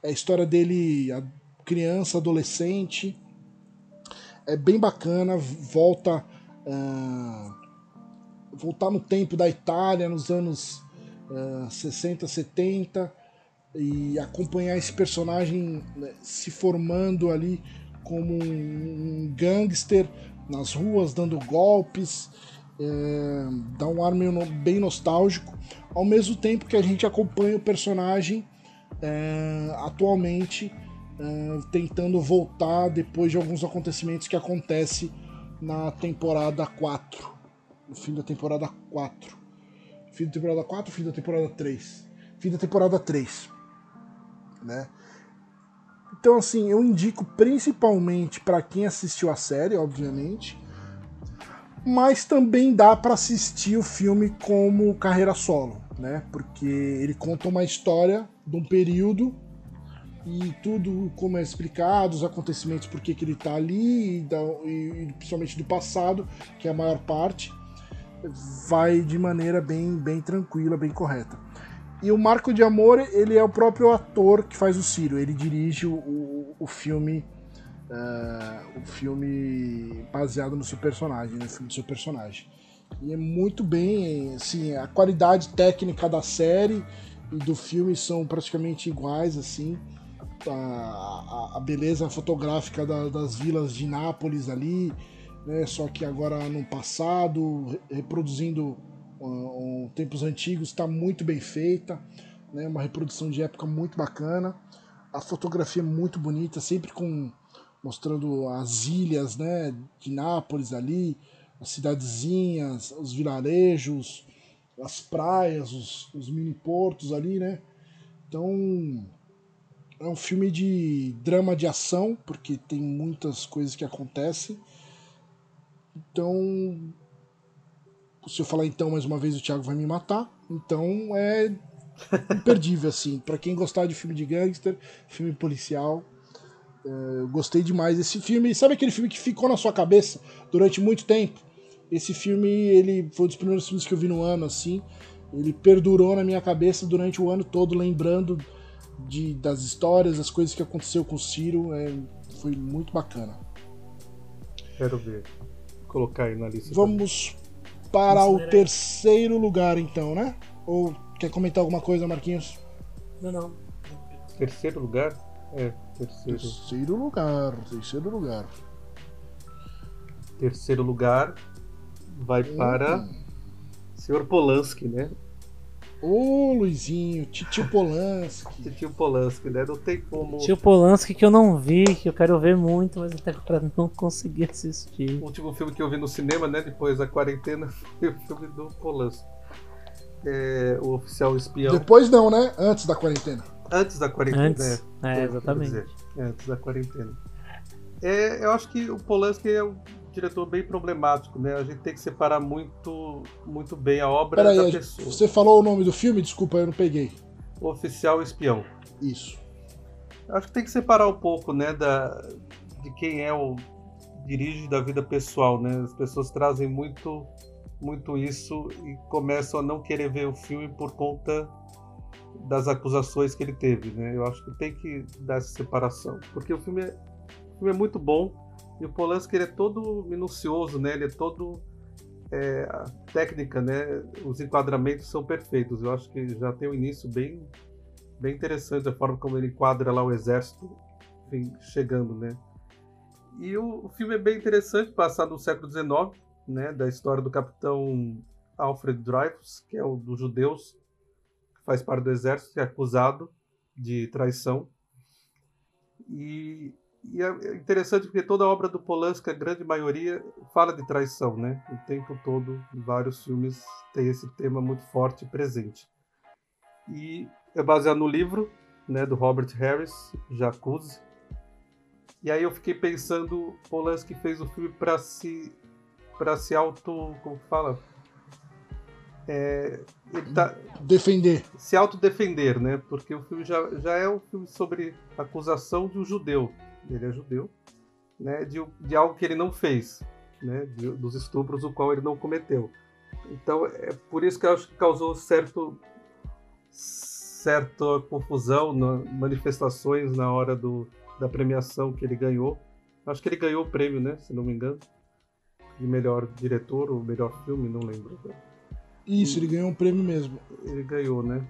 a história dele, a criança, adolescente. É bem bacana, volta. Uh, voltar no tempo da Itália, nos anos uh, 60, 70, e acompanhar esse personagem né, se formando ali como um gangster nas ruas, dando golpes, é, dá um ar meio bem nostálgico, ao mesmo tempo que a gente acompanha o personagem é, atualmente é, tentando voltar depois de alguns acontecimentos que acontecem na temporada 4 fim da temporada 4. Fim da temporada 4, fim da temporada 3. Fim da temporada 3. Né? Então, assim, eu indico principalmente para quem assistiu a série, obviamente, mas também dá para assistir o filme como carreira solo, né? Porque ele conta uma história de um período e tudo como é explicado, os acontecimentos, por que ele está ali, e, da, e principalmente do passado, que é a maior parte vai de maneira bem, bem tranquila, bem correta. E o Marco de Amor, ele é o próprio ator que faz o Ciro, ele dirige o, o, o filme uh, o filme baseado no seu personagem, no filme do seu personagem. E é muito bem, assim, a qualidade técnica da série e do filme são praticamente iguais, assim. A, a, a beleza fotográfica da, das vilas de Nápoles ali, né, só que agora no passado, reproduzindo uh, tempos antigos, está muito bem feita, né, uma reprodução de época muito bacana, a fotografia é muito bonita, sempre com mostrando as ilhas né, de Nápoles ali, as cidadezinhas, os vilarejos, as praias, os, os mini portos ali, né? Então é um filme de drama de ação, porque tem muitas coisas que acontecem então, se eu falar então mais uma vez, o Thiago vai me matar. Então é imperdível, assim. para quem gostar de filme de gangster, filme policial. É, eu gostei demais desse filme. Sabe aquele filme que ficou na sua cabeça durante muito tempo? Esse filme, ele foi um dos primeiros filmes que eu vi no ano, assim. Ele perdurou na minha cabeça durante o ano todo, lembrando de, das histórias, das coisas que aconteceu com o Ciro. É, foi muito bacana. Quero ver colocar aí na lista. Vamos para o terceiro lugar, então, né? Ou quer comentar alguma coisa, Marquinhos? Não, não. Terceiro lugar? É, terceiro. Terceiro lugar, terceiro lugar. Terceiro lugar vai hum. para Sr. Polanski, né? Ô, Luizinho, Titio Polanski. Titio Polanski, né? Não tem como. Titio Polanski que eu não vi, que eu quero ver muito, mas até agora não consegui assistir. O último filme que eu vi no cinema, né? Depois da quarentena, foi o filme do Polanski. É, o Oficial Espião. Depois não, né? Antes da quarentena. Antes da quarentena, Antes. É, é exatamente. É, antes da quarentena. É, eu acho que o Polanski é o diretor bem problemático, né? A gente tem que separar muito, muito bem a obra Pera da aí, pessoa. Você falou o nome do filme? Desculpa, eu não peguei. Oficial Espião. Isso. Acho que tem que separar um pouco, né, da, de quem é o dirige da vida pessoal, né? As pessoas trazem muito, muito isso e começam a não querer ver o filme por conta das acusações que ele teve, né? Eu acho que tem que dar essa separação, porque o filme é, o filme é muito bom e o Polanski ele é todo minucioso, né? Ele é todo é, técnica, né? Os enquadramentos são perfeitos. Eu acho que já tem um início bem, bem interessante a forma como ele enquadra lá o exército enfim, chegando, né? E o, o, filme é bem interessante, passado no século XIX, né? Da história do capitão Alfred Dreyfus, que é o dos judeus, que faz parte do exército, que é acusado de traição. E e é interessante porque toda a obra do Polanski, a grande maioria, fala de traição, né? O tempo todo, vários filmes tem esse tema muito forte e presente. E é baseado no livro né, do Robert Harris, Jacuzzi. E aí eu fiquei pensando, Polanski fez o filme para se para se auto, como fala, é, tá, defender, se autodefender, né? Porque o filme já, já é um filme sobre acusação de um judeu, ele é judeu, né? De, de algo que ele não fez, né? De, dos estupros o qual ele não cometeu. Então é por isso que eu acho que causou certo certa confusão, na, manifestações na hora do, da premiação que ele ganhou. Acho que ele ganhou o prêmio, né? Se não me engano. De melhor diretor ou melhor filme, não lembro. Isso, ele ganhou um prêmio mesmo. Ele ganhou, né?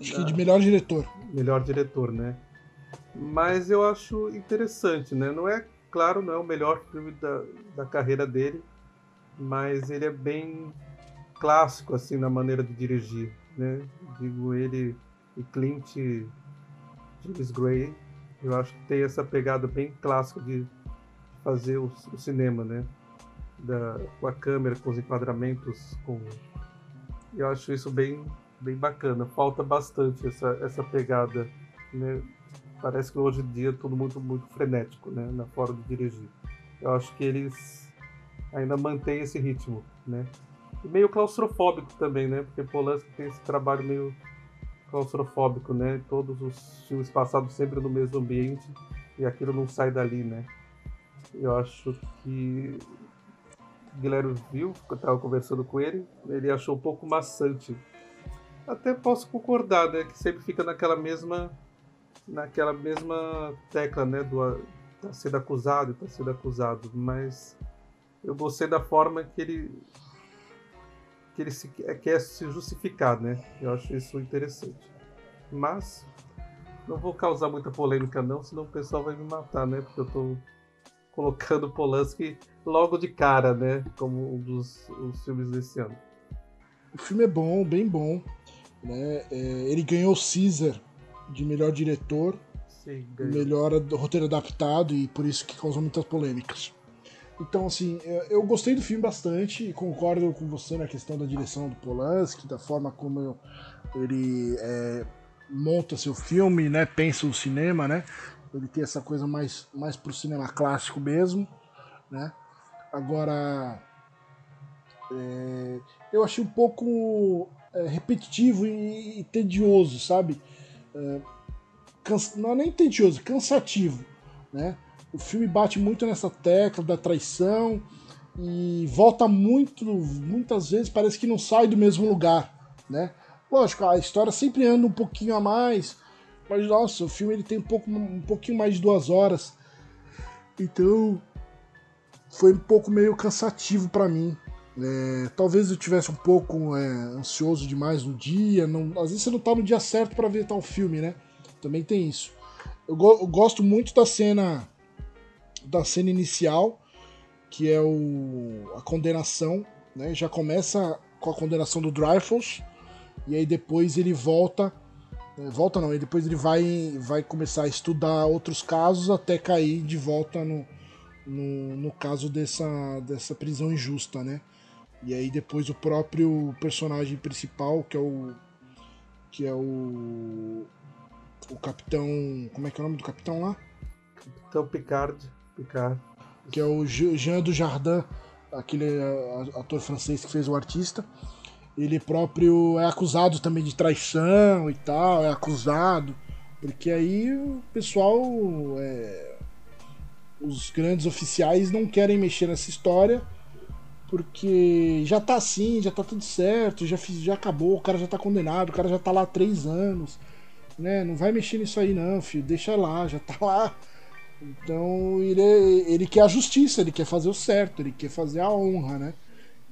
Acho que de melhor diretor. Melhor diretor, né? Mas eu acho interessante, né? Não é, claro, não é o melhor filme da, da carreira dele, mas ele é bem clássico, assim, na maneira de dirigir né? Digo ele e Clint James Gray, eu acho que tem essa pegada bem clássica de fazer o, o cinema, né? Da, com a câmera, com os enquadramentos, com eu acho isso bem bem bacana. Falta bastante essa, essa pegada, né? Parece que hoje em dia é tudo muito muito frenético, né? Na forma de dirigir. Eu acho que eles ainda mantêm esse ritmo, né? E meio claustrofóbico também, né? Porque Polanski tem esse trabalho meio claustrofóbico, né? Todos os filmes passados sempre no mesmo ambiente e aquilo não sai dali, né? Eu acho que Guilherme viu, eu estava conversando com ele, ele achou um pouco maçante. Até posso concordar, né? Que sempre fica naquela mesma naquela mesma tecla, né? Do tá sendo acusado, tá sendo acusado, mas eu gostei da forma que ele que ele se, quer se justificar, né? Eu acho isso interessante. Mas não vou causar muita polêmica não, senão o pessoal vai me matar, né? Porque eu tô colocando Polanski logo de cara, né? Como um dos filmes desse ano. O filme é bom, bem bom. Né? É, ele ganhou o Caesar de melhor diretor, Sim, melhor roteiro adaptado e por isso que causou muitas polêmicas. Então, assim, eu gostei do filme bastante e concordo com você na questão da direção do Polanski, da forma como ele é, monta seu filme, né, pensa o cinema, né? Ele tem essa coisa mais, mais pro cinema clássico mesmo, né? Agora, é, eu achei um pouco é, repetitivo e, e, tedioso, sabe? É, cansa, não é nem tedioso, cansativo, né? O filme bate muito nessa tecla da traição e volta muito, muitas vezes parece que não sai do mesmo lugar, né? Lógico, a história sempre anda um pouquinho a mais, mas nossa, o filme ele tem um, pouco, um pouquinho mais de duas horas, então foi um pouco meio cansativo para mim. É, talvez eu tivesse um pouco é, ansioso demais no dia, não, às vezes você não tá no dia certo para ver tal filme, né? Também tem isso. Eu, go eu gosto muito da cena da cena inicial, que é o, a condenação, né? Já começa com a condenação do Dreyfus, e aí depois ele volta, né? volta não, e depois ele vai, vai começar a estudar outros casos até cair de volta no, no, no caso dessa, dessa prisão injusta, né? E aí depois o próprio personagem principal, que é o que é o o capitão, como é que é o nome do capitão lá? Capitão Picard. Picard. Que é o Jean Dujardin, aquele é, ator francês que fez o artista. Ele próprio é acusado também de traição e tal, é acusado. Porque aí o pessoal. É, os grandes oficiais não querem mexer nessa história porque já tá assim, já tá tudo certo, já, fiz, já acabou, o cara já tá condenado, o cara já tá lá há três anos, né? Não vai mexer nisso aí não, filho, deixa lá, já tá lá então ele, ele quer a justiça, ele quer fazer o certo, ele quer fazer a honra, né?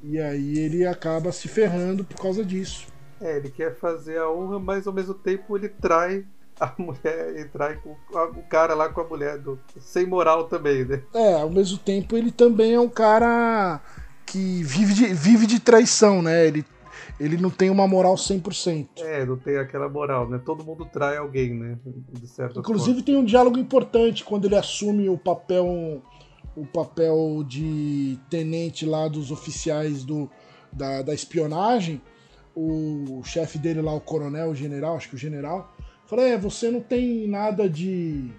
E aí ele acaba se ferrando por causa disso. É, ele quer fazer a honra, mas ao mesmo tempo ele trai a mulher, ele trai o cara lá com a mulher, do, sem moral também, né? É, ao mesmo tempo ele também é um cara que vive de, vive de traição, né? Ele ele não tem uma moral 100%. É, não tem aquela moral, né? Todo mundo trai alguém, né? Inclusive forma. tem um diálogo importante quando ele assume o papel o papel de tenente lá dos oficiais do, da, da espionagem. O, chefe dele lá, o coronel, o general, acho que o general, fala: é, você não tem nada de,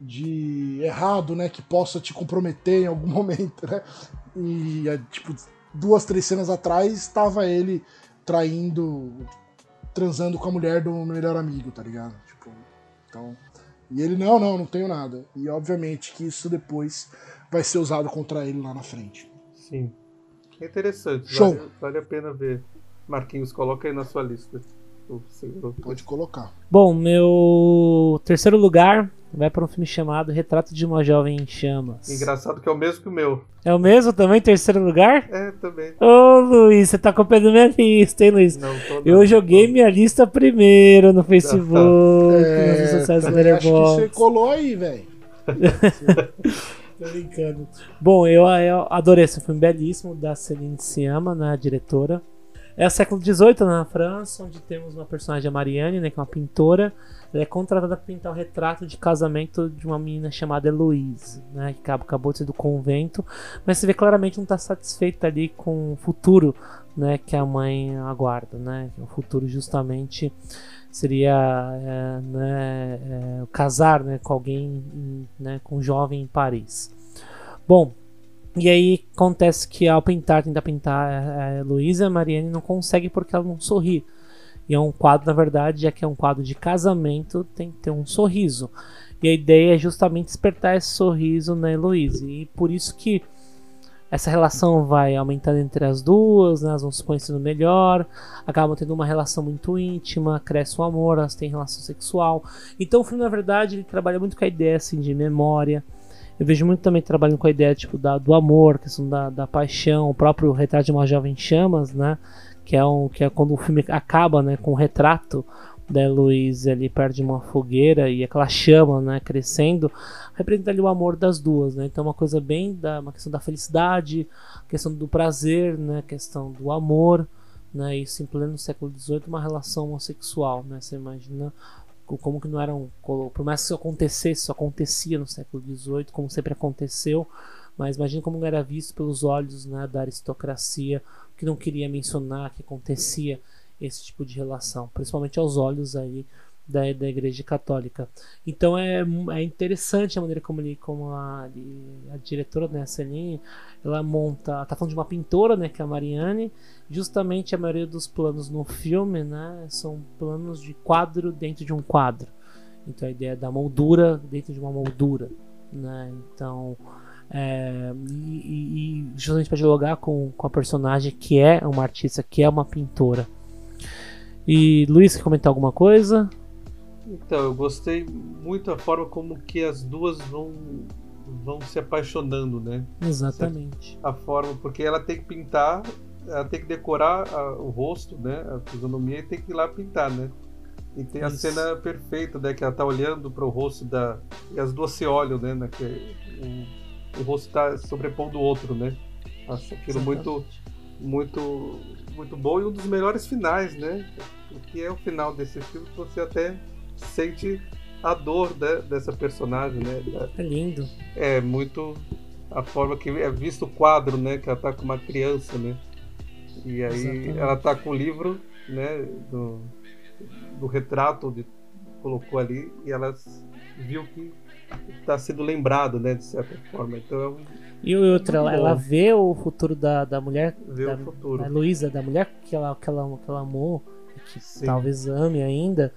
de errado, né, que possa te comprometer em algum momento, né? E, é, tipo, duas, três cenas atrás, estava ele traindo, transando com a mulher do melhor amigo, tá ligado? Tipo, então. E ele, não, não, não tenho nada. E obviamente que isso depois vai ser usado contra ele lá na frente. Sim. É interessante. Show. Vale, vale a pena ver. Marquinhos, coloca aí na sua lista. Pode colocar. Bom, meu terceiro lugar vai para um filme chamado Retrato de uma Jovem em Chamas. Engraçado que é o mesmo que o meu. É o mesmo também, terceiro lugar? É, também. Ô Luiz, você tá copiando minha lista, hein, Luiz? Não, tô não. Eu joguei minha lista primeiro no Facebook, É, nas redes sociais do acho que você colou aí, velho. Tô brincando. Bom, eu, eu adorei esse filme belíssimo da Celine Sciamma, né, a diretora. É o século XVIII na França, onde temos uma personagem, a Marianne, né, que é uma pintora. Ela é contratada para pintar o retrato de casamento de uma menina chamada Heloise, né, que acabou, de ser do convento. Mas você vê claramente não está satisfeita ali com o futuro né, que a mãe aguarda. Né, o futuro justamente seria é, né, é, casar né, com alguém, né, com um jovem em Paris. Bom, e aí acontece que ao pintar, tentar pintar a Heloísa, a Mariane não consegue porque ela não sorri. E é um quadro, na verdade, já que é um quadro de casamento, tem que ter um sorriso. E a ideia é justamente despertar esse sorriso na Heloísa. E por isso que essa relação vai aumentando entre as duas, né? elas vão se conhecendo melhor, acabam tendo uma relação muito íntima, cresce o amor, elas têm relação sexual. Então o filme, na verdade, ele trabalha muito com a ideia assim, de memória. Eu vejo muito também trabalhando com a ideia tipo, da, do amor, questão da, da paixão, o próprio retrato de uma jovem em chamas, né? Que é, um, que é quando o filme acaba né, com o retrato da Heloísa ali perto de uma fogueira e aquela chama né, crescendo, representa ali o amor das duas, né? Então é uma coisa bem da uma questão da felicidade, questão do prazer, né? Questão do amor, né? Isso em pleno século XVIII, uma relação homossexual, né? Você imagina como que não era co- por mais que isso acontecesse, isso acontecia no século XVIII, como sempre aconteceu, mas imagina como era visto pelos olhos né, da aristocracia, que não queria mencionar que acontecia esse tipo de relação, principalmente aos olhos aí da, da Igreja Católica. Então é, é interessante a maneira como ele, como a, a diretora, né, a Celine, ela monta, tá falando de uma pintora, né, que é a Mariane, justamente a maioria dos planos no filme, né, são planos de quadro dentro de um quadro. Então a ideia da moldura dentro de uma moldura, né? Então é, e, e- justamente para dialogar com, com a personagem que é uma artista, que é uma pintora. E Luiz, quer comentar alguma coisa? Então, eu gostei muito da forma como que as duas vão, vão se apaixonando, né? Exatamente. A forma, porque ela tem que pintar, ela tem que decorar a- o rosto, né? A fisionomia e tem que ir lá pintar, né? E tem a Isso. cena perfeita, né? Que ela tá olhando para o rosto da. E as duas se olham, né? né, que o, o rosto tá sobrepondo o outro, né? Acho aquilo muito, muito, muito bom e um dos melhores finais, né? O que é o final desse filme que você até sente a dor né, dessa personagem, né? É lindo. é muito a forma que é visto o quadro, né? Que ela tá com uma criança, né? E aí Exatamente. ela tá com o livro, né? Do, do retrato onde colocou ali e ela viu que está sendo lembrado, né? De certa forma. Então é um E outra, ela, ela vê o futuro da, da mulher, ver da, o futuro. da Luísa, da mulher que ela, que ela, que ela amou, e que Sim. talvez ame ainda,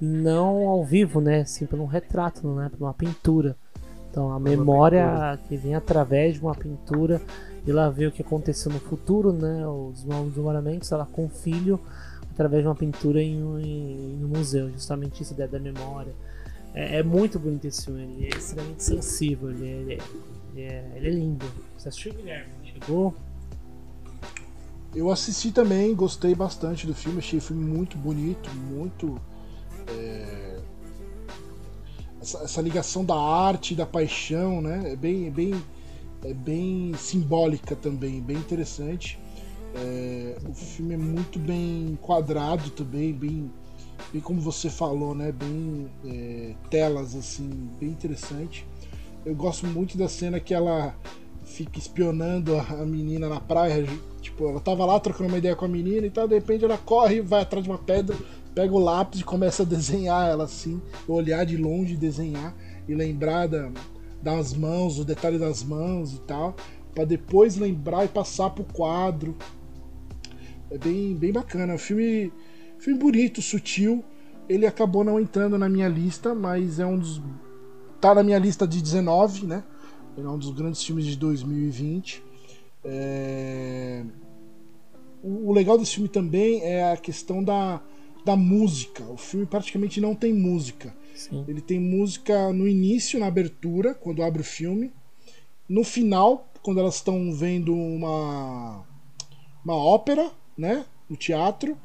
não ao vivo, né? Sim, por um retrato, né? Por uma pintura. Então a memória que vem através de uma pintura, e ela vê o que aconteceu no futuro, né? Os novos desmoronamentos, ela com o filho através de uma pintura em um, em um museu, justamente isso, ideia da memória. É, é muito bonito esse filme, ele é extremamente sensível, ele é, ele é- ele é- ele é lindo. Você assistiu, Guilherme? Chegou? Eu assisti também, gostei bastante do filme, achei o filme muito bonito, muito. é, Essa, essa ligação da arte da paixão, né? É bem, é bem, é bem simbólica também, bem interessante. É, o filme é muito bem enquadrado também, bem, bem como você falou, né? Bem é, telas assim, bem interessante. Eu gosto muito da cena que ela fica espionando a menina na praia. Tipo, ela tava lá trocando uma ideia com a menina e tal, de repente ela corre, vai atrás de uma pedra, pega o lápis e começa a desenhar ela assim, olhar de longe, desenhar e lembrar da, das mãos, o detalhe das mãos e tal, para depois lembrar e passar pro quadro. É bem, bem bacana. filme, filme bonito, sutil. Ele acabou não entrando na minha lista, mas é um dos. tá na minha lista de 19, né? É um dos grandes filmes de 2020. É... O legal desse filme também é a questão da, da música. O filme praticamente não tem música. Sim. Ele tem música no início, na abertura, quando abre o filme. No final, quando elas estão vendo uma, uma ópera, né? No teatro.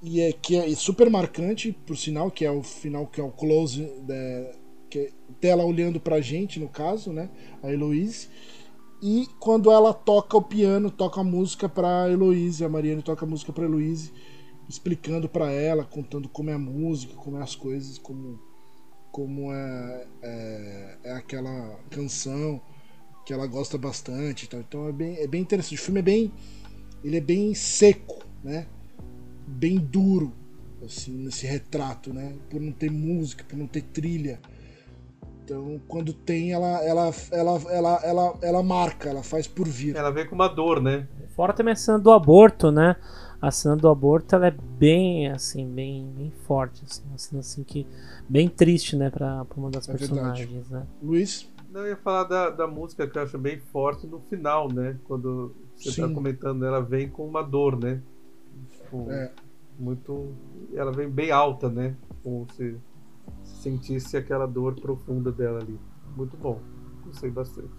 E é que é super marcante, por sinal, que é o final, que é o close da, que é dela olhando pra gente, no caso, né? A Heloise. E quando ela toca o piano, toca a música pra Heloise, a Mariane toca a música pra Heloise explicando para ela, contando como é a música, como é as coisas, como, como é, é, é aquela canção que ela gosta bastante. Então, então é, bem, é bem interessante. O filme é bem. Ele é bem seco, né? Bem duro, assim, nesse retrato, né? Por não ter música, por não ter trilha. Então, quando tem, ela, ela, ela, ela, ela, ela marca, ela faz por vir. Ela vem com uma dor, né? Fora também a cena do aborto, né? A cena do aborto ela é bem assim, bem, bem forte, assim, uma cena assim que bem triste, né, para uma das é personagens, verdade. né? Luiz, não eu ia falar da, da música que eu acho bem forte no final, né? Quando você está comentando, ela vem com uma dor, né? Tipo, é. Muito, ela vem bem alta, né? Como se sentisse aquela dor profunda dela ali. Muito bom, gostei bastante.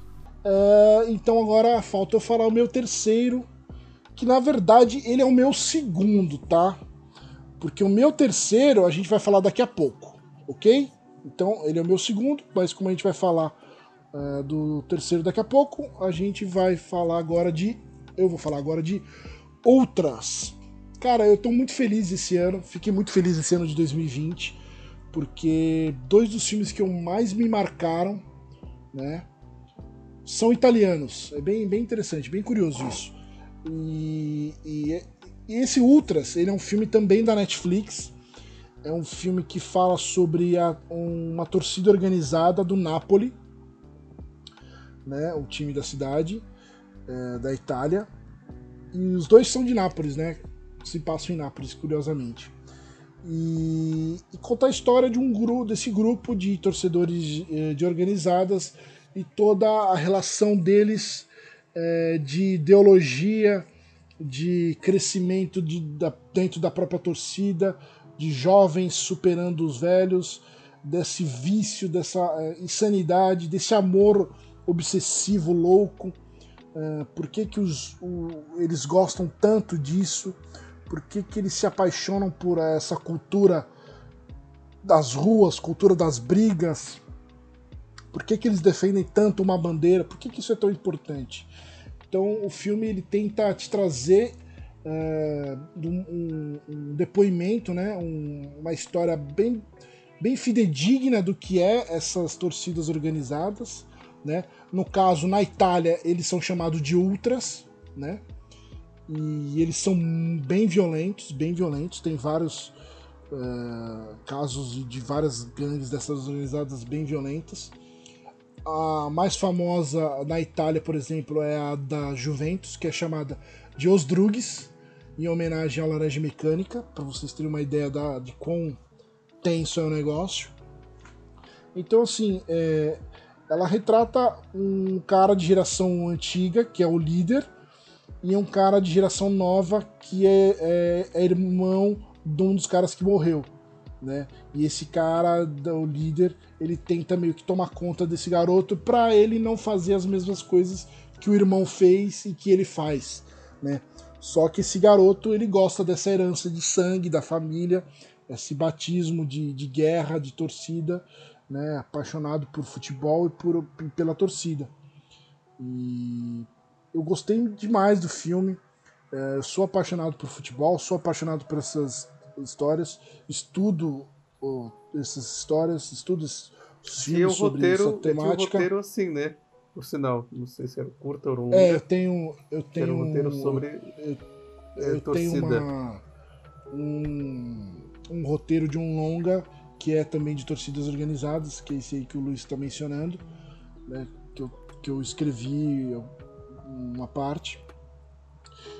Uh, então agora falta eu falar o meu terceiro que na verdade ele é o meu segundo, tá? Porque o meu terceiro a gente vai falar daqui a pouco, ok? Então ele é o meu segundo, mas como a gente vai falar uh, do terceiro daqui a pouco, a gente vai falar agora de. Eu vou falar agora de outras. Cara, eu tô muito feliz esse ano, fiquei muito feliz esse ano de 2020, porque dois dos filmes que eu mais me marcaram, né? São italianos. É bem, bem interessante, bem curioso isso. E, e, e, esse Ultras, ele é um filme também da Netflix. É um filme que fala sobre a, uma torcida organizada do Napoli, né, o time da cidade, é, da Itália. E os dois são de Nápoles, né? Se passam em Nápoles, curiosamente. E, e conta a história de um grupo, desse grupo de torcedores eh, de organizadas e toda a relação deles é, de ideologia, de crescimento de, da, dentro da própria torcida, de jovens superando os velhos, desse vício, dessa é, insanidade, desse amor obsessivo, louco. É, por que, que os, o, eles gostam tanto disso? Por que, que eles se apaixonam por essa cultura das ruas, cultura das brigas? Por que, que eles defendem tanto uma bandeira? Por que, que isso é tão importante? Então o filme ele tenta te trazer uh, um, um, depoimento, né? Um, uma história bem, bem fidedigna do que é essas torcidas organizadas. Né? No caso, na Itália, eles são chamados de ultras, né? E eles são bem violentos, bem violentos. Tem vários uh, casos de várias gangues dessas organizadas bem violentas. A mais famosa na Itália, por exemplo, é a da Juventus, que é chamada de Os Drugs, em homenagem à Laranja Mecânica, para vocês terem uma ideia da, de quão tenso é o negócio. Então, assim, é, ela retrata um cara de geração antiga, que é o líder, e um cara de geração nova, que é, é, é irmão de um dos caras que morreu né? E esse cara, o líder, ele tenta meio que tomar conta desse garoto para ele não fazer as mesmas coisas que o irmão fez e que ele faz, né? Só que esse garoto, ele gosta dessa herança de sangue da família, esse batismo de, de guerra, de torcida, né? Apaixonado por futebol e por, pela torcida. E eu gostei demais do filme. É, eu sou apaixonado por futebol, sou apaixonado por essas histórias, estudo oh, essas histórias, estudo sobre roteiro, essa temática. Tinha o roteiro assim, né? por sinal. Não sei se era curta ou longa. É, eu tenho. Eu tenho era um roteiro sobre eu, é, eu tenho uma, um, um roteiro de um longa que é também de torcidas organizadas, que é esse aí que o Luiz está mencionando, né, que, eu, que eu escrevi uma parte.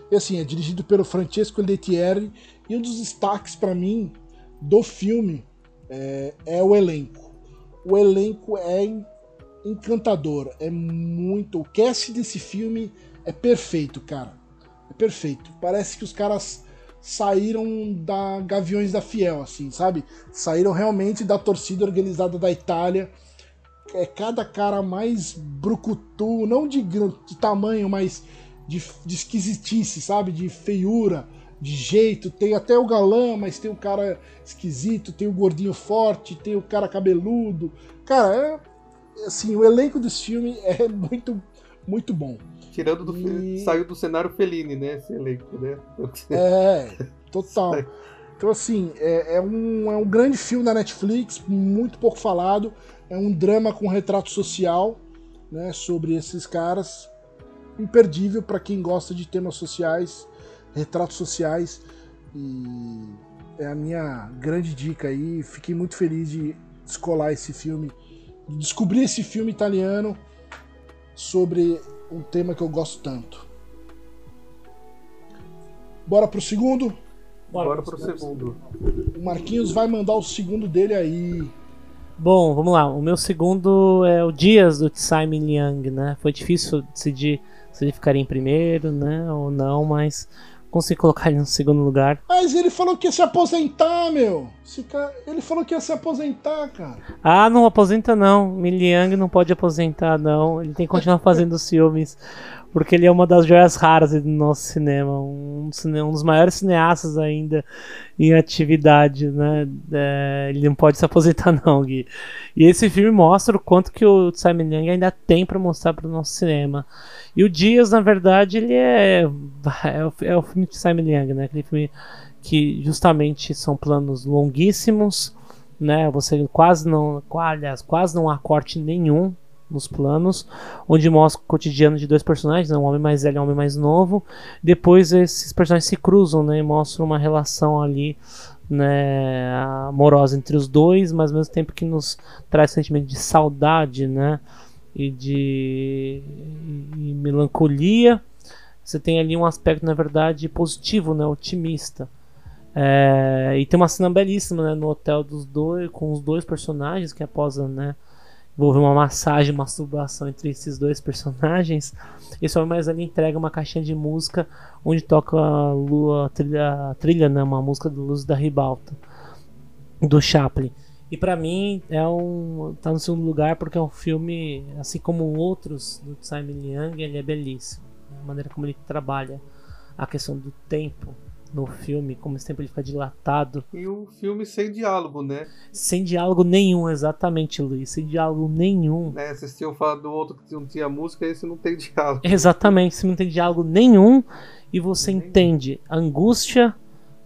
E assim, é dirigido pelo Francesco Lettieri e um dos destaques para mim do filme é, é o elenco. O elenco é en- encantador, é muito. O cast desse filme é perfeito, cara. É perfeito. Parece que os caras saíram da Gaviões da Fiel, assim, sabe? Saíram realmente da torcida organizada da Itália. É cada cara mais brucutu, não de, de tamanho, mas de, de esquisitice, sabe? De feiura, de jeito. Tem até o galã, mas tem o cara esquisito, tem o gordinho forte, tem o cara cabeludo. Cara, é, assim, o elenco desse filme é muito, muito bom. Tirando do E- saiu do cenário Fellini, né? Esse elenco, né? É, total. Então, assim, é, é um, é um grande filme da Netflix, muito pouco falado. É um drama com retrato social, né, sobre esses caras. Imperdível para quem gosta de temas sociais, retratos sociais. E é a minha grande dica aí. Fiquei muito feliz de descolar esse filme, de descobrir esse filme italiano sobre um tema que eu gosto tanto. Bora pro segundo? Bora pro segundo. O Marquinhos vai mandar o segundo dele aí. Bom, vamos lá. O meu segundo é o Dias do Tsai Ming-liang, né? Foi difícil decidir se ele ficaria em primeiro, né? Ou não, mas consegui colocar ele no segundo lugar. Mas ele falou que ia se aposentar, meu. Cara- Ele falou que ia se aposentar, cara. Ah, não aposenta não. Ming-liang não pode aposentar, não. Ele tem que continuar fazendo os filmes. Porque ele é uma das joias raras do nosso cinema. Um, um dos maiores cineastas ainda em atividade, né? É, ele não pode se aposentar, não, Gui. E esse filme mostra o quanto que o Tsai Ming-liang ainda tem para mostrar para o nosso cinema. E o Dias, na verdade, ele é, é, o, é o filme de Tsai Ming-liang, né? Aquele filme que justamente são planos longuíssimos, né? Você quase não, aliás, quase não há corte nenhum nos planos, onde mostra o cotidiano de dois personagens, né? um homem mais velho e um homem mais novo. Depois esses personagens se cruzam, né? E mostram uma relação ali, né? Amorosa entre os dois, mas ao mesmo tempo que nos traz sentimento de saudade, né? E de e melancolia. Você tem ali um aspecto, na verdade, positivo, né? Otimista. É, e tem uma cena belíssima né, no hotel dos dois, com os dois personagens que após né, envolver uma massagem, masturbação entre esses dois personagens. Esse homem mais ali entrega uma caixinha de música onde toca a, lua, a trilha, a trilha né, uma música do Luz da Ribalta, do Chaplin. E pra mim é um tá no segundo lugar porque é um filme, assim como outros do Simon Liang, ele é belíssimo. A maneira como ele trabalha a questão do tempo no filme, como esse tempo ele fica dilatado, E o filme sem diálogo, né? sem diálogo nenhum, exatamente, Luiz, sem diálogo nenhum. né? Vocês tinham falado do outro que não tinha música, esse não tem diálogo. Exatamente, você não tem diálogo nenhum e você Nenhum. entende a angústia,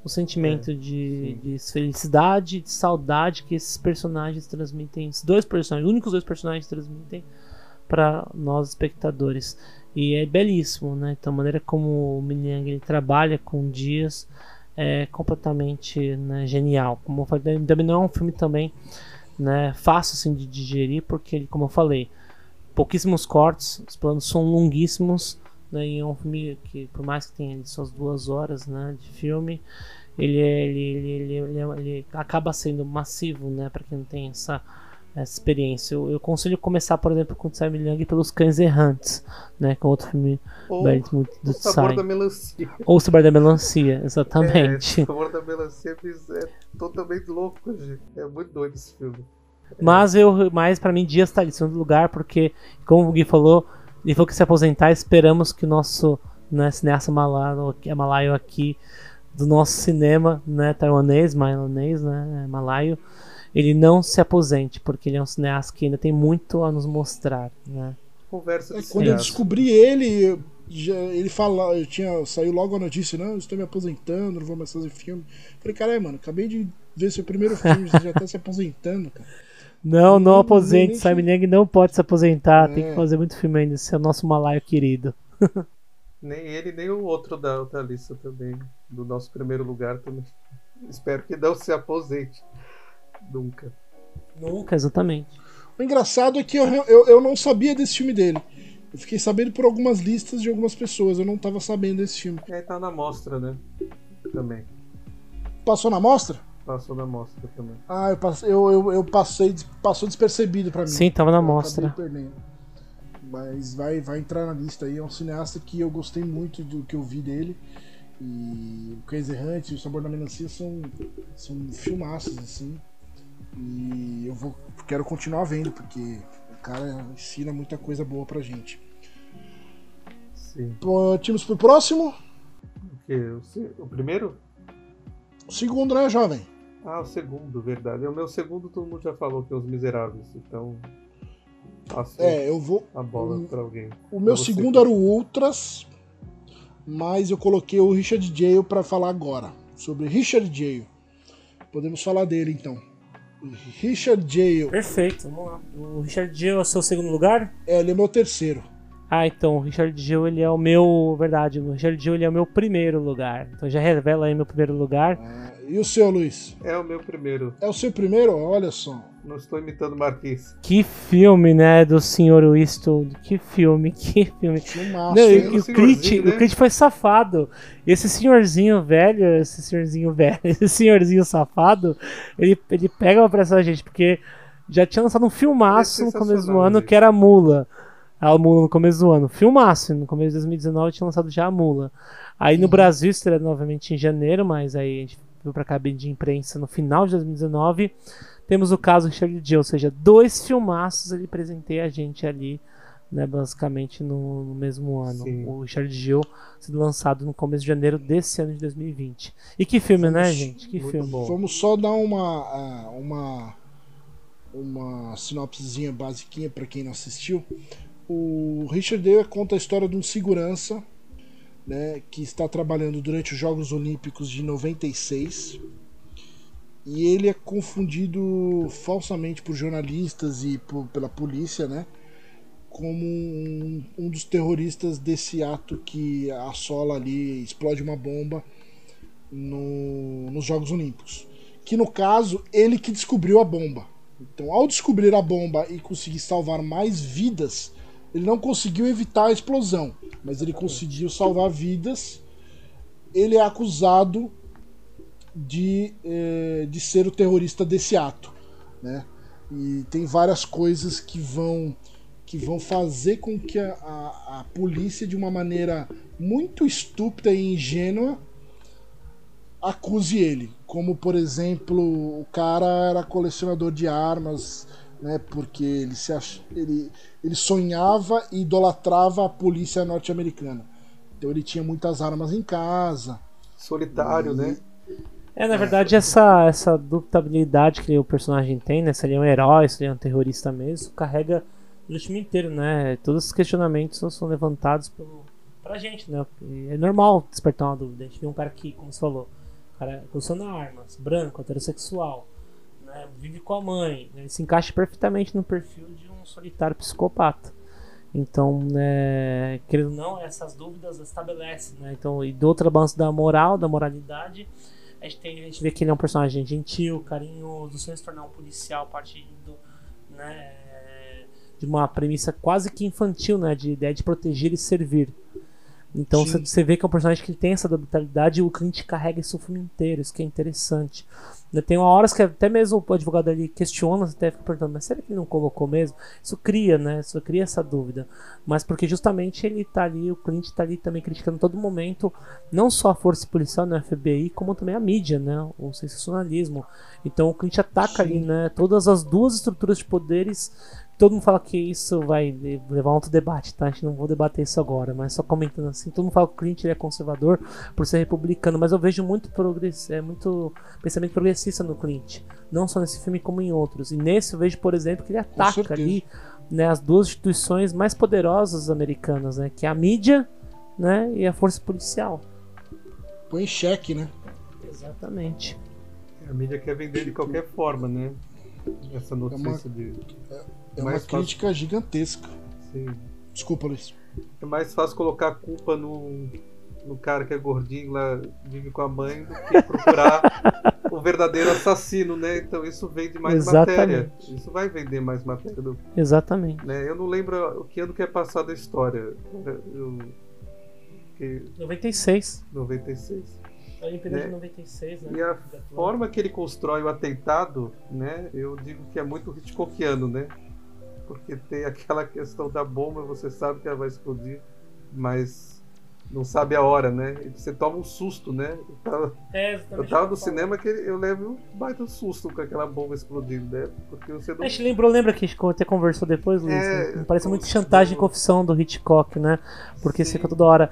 o sentimento É, de, de felicidade, de saudade que esses personagens transmitem, esses dois personagens, os únicos dois personagens transmitem para nós espectadores. E é belíssimo, né? Então a maneira como o Miliang ele trabalha com Dias é completamente né, genial. Como eu falei, também não é um filme também né, fácil assim, de digerir, porque como eu falei, pouquíssimos cortes, os planos são longuíssimos, né, e é um filme que, por mais que tenha suas duas horas né, de filme, ele, é- ele, ele, ele, ele, é- ele acaba sendo massivo, né, para quem não tem essa, essa experiência. Eu, eu aconselho começar, por exemplo, com o Tsai Ming pelos Cães Errantes, né, que é outro filme Ou belíssimo do o sabor da melancia. Ou o Sabor da Melancia, É, exatamente. o sabor da melancia é totalmente louco, gente. É muito doido esse filme. Mas eu, mas para mim Dias tá ali em segundo lugar porque, como o Gui falou, ele falou que se aposentar, esperamos que o nosso né, cineasta malaio, malaio aqui do nosso cinema, né, taiwanês, maionês, né, malaio, ele não se aposente, porque ele é um cineasta que ainda tem muito a nos mostrar, né? Conversa É, quando eu descobri ele, já- ele fala, eu tinha saiu logo a notícia, não, eu estou me aposentando, não vou mais fazer filme. Falei, caralho, mano, acabei de ver seu primeiro filme, você já tá se aposentando, cara. Não, não Nem- aposente. nem- Simon Yang não pode se aposentar. Tem É. que fazer muito filme ainda. Esse é o nosso Malaio querido. Nem ele, nem o outro da outra lista também. Do nosso primeiro lugar também. Espero que não se aposente. Nunca. Nunca, exatamente. O engraçado é que eu, eu, eu não sabia desse filme dele. Eu fiquei sabendo por algumas listas de algumas pessoas. Eu não tava sabendo desse filme. E aí tá na mostra, né? Também. Passou na mostra? Passou na mostra também. Ah, eu passei, eu, eu, eu passei passou despercebido pra mim. Sim, tava na Eu mostra. Mas vai, vai entrar na lista aí. É um cineasta que eu gostei muito do que eu vi dele. E o Cães Errantes e o Sabor da Melancia são, são filmaços, assim. E eu vou, quero continuar vendo, porque o cara ensina muita coisa boa pra gente. Sim. Partimos pro próximo. O quê? O, o primeiro? O segundo, né, jovem? Ah, o segundo, verdade. O meu segundo todo mundo já falou que é Os Miseráveis. Então. É, eu vou. a bola pra alguém. O meu segundo era o Ultras, mas eu coloquei o Richard Jale pra falar agora. Sobre Richard Jale. Podemos falar dele então. Richard Jale. Perfeito, vamos lá. O Richard Gere é o seu segundo lugar? É, ele é meu terceiro. Ah, então, o Richard Gere, ele é o meu. Verdade, o Richard Gere ele é o meu primeiro lugar. Então já revela aí meu primeiro lugar. Ah, e o seu, Luiz? É o meu primeiro. É o seu primeiro? Olha só. Não estou imitando o Marquinhos. Que filme, né, do Sr. Eastwood. Que filme, que filme. Filmaço, Não, e, o O senhorzinho, o né? Clint foi safado. Esse senhorzinho velho, esse senhorzinho velho, esse senhorzinho safado, ele, ele pega pra essa gente, porque já tinha lançado um filmaço é no começo do ano que era a Mula. A Mula no começo do ano. Filmaço, no começo de 2019 tinha lançado já a Mula. Aí no Uhum. Brasil estreia novamente em janeiro, mas aí a gente foi pra cabine de imprensa no final de 2019. Temos o caso Richard Gere, ou seja, dois filmaços ele presenteia a gente ali, né, basicamente no, no mesmo ano. Sim. O Richard Gere sendo lançado no começo de janeiro desse ano de 2020. E que filme, né, Vamos- gente? Que muito filme. bom. Vamos só dar uma ah, uma uma sinopsezinha basiquinha para quem não assistiu. O Richard Dale conta a história de um segurança, né, que está trabalhando durante os Jogos Olímpicos de 96. E ele é confundido falsamente por jornalistas e por- pela polícia, né, como um, um dos terroristas desse ato que assola ali, explode uma bomba no- nos Jogos Olímpicos. Que no caso, ele que descobriu a bomba. Então, ao descobrir a bomba e conseguir salvar mais vidas, ele não conseguiu evitar a explosão, mas ele conseguiu salvar vidas. Ele é acusado de, eh, de ser o terrorista desse ato, né? E tem várias coisas que vão que vão fazer com que a, a, a polícia, de uma maneira muito estúpida e ingênua, acuse ele. Como, por exemplo, o cara era colecionador de armas, né? Porque ele se ach... ele, ele sonhava e idolatrava a polícia norte-americana. Então ele tinha muitas armas em casa. Solitário, né? É, na verdade, essa, essa dubitabilidade que o personagem tem, né? Se ele é um herói, se ele é um terrorista mesmo, carrega no time inteiro, né? Todos os questionamentos são levantados pelo, pra gente, né? É normal despertar uma dúvida. A gente vê um cara que, como você falou, o cara coleciona armas, branco, heterossexual, né? vive com a mãe, né? ele se encaixa perfeitamente no perfil de um solitário psicopata. Então, né, querendo ou não, essas dúvidas estabelecem, né? Então, e do outro balanço da moral, da moralidade, a gente, tem, a gente vê que ele é um personagem gentil, carinhoso, sem se tornar um policial partindo né, de uma premissa quase que infantil, né, de ideia de proteger e servir. Então Sim. você vê que é um personagem que tem essa dualidade e o cliente carrega isso o filme inteiro, isso que é interessante. Tem uma horas que até mesmo o advogado ali questiona, você até fica perguntando, mas será que ele não colocou mesmo? Isso cria, né? Isso cria essa dúvida. Mas porque justamente ele tá ali, o cliente tá ali também criticando todo momento, não só a força policial, né, a FBI, como também a mídia, né? O sensacionalismo. Então o cliente ataca ali, Sim. né? Todas as duas estruturas de poderes. Todo mundo fala que isso vai levar a um outro debate, tá? A gente não vou debater isso agora, mas só comentando assim. Todo mundo fala que o cliente ele é conservador por ser republicano, mas eu vejo muito, progress... é, muito pensamento progressista no Clint. Não só nesse filme, como em outros. E nesse eu vejo, por exemplo, que ele ataca ali né, as duas instituições mais poderosas americanas, né? Que é a mídia né, e a força policial. Põe em xeque, né? Exatamente. A mídia quer vender de qualquer forma, né? essa notícia de. É uma mais crítica gigantesca. Sim. Desculpa, Luiz. É mais fácil colocar a culpa no, no cara que é gordinho lá, vive com a mãe, do que procurar o verdadeiro assassino, né? Então isso vende mais matéria. Exatamente. Isso vai vender mais matéria. do- Exatamente. né? Eu não lembro o que ano que é passada a história. Eu, que, 96. 96. A Olimpíada Né? de 96, né? E a forma que ele constrói o atentado, né? Eu digo que é muito Hitchcockiano, né? Porque tem aquela questão da bomba, você sabe que ela vai explodir, mas não sabe a hora, né? E você toma um susto, né? Eu tava, É, eu tava no cinema que eu levo um baita susto com aquela bomba explodindo, né? Porque você não. A gente lembrou, lembra que a gente até conversou depois, Luiz? É, né? Parece muito chantagem e confissão do Hitchcock, né? Porque Sim. você fica toda hora.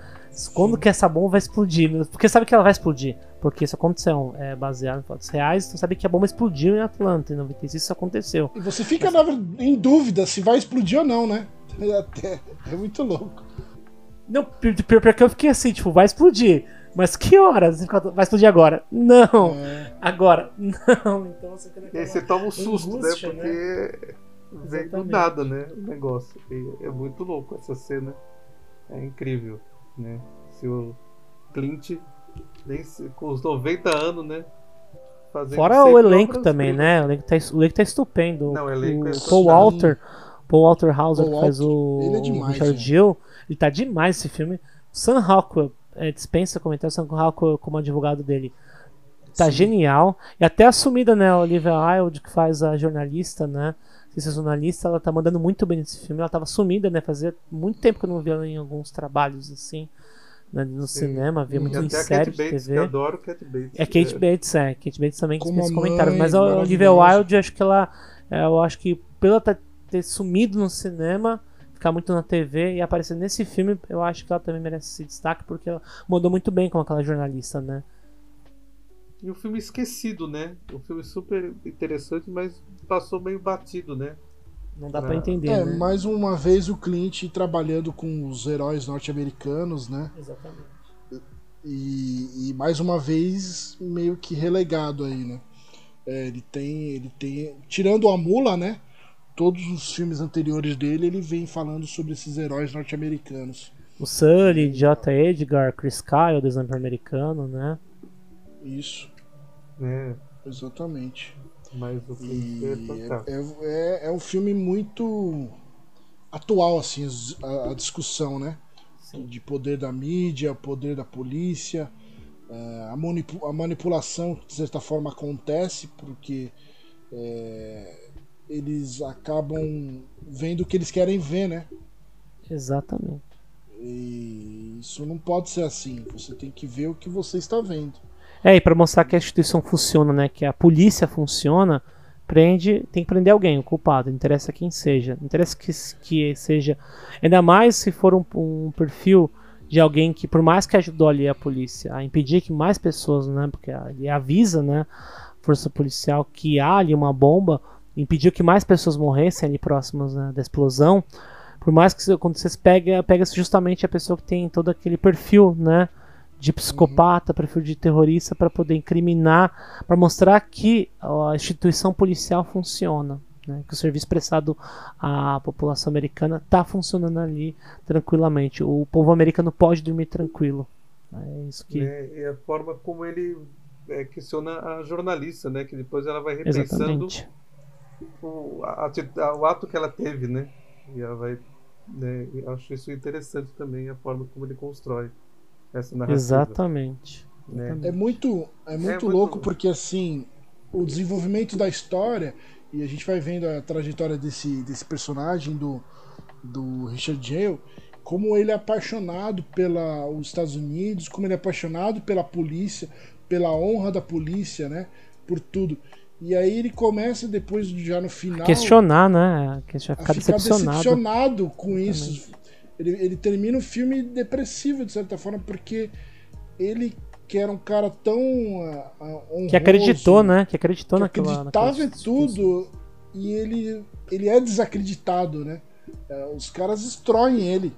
Quando que essa bomba vai explodir? Porque sabe que ela vai explodir. Porque isso aconteceu. É baseado em fatos reais. Então sabe que a bomba explodiu em Atlanta. Em 96 isso aconteceu. E você fica na ver- em dúvida se vai explodir ou não, né? É, até- é muito louco. Não, pior, pior, pior que eu fiquei assim, tipo, vai explodir. Mas que horas? Vai explodir agora? Não. É, Agora? Não. Então você fica E aí você toma um susto, angústia, né? Porque vem do Exatamente. nada, né? O negócio. E é muito louco essa cena. É incrível, né? Se o Clint, nem se- com os 90 anos, né? Fazendo Fora o elenco também, né? O elenco tá, o elenco tá estupendo. Não, o elenco é Paul. Walter. Paul Walter Hauser, Paul que faz Walter, o ele é demais, Richard gente. Gill. Ele tá demais esse filme. Sam Rockwell, é, dispensa comentário, Sam Rockwell como advogado dele. Tá Sim. genial. E até assumida, né? Olivia Wilde, que faz a jornalista, né? Sensacionalista, ela tá mandando muito bem nesse filme. Ela tava sumida, né? Fazia muito tempo que eu não via ela em alguns trabalhos assim. né, no Sim. cinema, via muito em série de Bates, que TV. eu adoro Kate Bates. É Kate Bates, é. Kate Bates também Como dispensa a comentários. Mas a Olivia. Wilde, acho que ela. é, Eu acho que pela ta- ter sumido no cinema, ficar muito na TV e aparecer nesse filme, eu acho que ela também merece esse destaque, porque ela mandou muito bem com aquela jornalista, né? E o filme esquecido, né? Um filme super interessante, mas passou meio batido, né? Não dá pra É. entender, É, né? mais uma vez o Clint trabalhando com os heróis norte-americanos, né? Exatamente. E, e mais uma vez meio que relegado aí, né? É, ele tem, ele tem, tirando a mula, né? Todos os filmes anteriores dele, ele vem falando sobre esses heróis norte-americanos. O Sully, J. Edgar, Chris Kyle, do Exame Americano, né? Isso, É, exatamente. mas o E é é, é, é um filme muito atual, assim, as- a, a discussão, né? Sim. de poder da mídia, poder da polícia, eh, a, manipu- a manipulação que de certa forma acontece porque eh, eles acabam vendo o que eles querem ver, né? Exatamente. E isso não pode ser assim. Você tem que ver o que você está vendo. É, e pra mostrar que a instituição funciona, né? Que a polícia funciona, prende, tem que prender alguém, o culpado, interessa quem seja. Interessa que, que seja. Ainda mais se for um, um perfil de alguém que, por mais que ajudou ali a polícia a impedir que mais pessoas, né? Porque ele avisa, né? Força policial que há ali uma bomba, impediu que mais pessoas morressem ali próximas né, da explosão. Por mais que isso acontecesse, pega, pega justamente a pessoa que tem todo aquele perfil, né? De psicopata, perfil de terrorista para poder incriminar, para mostrar que a instituição policial funciona, né? que o serviço prestado à população americana está funcionando ali tranquilamente. O povo americano pode dormir tranquilo. É isso que. né? E a forma como ele é, questiona a jornalista, né? Que depois ela vai repensando o, a- a- o ato que ela teve, né? E ela vai. Né? Acho isso interessante também, a forma como ele constrói essa narrativa. Exatamente. Né? É muito, é muito muito- louco porque assim, o desenvolvimento da história e a gente vai vendo a trajetória desse, desse personagem do, do Richard Jale, como ele é apaixonado pelos Estados Unidos, como ele é apaixonado pela polícia, pela honra da polícia, né? Por tudo. E aí ele começa depois já no final Questionar, né? Questionar, a ficar ficar decepcionado. decepcionado com isso. Ele, ele termina o filme depressivo, de certa forma, porque ele, que era um cara tão ah, honroso, Que acreditou, né? Que acreditou que naquela. acreditava naquela em tudo, e ele, ele é desacreditado, né? É, os caras destroem ele.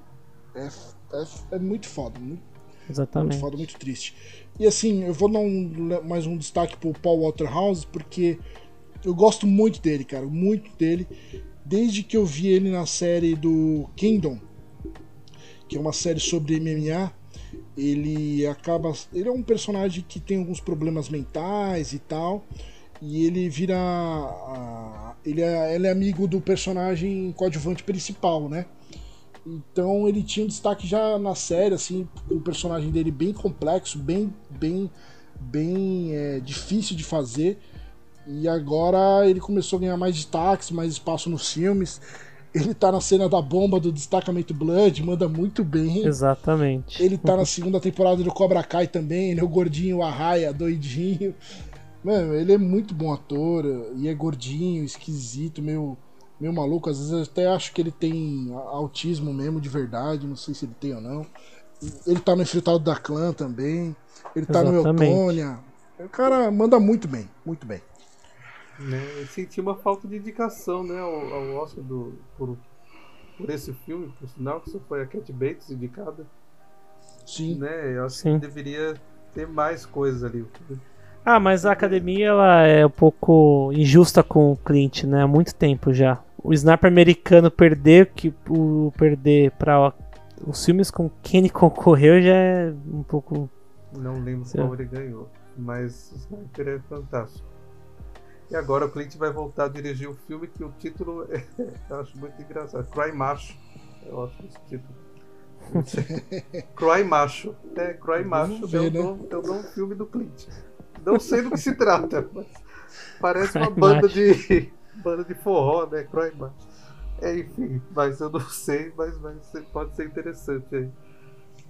É, é, é muito foda, muito, muito Exatamente. foda, muito triste. E assim, eu vou dar um, mais um destaque pro Paul Waterhouse, porque eu gosto muito dele, cara, muito dele. Desde que eu vi ele na série do Kingdom, que é uma série sobre MMA, ele acaba. Ele é um personagem que tem alguns problemas mentais e tal. E ele vira. Ele é, ele é amigo do personagem coadjuvante principal, né? Então ele tinha um destaque já na série, assim, o personagem dele bem complexo, bem, bem, bem é, difícil de fazer. E agora ele começou a ganhar mais destaques, mais espaço nos filmes. Ele tá na cena da bomba do destacamento Blood, manda muito bem. Exatamente. Ele tá na segunda temporada do Cobra Kai também, ele é o gordinho Arraia, doidinho. Mano, ele é muito bom ator e é gordinho, esquisito, meio, meio maluco. Às vezes eu até acho que ele tem autismo mesmo de verdade, não sei se ele tem ou não. Ele tá no Infiltrado da Clã também. Ele tá Exatamente. no Eutônia. O cara manda muito bem, muito bem. Né? Eu senti uma falta de indicação né, ao, ao Oscar do, por, por esse filme, por sinal, que só foi a Cat Bates indicada. Sim. Né? Eu acho Sim. que deveria ter mais coisas ali. Ah, mas a academia ela é um pouco injusta com o Clint, né? Há muito tempo já. O sniper americano perder que o perder para os filmes com quem ele concorreu já é um pouco. Não lembro qual ele ganhou, mas o sniper é fantástico. E agora o Clint vai voltar a dirigir o um filme que o título é, eu acho muito engraçado. Cry Macho. Eu acho esse título. Cry Macho. É, Cry Macho ver, é, o né? nome, é o nome filme do Clint. Não sei do que se trata, mas parece uma banda de banda de forró, né? Cry Macho. É, enfim, mas eu não sei, mas, mas pode ser interessante aí.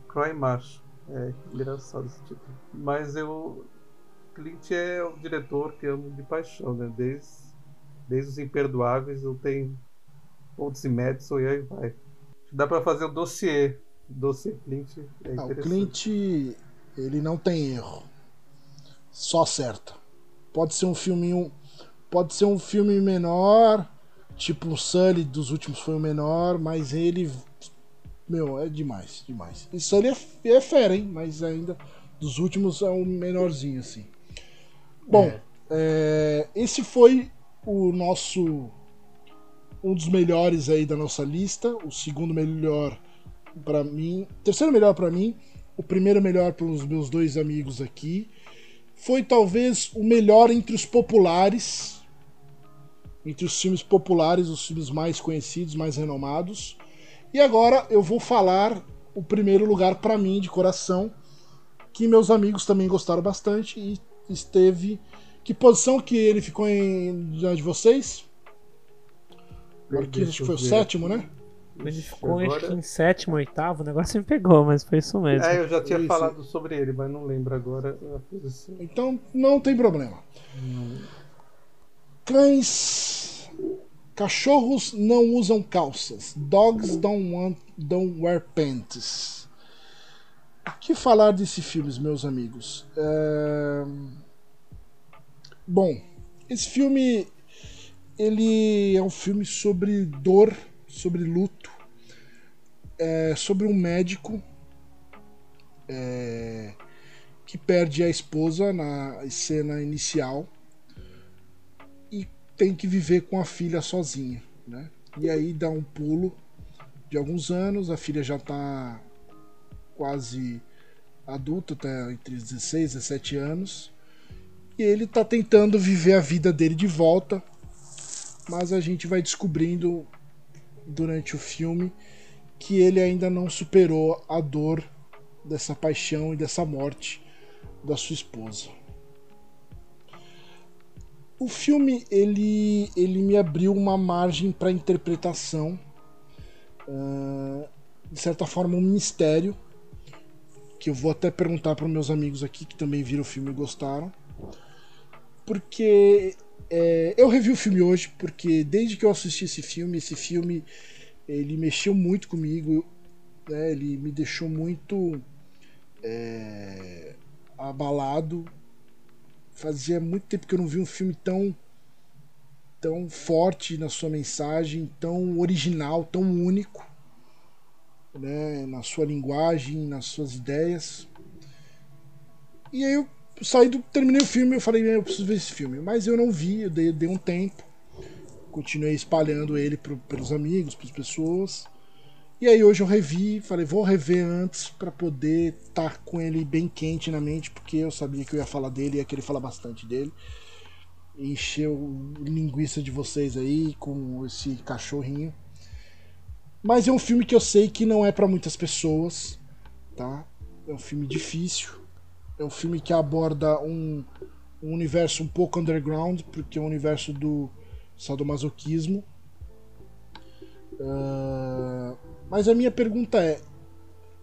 Cry Macho. É, engraçado esse título. Mas eu Clint é o diretor que amo de paixão, né? Desde, desde os Imperdoáveis eu tenho Pontos e Madison e aí vai. Dá para fazer o dossiê. Dossiê Clint é ah, o Clint, ele não tem erro. Só acerta. Pode ser um filminho. Pode ser um filme menor. Tipo o Sully dos últimos foi o menor, mas ele. Meu, é demais, demais. E Sully é, é fera, hein? Mas ainda dos últimos é um menorzinho, assim. Bom, é. É, esse foi o nosso um dos melhores aí da nossa lista, o segundo melhor para mim, terceiro melhor para mim, o primeiro melhor para os meus dois amigos aqui. Foi talvez o melhor entre os populares, entre os filmes populares, os filmes mais conhecidos, mais renomados. E agora eu vou falar o primeiro lugar para mim de coração, que meus amigos também gostaram bastante e esteve. Que posição que ele ficou em diante de vocês? Marquinhos, acho que foi o sétimo, né? Ele ficou Agora... em sétimo, oitavo, o negócio me pegou, mas foi isso mesmo. É, eu já tinha isso. falado sobre ele, mas não lembro agora a posição. Então não tem problema. Hum. Cães. Cachorros não usam calças. Dogs don't, want, don't wear pants. Que falar desse filme, meus amigos? É... Bom, esse filme ele é um filme sobre dor, sobre luto, é sobre um médico é, que perde a esposa na cena inicial e tem que viver com a filha sozinha, né? E aí dá um pulo de alguns anos, a filha já está quase adulto, tá entre 16 e 17 anos. E ele está tentando viver a vida dele de volta, mas a gente vai descobrindo durante o filme que ele ainda não superou a dor dessa paixão e dessa morte da sua esposa. O filme ele, ele me abriu uma margem para interpretação, uh, de certa forma um mistério que eu vou até perguntar para meus amigos aqui que também viram o filme e gostaram. Porque é, eu revi o filme hoje, porque desde que eu assisti esse filme, esse filme ele mexeu muito comigo, né? ele me deixou muito é, abalado. Fazia muito tempo que eu não vi um filme tão tão forte na sua mensagem, tão original, tão único né, na sua linguagem, nas suas ideias. E aí eu saí do, terminei o filme eu falei, eu preciso ver esse filme. Mas eu não vi, eu dei, dei um tempo. Continuei espalhando ele pro, pelos amigos, para as pessoas. E aí hoje eu revi, falei, vou rever antes para poder estar tá com ele bem quente na mente, porque eu sabia que eu ia falar dele e ia querer falar bastante dele. Encheu linguiça de vocês aí com esse cachorrinho. Mas é um filme que eu sei que não é para muitas pessoas, tá? É um filme difícil. É um filme que aborda um, um universo um pouco underground, porque é um universo do sadomasoquismo. Uh, mas a minha pergunta é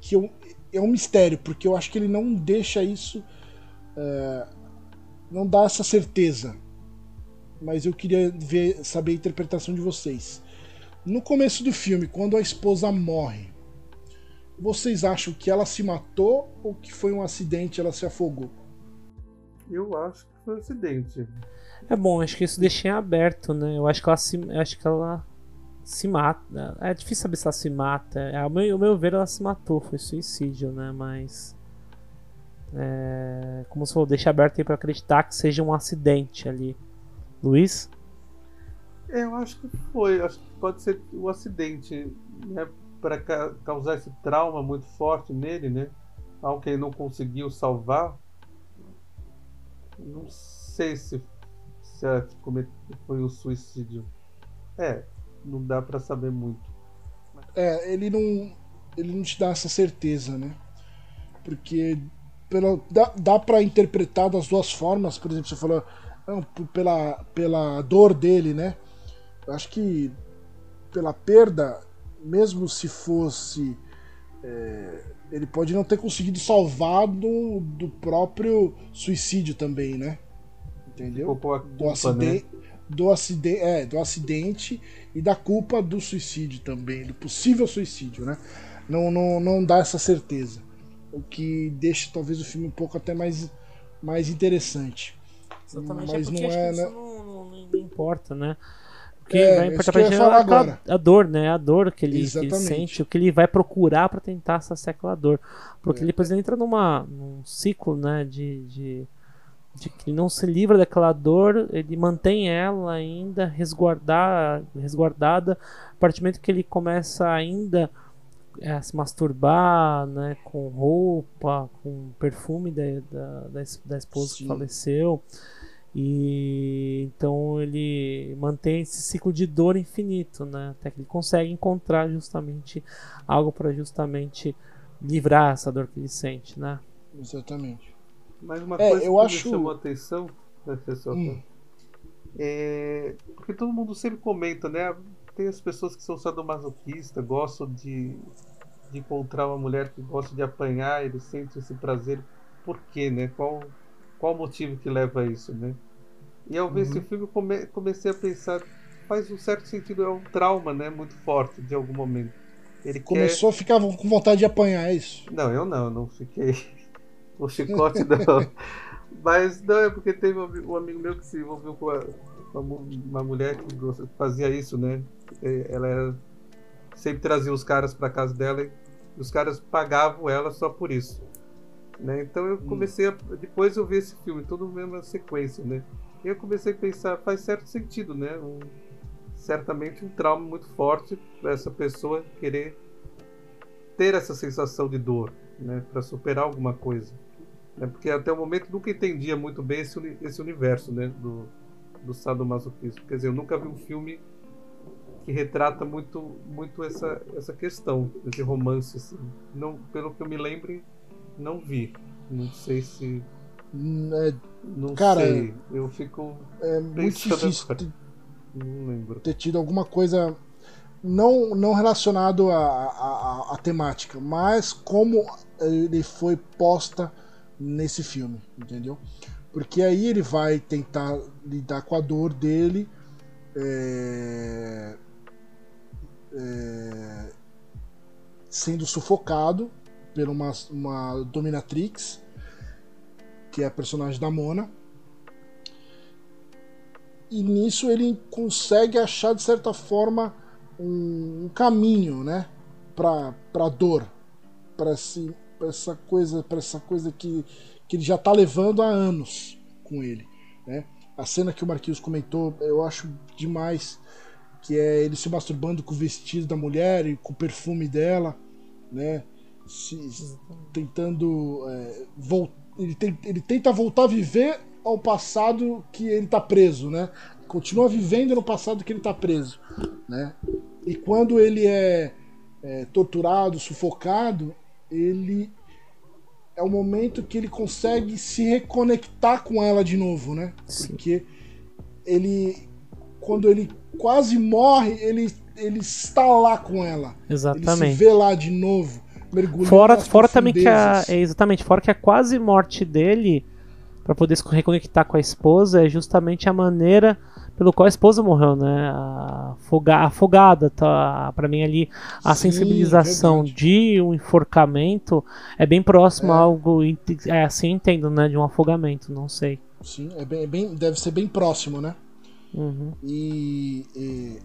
que eu, é um mistério, porque eu acho que ele não deixa isso. Uh, não dá essa certeza. Mas eu queria ver, saber a interpretação de vocês. No começo do filme, quando a esposa morre, vocês acham que ela se matou ou que foi um acidente ela se afogou? Eu acho que foi um acidente. É bom, acho que isso deixa em aberto, né? Eu acho que ela se, acho que ela se mata. É difícil saber se ela se mata. É, ao, meu, ao meu ver, ela se matou, foi suicídio, né? Mas. É, como se for, deixa aberto aí pra acreditar que seja um acidente ali. Luiz? É, eu acho que foi. Acho que pode ser um acidente, né? para ca causar esse trauma muito forte nele, né? Algo que ele não conseguiu salvar. Não sei se, se foi o suicídio. É, não dá para saber muito. É, ele não, ele não te dá essa certeza, né? Porque pela, dá, dá para interpretar das duas formas. Por exemplo, você falou pela, pela dor dele, né? Eu acho que pela perda mesmo se fosse. É, ele pode não ter conseguido salvar do, do próprio suicídio também, né? Entendeu? Culpa, do acidente. Né? Do acidente, é, do acidente e da culpa do suicídio também, do possível suicídio, né? Não, não, não dá essa certeza. O que deixa talvez o filme um pouco até mais, mais interessante. Exatamente, é Mas é não é. Né? Não, não, não importa, né? Que é, vai importar pra gente é a, dor, né? A dor que ele, que ele, sente, o que ele vai procurar para tentar saciar aquela dor. Porque é. depois ele entra numa, num ciclo, né? De, de, de, que ele não se livra daquela dor, ele mantém ela ainda resguardar, resguardada. A partir do momento que ele começa ainda a se masturbar, né? Com roupa, com perfume da, da, da, da esposa Sim. que faleceu. E então ele mantém esse ciclo de dor infinito, né? Até que ele consegue encontrar justamente algo para justamente livrar essa dor que ele sente, né? Exatamente. Mas uma é, coisa eu que acho... me chamou a atenção, né, hum. é porque todo mundo sempre comenta, né? Tem as pessoas que são sadomasoquistas, gostam de, de encontrar uma mulher que gosta de apanhar, eles sentem esse prazer. Por quê, né? Qual qual o motivo que leva a isso, né? E ao ver uhum. esse filme come, comecei a pensar, faz um certo sentido, é um trauma, né? Muito forte de algum momento. Ele Começou quer... a ficar com vontade de apanhar, é isso? Não, eu não, não fiquei. O chicote não. Mas não, é porque teve um amigo meu que se envolveu com uma, uma mulher que fazia isso, né? Ela era, sempre trazia os caras para casa dela e os caras pagavam ela só por isso. Né? Então eu hum. comecei a. Depois eu vi esse filme, todo mesmo sequência, né? Eu comecei a pensar, faz certo sentido, né? Um, certamente um trauma muito forte para essa pessoa querer ter essa sensação de dor, né? Para superar alguma coisa. Né? Porque até o momento nunca entendia muito bem esse, esse universo, né? Do, do sadomasoquismo. Quer dizer, eu nunca vi um filme que retrata muito, muito essa, essa questão, esse romance. Assim. Não, pelo que eu me lembre, não vi. Não sei se. É, não cara, sei. Eu fico. É muito difícil ter, ter tido alguma coisa. Não, não relacionado à temática, mas como ele foi posta nesse filme, entendeu? Porque aí ele vai tentar lidar com a dor dele. É, é, sendo sufocado por uma, uma dominatrix, que é a personagem da Mona. E nisso ele consegue achar, de certa forma, um, um caminho, né? Pra, pra dor. Pra se, essa coisa, para essa coisa que, que ele já tá levando há anos com ele, né? A cena que o Marquinhos comentou, eu acho demais, que é ele se masturbando com o vestido da mulher e com o perfume dela, né? Se, tentando é, voltar. Ele, tem, ele tenta voltar a viver ao passado que ele tá preso, né? Continua vivendo no passado que ele tá preso, né? E quando ele é, é torturado, sufocado, ele é o momento que ele consegue se reconectar com ela de novo, né? Sim. Porque ele quando ele quase morre, ele, ele está lá com ela. Exatamente. Ele se vê lá de novo, mergulhando Fora, fora também que a. É, exatamente, fora que a quase morte dele, pra poder se reconectar com a esposa, é justamente a maneira pelo qual a esposa morreu, né? Afoga- afogada, tá? Pra mim ali, a Sim, sensibilização verdade. de um enforcamento é bem próximo É. a algo. É assim entendo, né? De um afogamento, não sei. Sim, é bem, é bem- deve ser bem próximo, né? Uhum. E, e-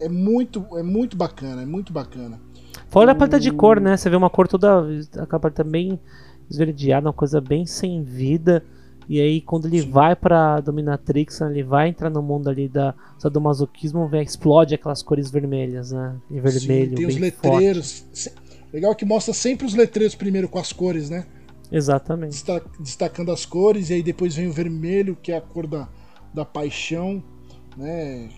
é, é muito, é muito bacana, é muito bacana. Fora a paleta de cor, né? Você vê uma cor toda. Aquela paleta bem esverdeada, uma coisa bem sem vida. E aí, quando ele Sim. vai pra Dominatrix, né, ele vai entrar no mundo ali da sadomasoquismo, vem, explode aquelas cores vermelhas, né? E vermelho, Sim, tem bem os letreiros. Se- Legal que mostra sempre os letreiros primeiro com as cores, né? Exatamente. Desta- Destacando as cores, e aí depois vem o vermelho, que é a cor da, da paixão, né?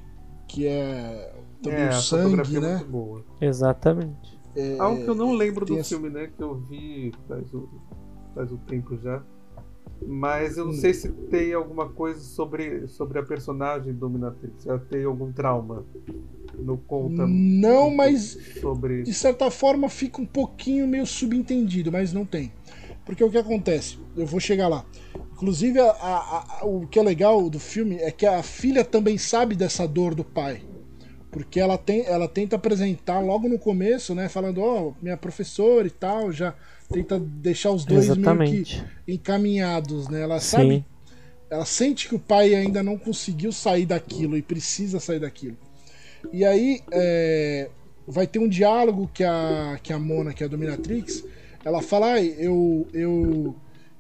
Que é também É, o a sangue, é né? muito boa. Exatamente. É, Algo que eu não lembro do filme, né? Que eu vi faz, um- faz um tempo já. Mas eu não Hum. sei se tem alguma coisa sobre, sobre a personagem Dominatrix. Ela tem algum trauma. Não conta Não, mas sobre. de certa forma fica um pouquinho meio subentendido, mas não tem. Porque o que acontece? Eu vou chegar lá. Inclusive, a- a- a- o que é legal do filme é que a filha também sabe dessa dor do pai. Porque ela, tem, ela tenta apresentar logo no começo, né? Falando, ó, minha professora e tal, já tenta deixar os dois meio Exatamente. que encaminhados, né? Ela sabe Sim. ela sente que o pai ainda não conseguiu sair daquilo e precisa sair daquilo. E aí é, vai ter um diálogo que a, que a Mona, que é a Dominatrix, ela fala: Ai, eu, eu,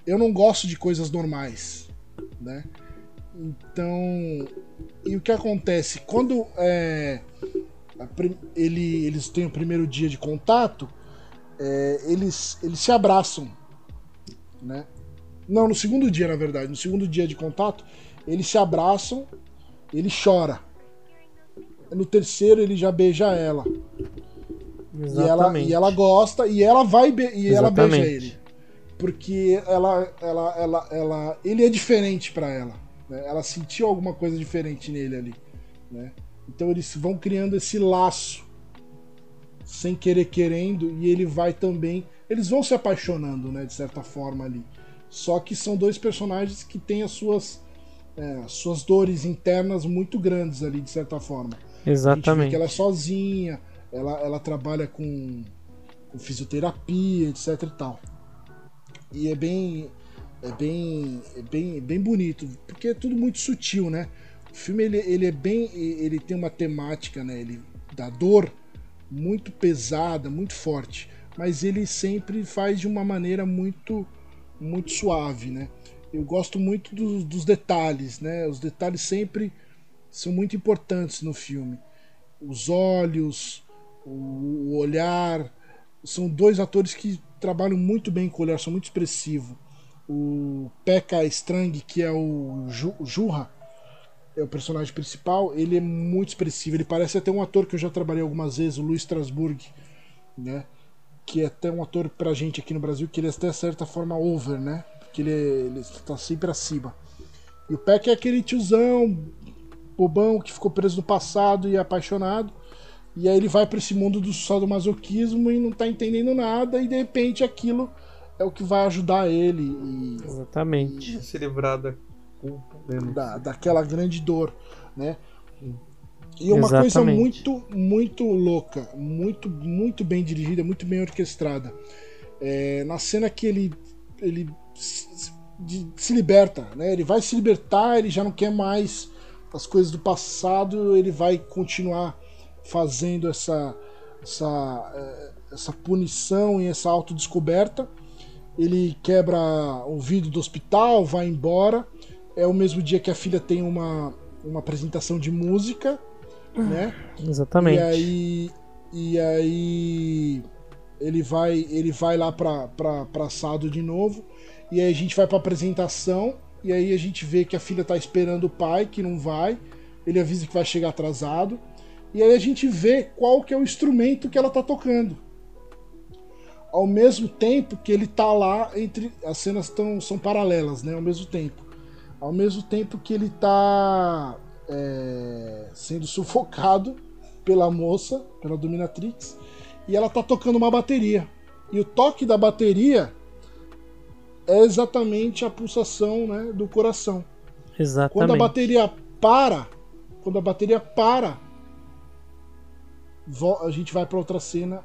eu não gosto de coisas normais. Né? Então. E o que acontece? Quando é, ele, eles têm o primeiro dia de contato, é, eles, eles se abraçam. Né? Não, no segundo dia, na verdade. No segundo dia de contato, eles se abraçam, ele chora. No terceiro, ele já beija ela. E ela, Exatamente. e ela gosta, e ela vai be- e ela beija Exatamente. ele. Porque ela, ela, ela, ela, ele é diferente pra ela. Né? Ela sentiu alguma coisa diferente nele ali. Né? Então eles vão criando esse laço sem querer querendo e ele vai também eles vão se apaixonando né de certa forma ali só que são dois personagens que têm as suas é, as suas dores internas muito grandes ali de certa forma Exatamente. que ela é sozinha ela, ela trabalha com, com fisioterapia etc e tal e é bem é bem é bem bem bonito porque é tudo muito sutil né? O filme ele, ele é bem ele tem uma temática né? Ele da dor muito pesada muito forte mas ele sempre faz de uma maneira muito muito suave né? Eu gosto muito dos, dos detalhes né? Os detalhes sempre são muito importantes no filme. Os olhos o, o olhar são dois atores que trabalham muito bem com o olhar são muito expressivos o Pekka Strang que é o Ju, o Jurra é o personagem principal, ele é muito expressivo. Ele parece até um ator que eu já trabalhei algumas vezes, o Luiz Strasburg, né? Que é até um ator pra gente aqui no Brasil, que ele é até certa forma over, né? Porque ele, é, ele tá sempre acima. E o Peck é aquele tiozão, bobão, que ficou preso no passado e é apaixonado. E aí ele vai pra esse mundo do sadomasoquismo e não tá entendendo nada, e de repente aquilo é o que vai ajudar ele e Exatamente. Se livrar da culpa, né? Da, daquela grande dor, né? E uma coisa Exatamente. muito, muito louca, muito, muito bem dirigida, muito bem orquestrada. É, na cena que ele, ele se, se liberta, né? Ele vai se libertar, ele já não quer mais as coisas do passado, ele vai continuar fazendo essa, essa, eh, essa punição e essa autodescoberta. Ele quebra o vidro do hospital, vai embora. É o mesmo dia que a filha tem uma, uma apresentação de música, né? Exatamente. E aí, e aí ele vai, ele vai lá pra, pra, pra assado de novo. E aí a gente vai pra apresentação. E aí a gente vê que a filha tá esperando o pai, que não vai. Ele avisa que vai chegar atrasado. E aí a gente vê qual que é o instrumento que ela tá tocando. Ao mesmo tempo que ele tá lá entre. As cenas tão, são paralelas, né? Ao mesmo tempo. Ao mesmo tempo que ele tá é, sendo sufocado pela moça, pela dominatrix, e ela tá tocando uma bateria. E o toque da bateria é exatamente a pulsação né, do coração. Exatamente. Quando a bateria para, quando a bateria para, a gente vai para outra cena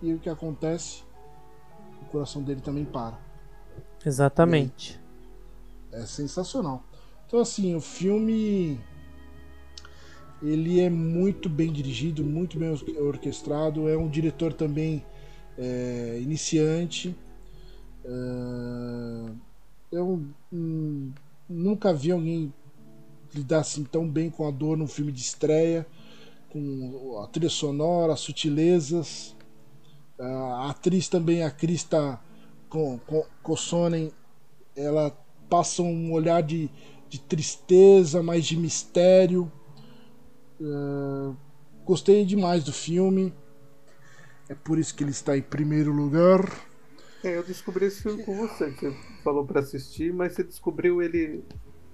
e o que acontece? Coração dele também para. Exatamente. É sensacional. Então assim, o filme ele é muito bem dirigido, muito bem or- orquestrado. É um diretor também é, iniciante. É, eu hum, nunca vi alguém lidar assim tão bem com a dor num filme de estreia, com a trilha sonora, as sutilezas. A atriz também, a Krista Ko- Kossonen, ela passa um olhar de, de tristeza, mais de mistério. É, gostei demais do filme. É por isso que ele está em primeiro lugar. É, eu descobri esse filme com você, você falou pra assistir, mas você descobriu ele,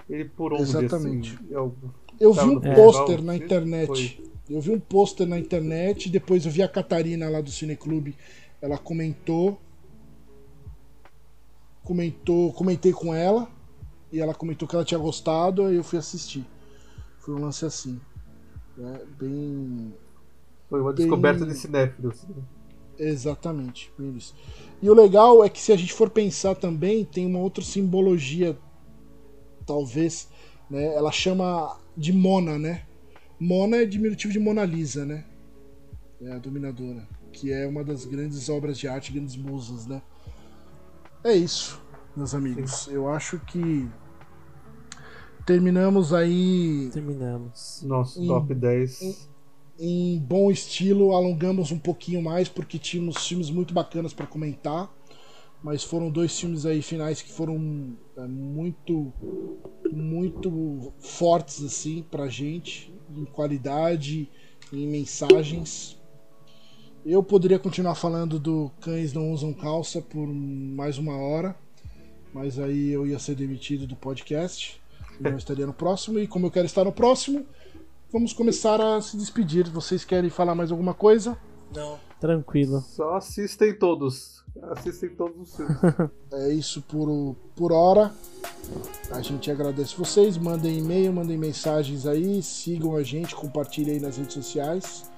ele por onde? Exatamente. Assim, É o- Eu Tava vi um pôster na sim? internet. Foi. Eu vi um pôster na internet, depois eu vi a Catarina lá do Cineclube. Ela comentou. Comentou, comentei com ela. E ela comentou que ela tinha gostado, aí eu fui assistir. Foi um lance assim. né, Bem. Foi uma Bem- descoberta de cinéfilos. né? Exatamente, bem isso. E o legal é que se a gente for pensar também, tem uma outra simbologia, talvez, né? Ela chama de Mona, né? Mona é diminutivo de Mona Lisa, né? É a dominadora, que é uma das grandes obras de arte, grandes musas, né? É isso, meus amigos. Eu acho que terminamos aí Terminamos. Nosso Em- top 10. em bom estilo, alongamos um pouquinho mais porque tínhamos filmes muito bacanas para comentar, mas foram dois filmes aí finais que foram é, muito muito fortes assim pra gente, em qualidade, em mensagens. Eu poderia continuar falando do Cães Não Usam Calça por mais uma hora, mas aí eu ia ser demitido do podcast. e Não estaria no próximo, e como eu quero estar no próximo, vamos começar a se despedir. Vocês querem falar mais alguma coisa? Não. Tranquilo. Só assistem todos. Assistem todos os filmes. É isso por, por hora. A gente agradece vocês. Mandem e-mail, mandem mensagens aí. Sigam a gente, compartilhem aí nas redes sociais.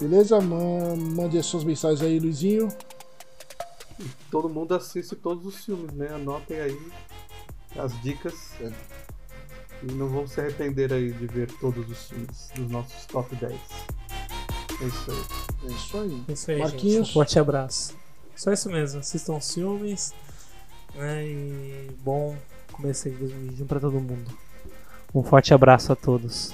Beleza? Ma- Mande as suas mensagens aí, Luizinho. Todo mundo assiste todos os filmes, né? Anotem aí as dicas. É. E não vão se arrepender aí de ver todos os filmes dos nossos top 10. É isso aí. É isso aí. É Isso aí, Marquinhos. gente. Um forte abraço. Só isso mesmo. Assistam os filmes. Né? E bom começo aí de 2021 pra todo mundo. Um forte abraço a todos.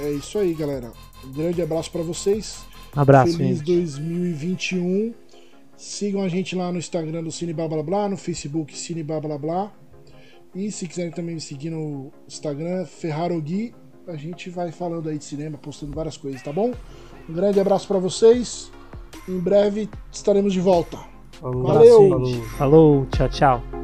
É isso aí, galera. Um grande abraço pra vocês. Abraço, Feliz gente. 2021. Sigam a gente lá no Instagram do Cine Blá Blá Blá, no Facebook Cine Blá Blá Blá. E se quiserem também me seguir no Instagram, Ferrarogui, a gente vai falando aí de cinema, postando várias coisas, tá bom? Um grande abraço pra vocês. Em breve estaremos de volta. Falou. Valeu. Falou. Falou, tchau, tchau.